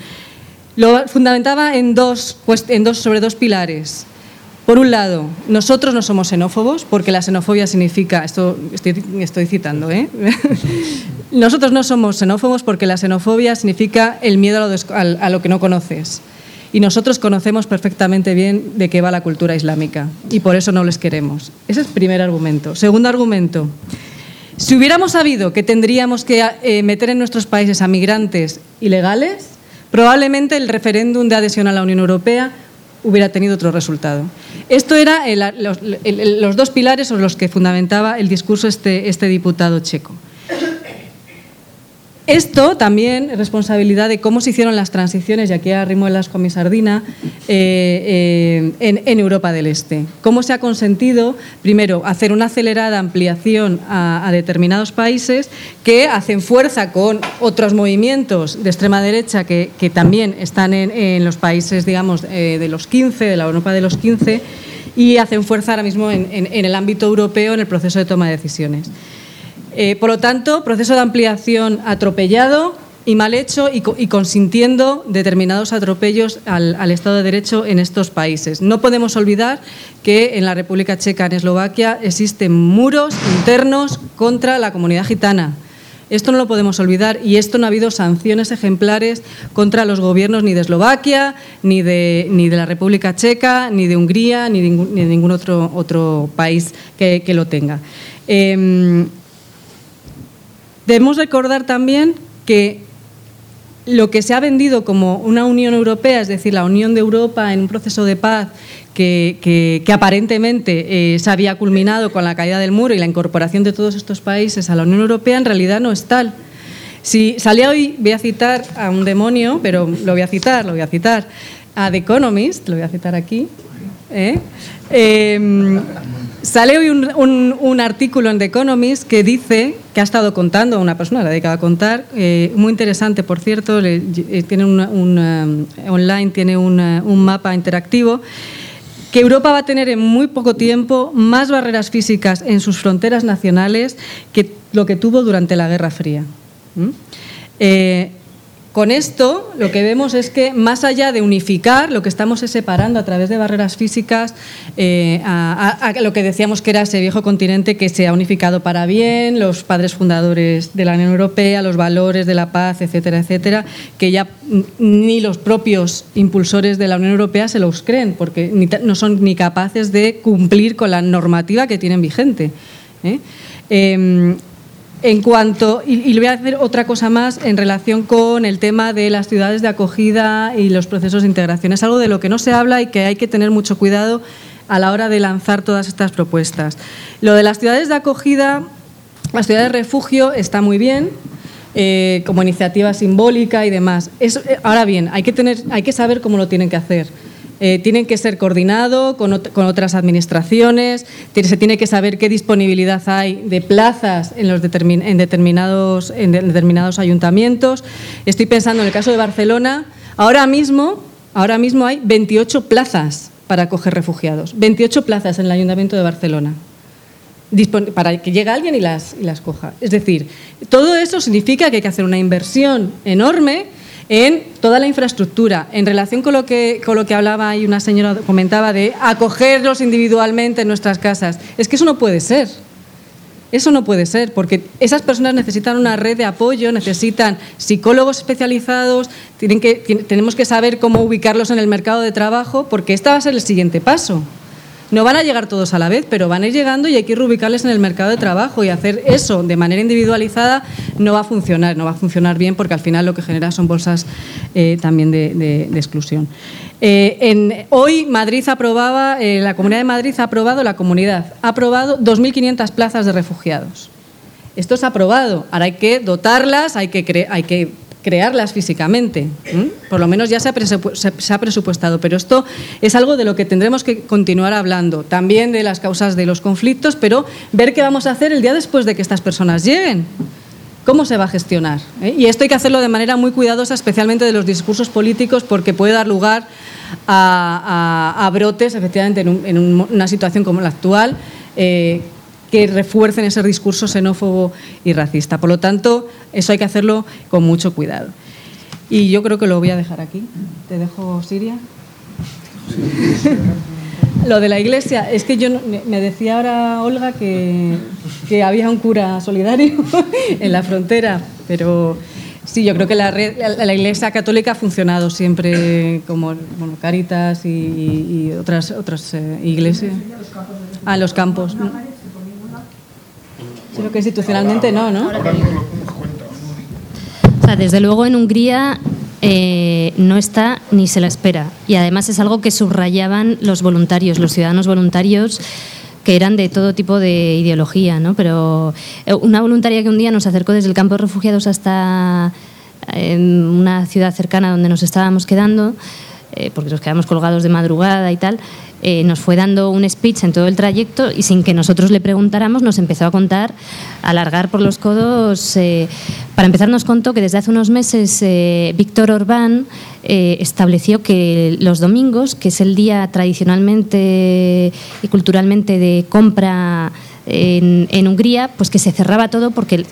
Lo fundamentaba en dos, en dos, sobre dos pilares. Por un lado, nosotros no somos xenófobos, porque la xenofobia significa, esto estoy, citando, ¿eh? nosotros no somos xenófobos porque la xenofobia significa el miedo a lo que no conoces y nosotros conocemos perfectamente bien de qué va la cultura islámica y por eso no les queremos. Ese es el primer argumento. Segundo argumento. Si hubiéramos sabido que tendríamos que eh, meter en nuestros países a migrantes ilegales, probablemente el referéndum de adhesión a la Unión Europea hubiera tenido otro resultado. Esto era los, dos pilares sobre los que fundamentaba el discurso este, este diputado checo. Esto también es responsabilidad de cómo se hicieron las transiciones, y aquí arrimo el asco a mi sardina, eh, eh, en, Europa del Este. Cómo se ha consentido, primero, hacer una acelerada ampliación a, determinados países que hacen fuerza con otros movimientos de extrema derecha que, también están en, los países, digamos, eh, de los 15, de la Europa de los 15, y hacen fuerza ahora mismo en el ámbito europeo en el proceso de toma de decisiones. Eh, por lo tanto, proceso de ampliación atropellado y mal hecho y, consintiendo determinados atropellos al, Estado de Derecho en estos países. No podemos olvidar que en la República Checa, en Eslovaquia, existen muros internos contra la comunidad gitana. Esto no lo podemos olvidar y esto no ha habido sanciones ejemplares contra los gobiernos ni de Eslovaquia, ni de, la República Checa, ni de Hungría, ni de ningún, otro, otro país que, lo tenga. Em, Debemos recordar también que lo que se ha vendido como una Unión Europea, es decir, la Unión de Europa en un proceso de paz que, aparentemente eh, se había culminado con la caída del muro y la incorporación de todos estos países a la Unión Europea, en realidad no es tal. Si salía hoy, voy a citar a un demonio, pero lo voy a citar, lo voy a citar, a The Economist, lo voy a citar aquí. ¿eh? eh Sale hoy un, artículo en The Economist que dice, que ha estado contando, una persona la dedicada a contar, eh, muy interesante, por cierto, eh, tiene un, online, tiene un mapa interactivo, que Europa va a tener en muy poco tiempo más barreras físicas en sus fronteras nacionales que lo que tuvo durante la Guerra Fría. Con esto lo que vemos es que más allá de unificar, lo que estamos es separando a través de barreras físicas eh, a, lo que decíamos que era ese viejo continente que se ha unificado para bien, los padres fundadores de la Unión Europea, los valores de la paz, etcétera, etcétera, que ya ni los propios impulsores de la Unión Europea se los creen, porque no son ni capaces de cumplir con la normativa que tienen vigente. ¿eh? Em, en cuanto, y, le voy a hacer otra cosa más en relación con el tema de las ciudades de acogida y los procesos de integración. Es algo de lo que no se habla y que hay que tener mucho cuidado a la hora de lanzar todas estas propuestas. Lo de las ciudades de acogida, las ciudades de refugio está muy bien, eh, como iniciativa simbólica y demás. Eh, ahora bien, hay que, tener, hay que saber cómo lo tienen que hacer. Eh, tienen que ser coordinados con, otras administraciones, se tiene que saber qué disponibilidad hay de plazas en, los en, determinados, en determinados ayuntamientos. Estoy pensando en el caso de Barcelona, ahora mismo, ahora mismo hay 28 plazas para acoger refugiados, 28 plazas en el Ayuntamiento de Barcelona para que llegue alguien y las, y las coja. Es decir, todo eso significa que hay que hacer una inversión enorme en toda la infraestructura. En relación con lo que, con lo que hablaba y una señora comentaba de acogerlos individualmente en nuestras casas, es que eso no puede ser. Eso no puede ser, porque esas personas necesitan una red de apoyo, necesitan psicólogos especializados, tienen que, tenemos que saber cómo ubicarlos en el mercado de trabajo, porque este va a ser el siguiente paso. No van a llegar todos a la vez, pero van a ir llegando y hay que reubicarles en el mercado de trabajo y hacer eso de manera individualizada no va a funcionar, no va a funcionar bien porque al final lo que genera son bolsas eh, también de, exclusión. Eh, hoy Madrid aprobaba, eh, la Comunidad de Madrid ha aprobado, la comunidad ha aprobado 2.500 plazas de refugiados. Esto es aprobado. Ahora hay que dotarlas, hay que, hay que crearlas físicamente. Por lo menos ya se ha, presupuestado, pero esto es algo de lo que tendremos que continuar hablando, también de las causas de los conflictos, pero ver qué vamos a hacer el día después de que estas personas lleguen. ¿Cómo se va a gestionar? ¿Eh? Y esto hay que hacerlo de manera muy cuidadosa, especialmente de los discursos políticos, porque puede dar lugar a, brotes, efectivamente, en, una situación como la actual, eh, que refuercen ese discurso xenófobo y racista. Por lo tanto, eso hay que hacerlo con mucho cuidado. Y yo creo que lo voy a dejar aquí. Te dejo Siria. Lo de la iglesia, es que yo me decía ahora Olga que, que había un cura solidario en la frontera, pero sí, yo creo que la, la, iglesia católica ha funcionado siempre como bueno, Caritas y, otras, otras eh, iglesias. A ah, los campos. Creo que institucionalmente no, ¿no? O sea, desde luego en Hungría eh, no está ni se la espera. Y además es algo que subrayaban los voluntarios, los ciudadanos voluntarios que eran de todo tipo de ideología, ¿no? Pero eh, una voluntaria que un día nos acercó desde el campo de refugiados hasta eh, una ciudad cercana donde nos estábamos quedando, porque nos quedamos colgados de madrugada y tal, eh, nos fue dando un speech en todo el trayecto y sin que nosotros le preguntáramos nos empezó a contar, a alargar por los codos. Eh, para empezar nos contó que desde hace unos meses eh, Víctor Orbán estableció que los domingos, que es el día tradicionalmente y culturalmente de compra en, en Hungría, pues que se cerraba todo porque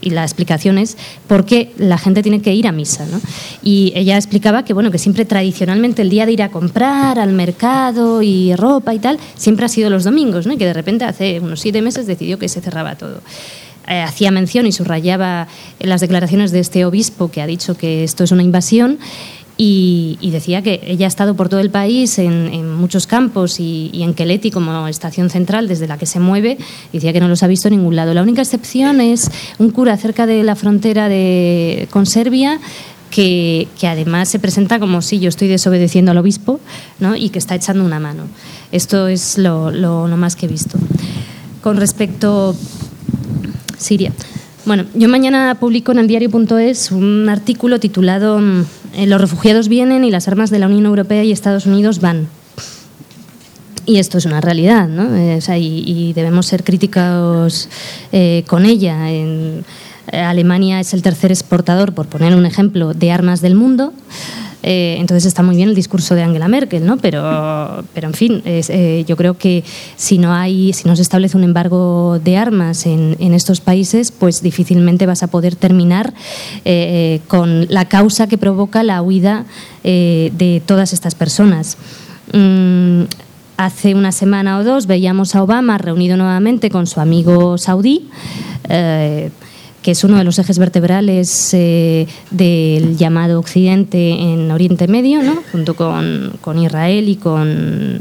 y la explicación es por qué la gente tiene que ir a misa. ¿no? Y ella explicaba que, bueno, que siempre tradicionalmente el día de ir a comprar al mercado y ropa y tal, siempre ha sido los domingos, ¿no? y que de repente hace unos siete meses decidió que se cerraba todo. Eh, hacía mención y subrayaba las declaraciones de este obispo que ha dicho que esto es una invasión y, decía que ella ha estado por todo el país en, muchos campos y, en Keleti como estación central desde la que se mueve, decía que no los ha visto en ningún lado. La única excepción es un cura cerca de la frontera de, con Serbia que, además se presenta como si yo estoy desobedeciendo al obispo ¿no? y que está echando una mano. Esto es lo, lo, lo más que he visto. Con respecto Siria. Bueno, yo mañana publico en el diario.es un artículo titulado mm, eh, Los refugiados vienen y las armas de la Unión Europea y Estados Unidos van. Y esto es una realidad, ¿no? Eh, y, debemos ser críticos eh, con ella. Alemania es el tercer exportador, por poner un ejemplo, de armas del mundo. Eh, entonces está muy bien el discurso de Angela Merkel, ¿no? Pero, pero en fin, eh, yo creo que si no hay, si no se establece un embargo de armas en, estos países, pues difícilmente vas a poder terminar eh, con la causa que provoca la huida de todas estas personas. Mm, hace una semana o dos veíamos a Obama reunido nuevamente con su amigo saudí que es uno de los ejes vertebrales eh, del llamado Occidente en Oriente Medio, ¿no? junto con, con, Israel y con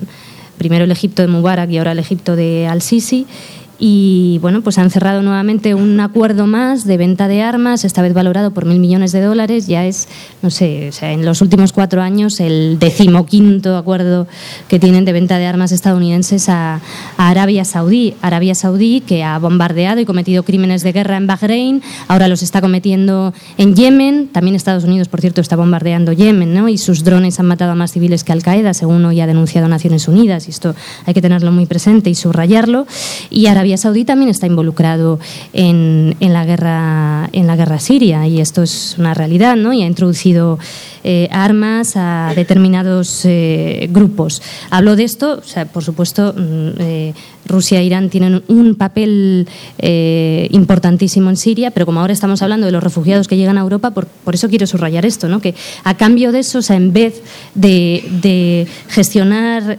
primero el Egipto de Mubarak y ahora el Egipto de Al-Sisi y bueno, pues han cerrado nuevamente un acuerdo más de venta de armas, esta vez valorado por mil millones de dólares. Ya es, no sé, o sea, en los últimos cuatro años el decimoquinto acuerdo que tienen de venta de armas estadounidenses a, Arabia Saudí. Arabia Saudí que ha bombardeado y cometido crímenes de guerra en Bahrein, ahora los está cometiendo en Yemen. También Estados Unidos, por cierto, está bombardeando Yemen, ¿no? Y sus drones han matado a más civiles que Al Qaeda, según hoy ha denunciado Naciones Unidas. Y esto hay que tenerlo muy presente y subrayarlo. Y Arabia Saudí también está involucrado en, la, guerra, en la guerra siria y esto es una realidad, ¿no? Y ha introducido eh, armas a determinados eh, grupos. Hablo de esto, o sea, por supuesto, mm, eh, Rusia e Irán tienen un papel importantísimo en Siria, pero como ahora estamos hablando de los refugiados que llegan a Europa, por, eso quiero subrayar esto, ¿no? que a cambio de eso, o sea, en vez de, de gestionar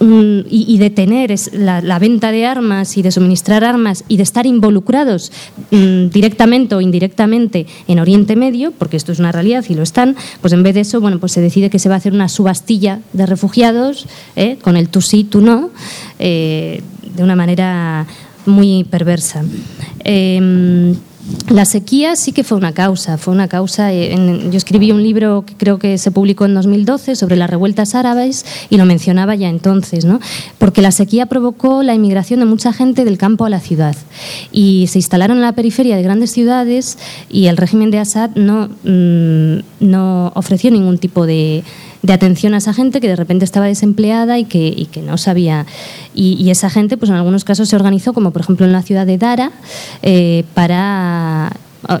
y, de tener la, venta de armas y de suministrar armas y de estar involucrados mm, directamente o indirectamente en Oriente Medio, porque esto es una realidad y lo están, pues en vez de eso, bueno, pues se decide que se va a hacer una subastilla de refugiados ¿eh? con el tú sí, tú no, eh, de una manera muy perversa. Em, la sequía sí que fue una causa, fue una causa. Eh, yo escribí un libro que creo que se publicó en 2012 sobre las revueltas árabes y lo mencionaba ya entonces, ¿no? Porque la sequía provocó la inmigración de mucha gente del campo a la ciudad y se instalaron en la periferia de grandes ciudades y el régimen de Assad no, mm, no ofreció ningún tipo de de atención a esa gente que de repente estaba desempleada y que, que no sabía. Y, esa gente, pues en algunos casos se organizó, como por ejemplo en la ciudad de Dara, eh, para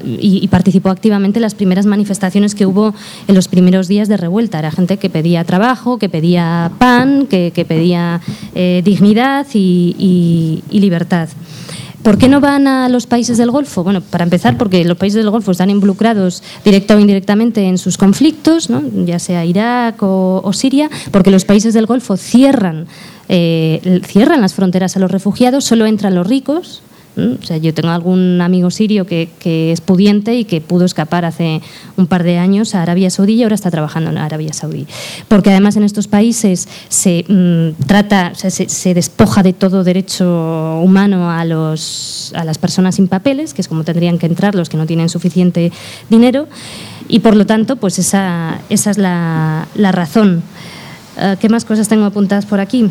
y, participó activamente en las primeras manifestaciones que hubo en los primeros días de revuelta. Era gente que pedía trabajo, que pedía pan, que, pedía eh, dignidad y libertad. ¿Por qué no van a los países del Golfo? Bueno, para empezar, porque los países del Golfo están involucrados directa o indirectamente en sus conflictos, ya sea Irak o, Siria, porque los países del Golfo cierran, eh, cierran las fronteras a los refugiados, solo entran los ricos, o sea, yo tengo algún amigo sirio que, es pudiente y que pudo escapar hace un par de años a Arabia Saudí y ahora está trabajando en Arabia Saudí. Porque además en estos países se mm, trata, se, despoja de todo derecho humano a, los, a las personas sin papeles, que es como tendrían que entrar los que no tienen suficiente dinero. Y por lo tanto, pues esa, esa es la, razón. Eh, ¿Qué más cosas tengo apuntadas por aquí?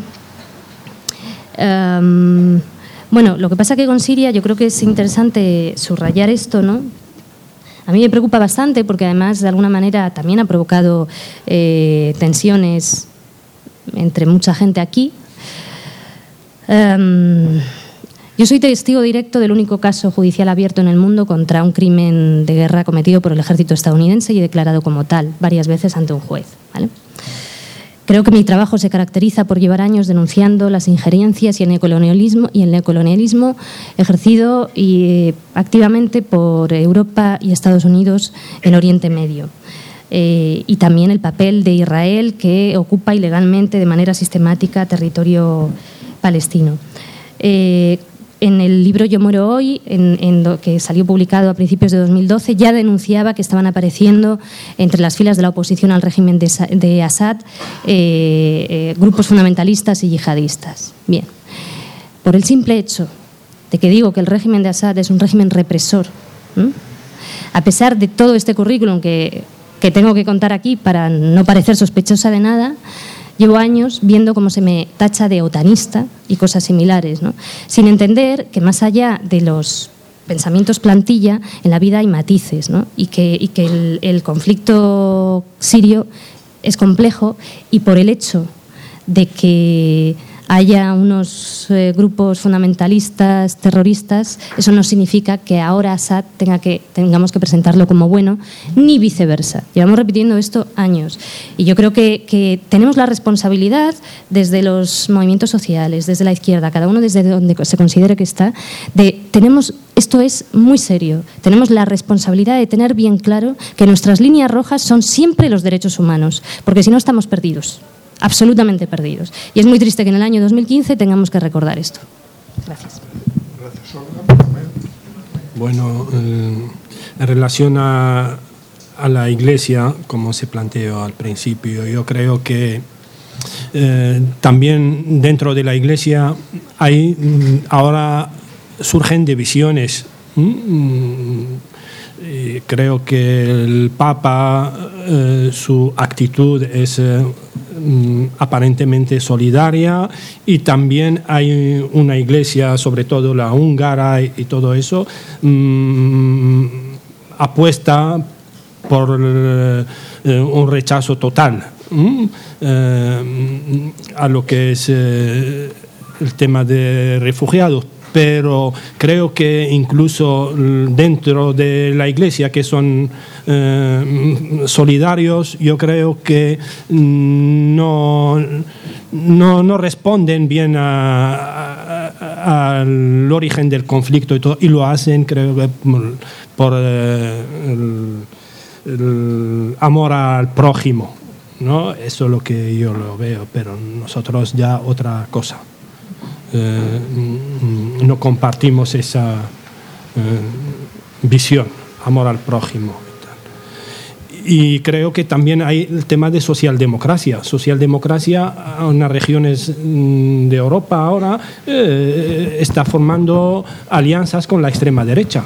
Em, bueno, lo que pasa que con Siria yo creo que es interesante subrayar esto, ¿no? A mí me preocupa bastante porque además de alguna manera también ha provocado eh, tensiones entre mucha gente aquí. Em, yo soy testigo directo del único caso judicial abierto en el mundo contra un crimen de guerra cometido por el ejército estadounidense y declarado como tal varias veces ante un juez. ¿vale? Creo que mi trabajo se caracteriza por llevar años denunciando las injerencias y el neocolonialismo, y el neocolonialismo ejercido y, activamente por Europa y Estados Unidos en Oriente Medio. Eh, y también el papel de Israel que ocupa ilegalmente de manera sistemática territorio palestino. Eh, en el libro Yo muero hoy, que salió publicado a principios de 2012, ya denunciaba que estaban apareciendo entre las filas de la oposición al régimen de, Assad eh, eh, grupos fundamentalistas y yihadistas. Bien, por el simple hecho de que digo que el régimen de Assad es un régimen represor, a pesar de todo este currículum que tengo que contar aquí para no parecer sospechosa de nada, Llevo años viendo cómo se me tacha de otanista y cosas similares, ¿no? sin entender que más allá de los pensamientos plantilla, en la vida hay matices ¿no? y que, que el, conflicto sirio es complejo y por el hecho de que haya unos eh, grupos fundamentalistas, terroristas, eso no significa que ahora Assad tenga que, tengamos que presentarlo como bueno, ni viceversa. Llevamos repitiendo esto años. Y yo creo que, que tenemos la responsabilidad desde los movimientos sociales, desde la izquierda, cada uno desde donde se considere que está, de tenemos esto es muy serio. Tenemos la responsabilidad de tener bien claro que nuestras líneas rojas son siempre los derechos humanos, porque si no estamos perdidos, absolutamente perdidos. Y es muy triste que en el año 2015 tengamos que recordar esto. Gracias. Bueno, eh, en relación a, a, la Iglesia, como se planteó al principio, yo creo que eh, también dentro de la Iglesia hay mm, ahora surgen divisiones. creo que el Papa, eh, su actitud es eh, mm, aparentemente solidaria y también hay una iglesia, sobre todo la húngara y, todo eso, mm, apuesta por eh, un rechazo total a lo que es el tema de refugiados pero creo que incluso dentro de la iglesia que son eh, solidarios, yo creo que no, no, responden bien al origen del conflicto y, lo hacen, creo por eh, amor al prójimo. ¿no? Eso es lo que yo lo veo, pero nosotros ya otra cosa. Eh, no compartimos esa eh, visión, amor al prójimo. Y creo que también hay el tema de socialdemocracia. Socialdemocracia en las regiones mm, de Europa ahora eh, está formando alianzas con la extrema derecha.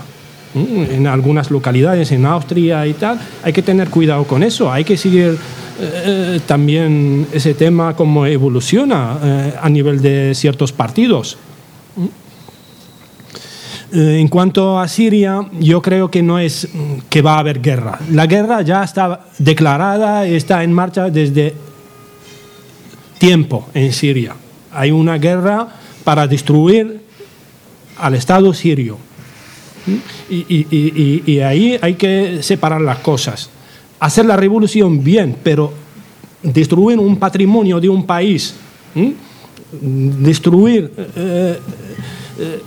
Mm, en algunas localidades, en Austria y tal, hay que tener cuidado con eso, hay que seguir eh, también ese tema cómo evoluciona eh, a nivel de ciertos partidos. Eh, en cuanto a Siria, yo creo que no es que va a haber guerra. La guerra ya está declarada, está en marcha desde tiempo en Siria. Hay una guerra para destruir al Estado sirio. y ahí hay que separar las cosas hacer la revolución bien, pero destruir un patrimonio de un país, destruir eh, eh,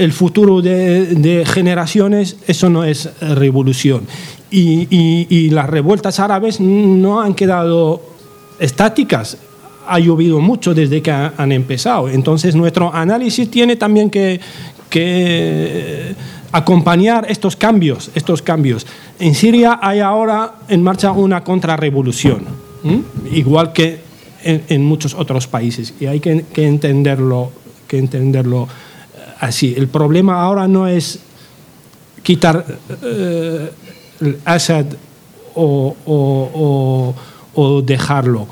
el, futuro de, generaciones, eso no es revolución. Y, las revueltas árabes no han quedado estáticas, ha llovido mucho desde que han empezado. Entonces nuestro análisis tiene también que, que acompañar estos cambios, estos cambios. En Siria hay ahora en marcha una contrarrevolución, igual que en, muchos otros países, y hay que, entenderlo, que entenderlo eh, así. El problema ahora no es quitar eh, Assad o, dejarlo.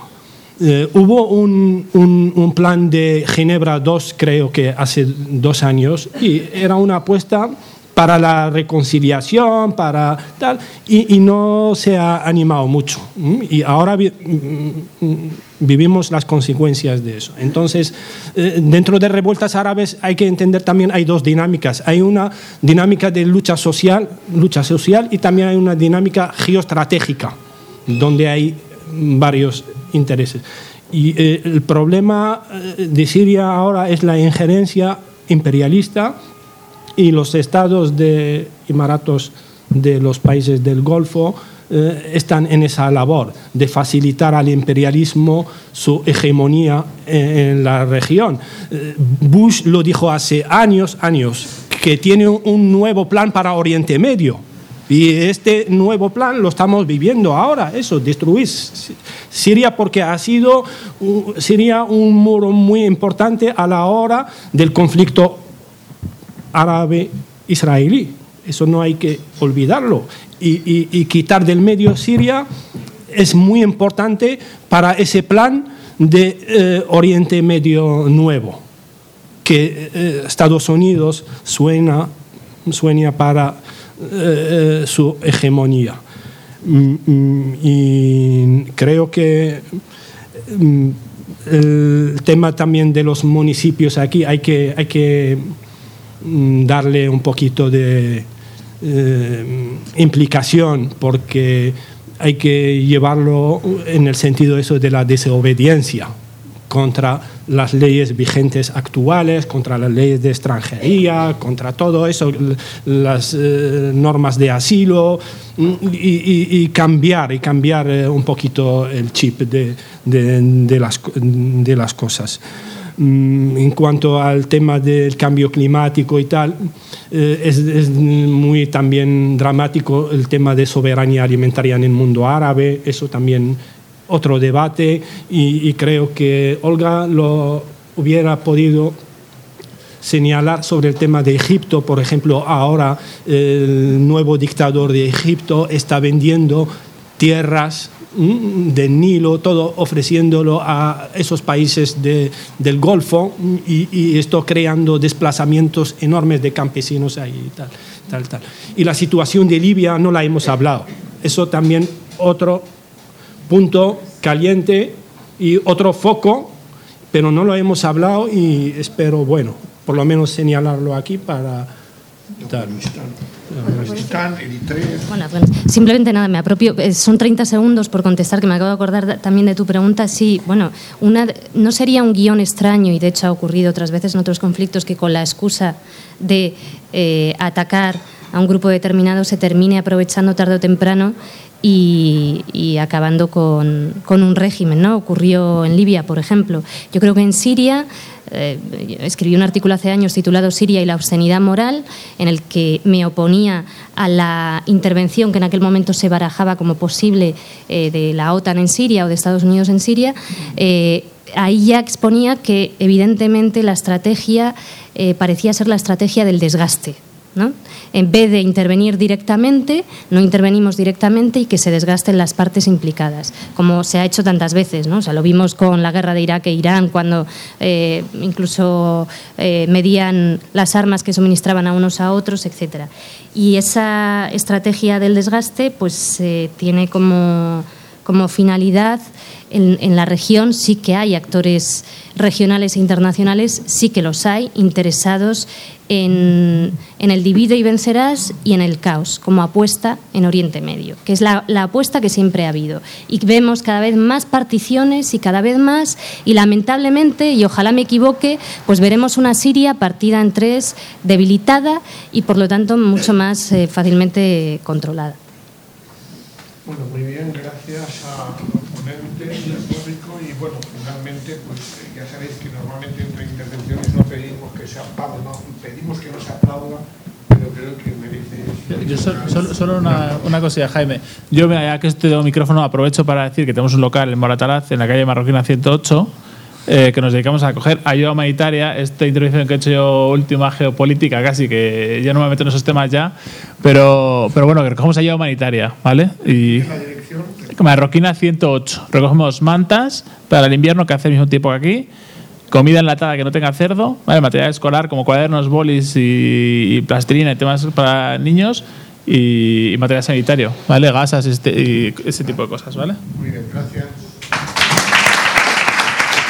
Eh, hubo un, un, plan de Ginebra II, creo que hace dos años, y era una apuesta para la reconciliación, para tal, y, no se ha animado mucho. Y ahora vivimos las consecuencias de eso. Entonces, eh, dentro de revueltas árabes hay que entender también hay dos dinámicas. Hay una dinámica de lucha social, lucha social y también hay una dinámica geoestratégica, donde hay varios intereses. Y eh, el problema eh, de Siria ahora es la injerencia imperialista y los estados de Emiratos de los países del Golfo eh, están en esa labor de facilitar al imperialismo su hegemonía en, la región. Eh, Bush lo dijo hace años, años, que tiene un nuevo plan para Oriente Medio. Y este nuevo plan lo estamos viviendo ahora, eso, destruir Siria porque ha sido Siria un muro muy importante a la hora del conflicto árabe-israelí. Eso no hay que olvidarlo. Y, quitar del medio Siria es muy importante para ese plan de eh, Oriente Medio nuevo, que eh, Estados Unidos suena, sueña para eh, su hegemonía. Mm, mm, y creo que mm, el tema también de los municipios aquí hay que, hay que darle un poquito de eh, implicación porque hay que llevarlo en el sentido eso de la desobediencia contra las leyes vigentes actuales, contra las leyes de extranjería, contra todo eso, las eh, normas de asilo mm, y, cambiar y cambiar eh, un poquito el chip de, de, las, de las cosas. Mm, en cuanto al tema del cambio climático y tal, eh, es, muy también dramático el tema de soberanía alimentaria en el mundo árabe, eso también otro debate y, creo que Olga lo hubiera podido señalar sobre el tema de Egipto. Por ejemplo, ahora el nuevo dictador de Egipto está vendiendo tierras del Nilo, todo ofreciéndolo a esos países del Golfo y, y, esto creando desplazamientos enormes de campesinos ahí tal, tal, tal. Y la situación de Libia no la hemos hablado. Eso también otro punto caliente y otro foco, pero no lo hemos hablado y espero, bueno, por lo menos señalarlo aquí para... Bueno, simplemente nada, me apropio. Eh, son 30 segundos por contestar, que me acabo de acordar también de tu pregunta. Sí, bueno, una, no sería un guion extraño, y de hecho ha ocurrido otras veces en otros conflictos, que con la excusa de eh, atacar a un grupo determinado se termine aprovechando tarde o temprano y, acabando con, un régimen. ¿no? Ocurrió en Libia, por ejemplo. Yo creo que en Siria, eh, escribí un artículo hace años titulado Siria y la obscenidad moral, en el que me oponía a la intervención que en aquel momento se barajaba como posible eh, de la OTAN en Siria o de Estados Unidos en Siria. Eh, ahí ya exponía que evidentemente la estrategia parecía ser la estrategia del desgaste. En vez de intervenir directamente, no intervenimos directamente y que se desgasten las partes implicadas, como se ha hecho tantas veces. ¿no? O sea, lo vimos con la guerra de Irak e Irán, cuando eh, incluso eh, medían las armas que suministraban a unos a otros, etc. Y esa estrategia del desgaste pues, tiene como, como finalidad en, la región sí que hay actores regionales e internacionales, sí que los hay, interesados en, el divide y vencerás y en el caos, como apuesta en Oriente Medio, que es la, apuesta que siempre ha habido. Y vemos cada vez más particiones y cada vez más, y lamentablemente, y ojalá me equivoque, pues veremos una Siria partida en tres, debilitada y por lo tanto mucho más eh, fácilmente controlada. Bueno, muy bien, gracias a ponente, y bueno, finalmente, pues ya sabéis que normalmente entre intervenciones no pedimos que se aplaude, no, pedimos que no se aplauda, pero creo que merece... Yo solo, solo, una, una, cosilla, Jaime. Yo, ya que estoy de micrófono, aprovecho para decir que tenemos un local en Moratalaz, en la calle Marroquina 108, eh, que nos dedicamos a coger ayuda humanitaria. Esta intervención que he hecho yo última geopolítica, casi que ya no me meto en esos temas ya, pero, pero bueno, que recogemos ayuda humanitaria, ¿vale? Y Marroquina 108. Recogemos mantas para el invierno que hace el mismo tiempo que aquí, comida enlatada que no tenga cerdo, ¿vale? material escolar como cuadernos, bolis y, plastilina y temas para niños y, material sanitario, ¿vale? Gasas este, y ese tipo de cosas, ¿vale? Muy bien, gracias.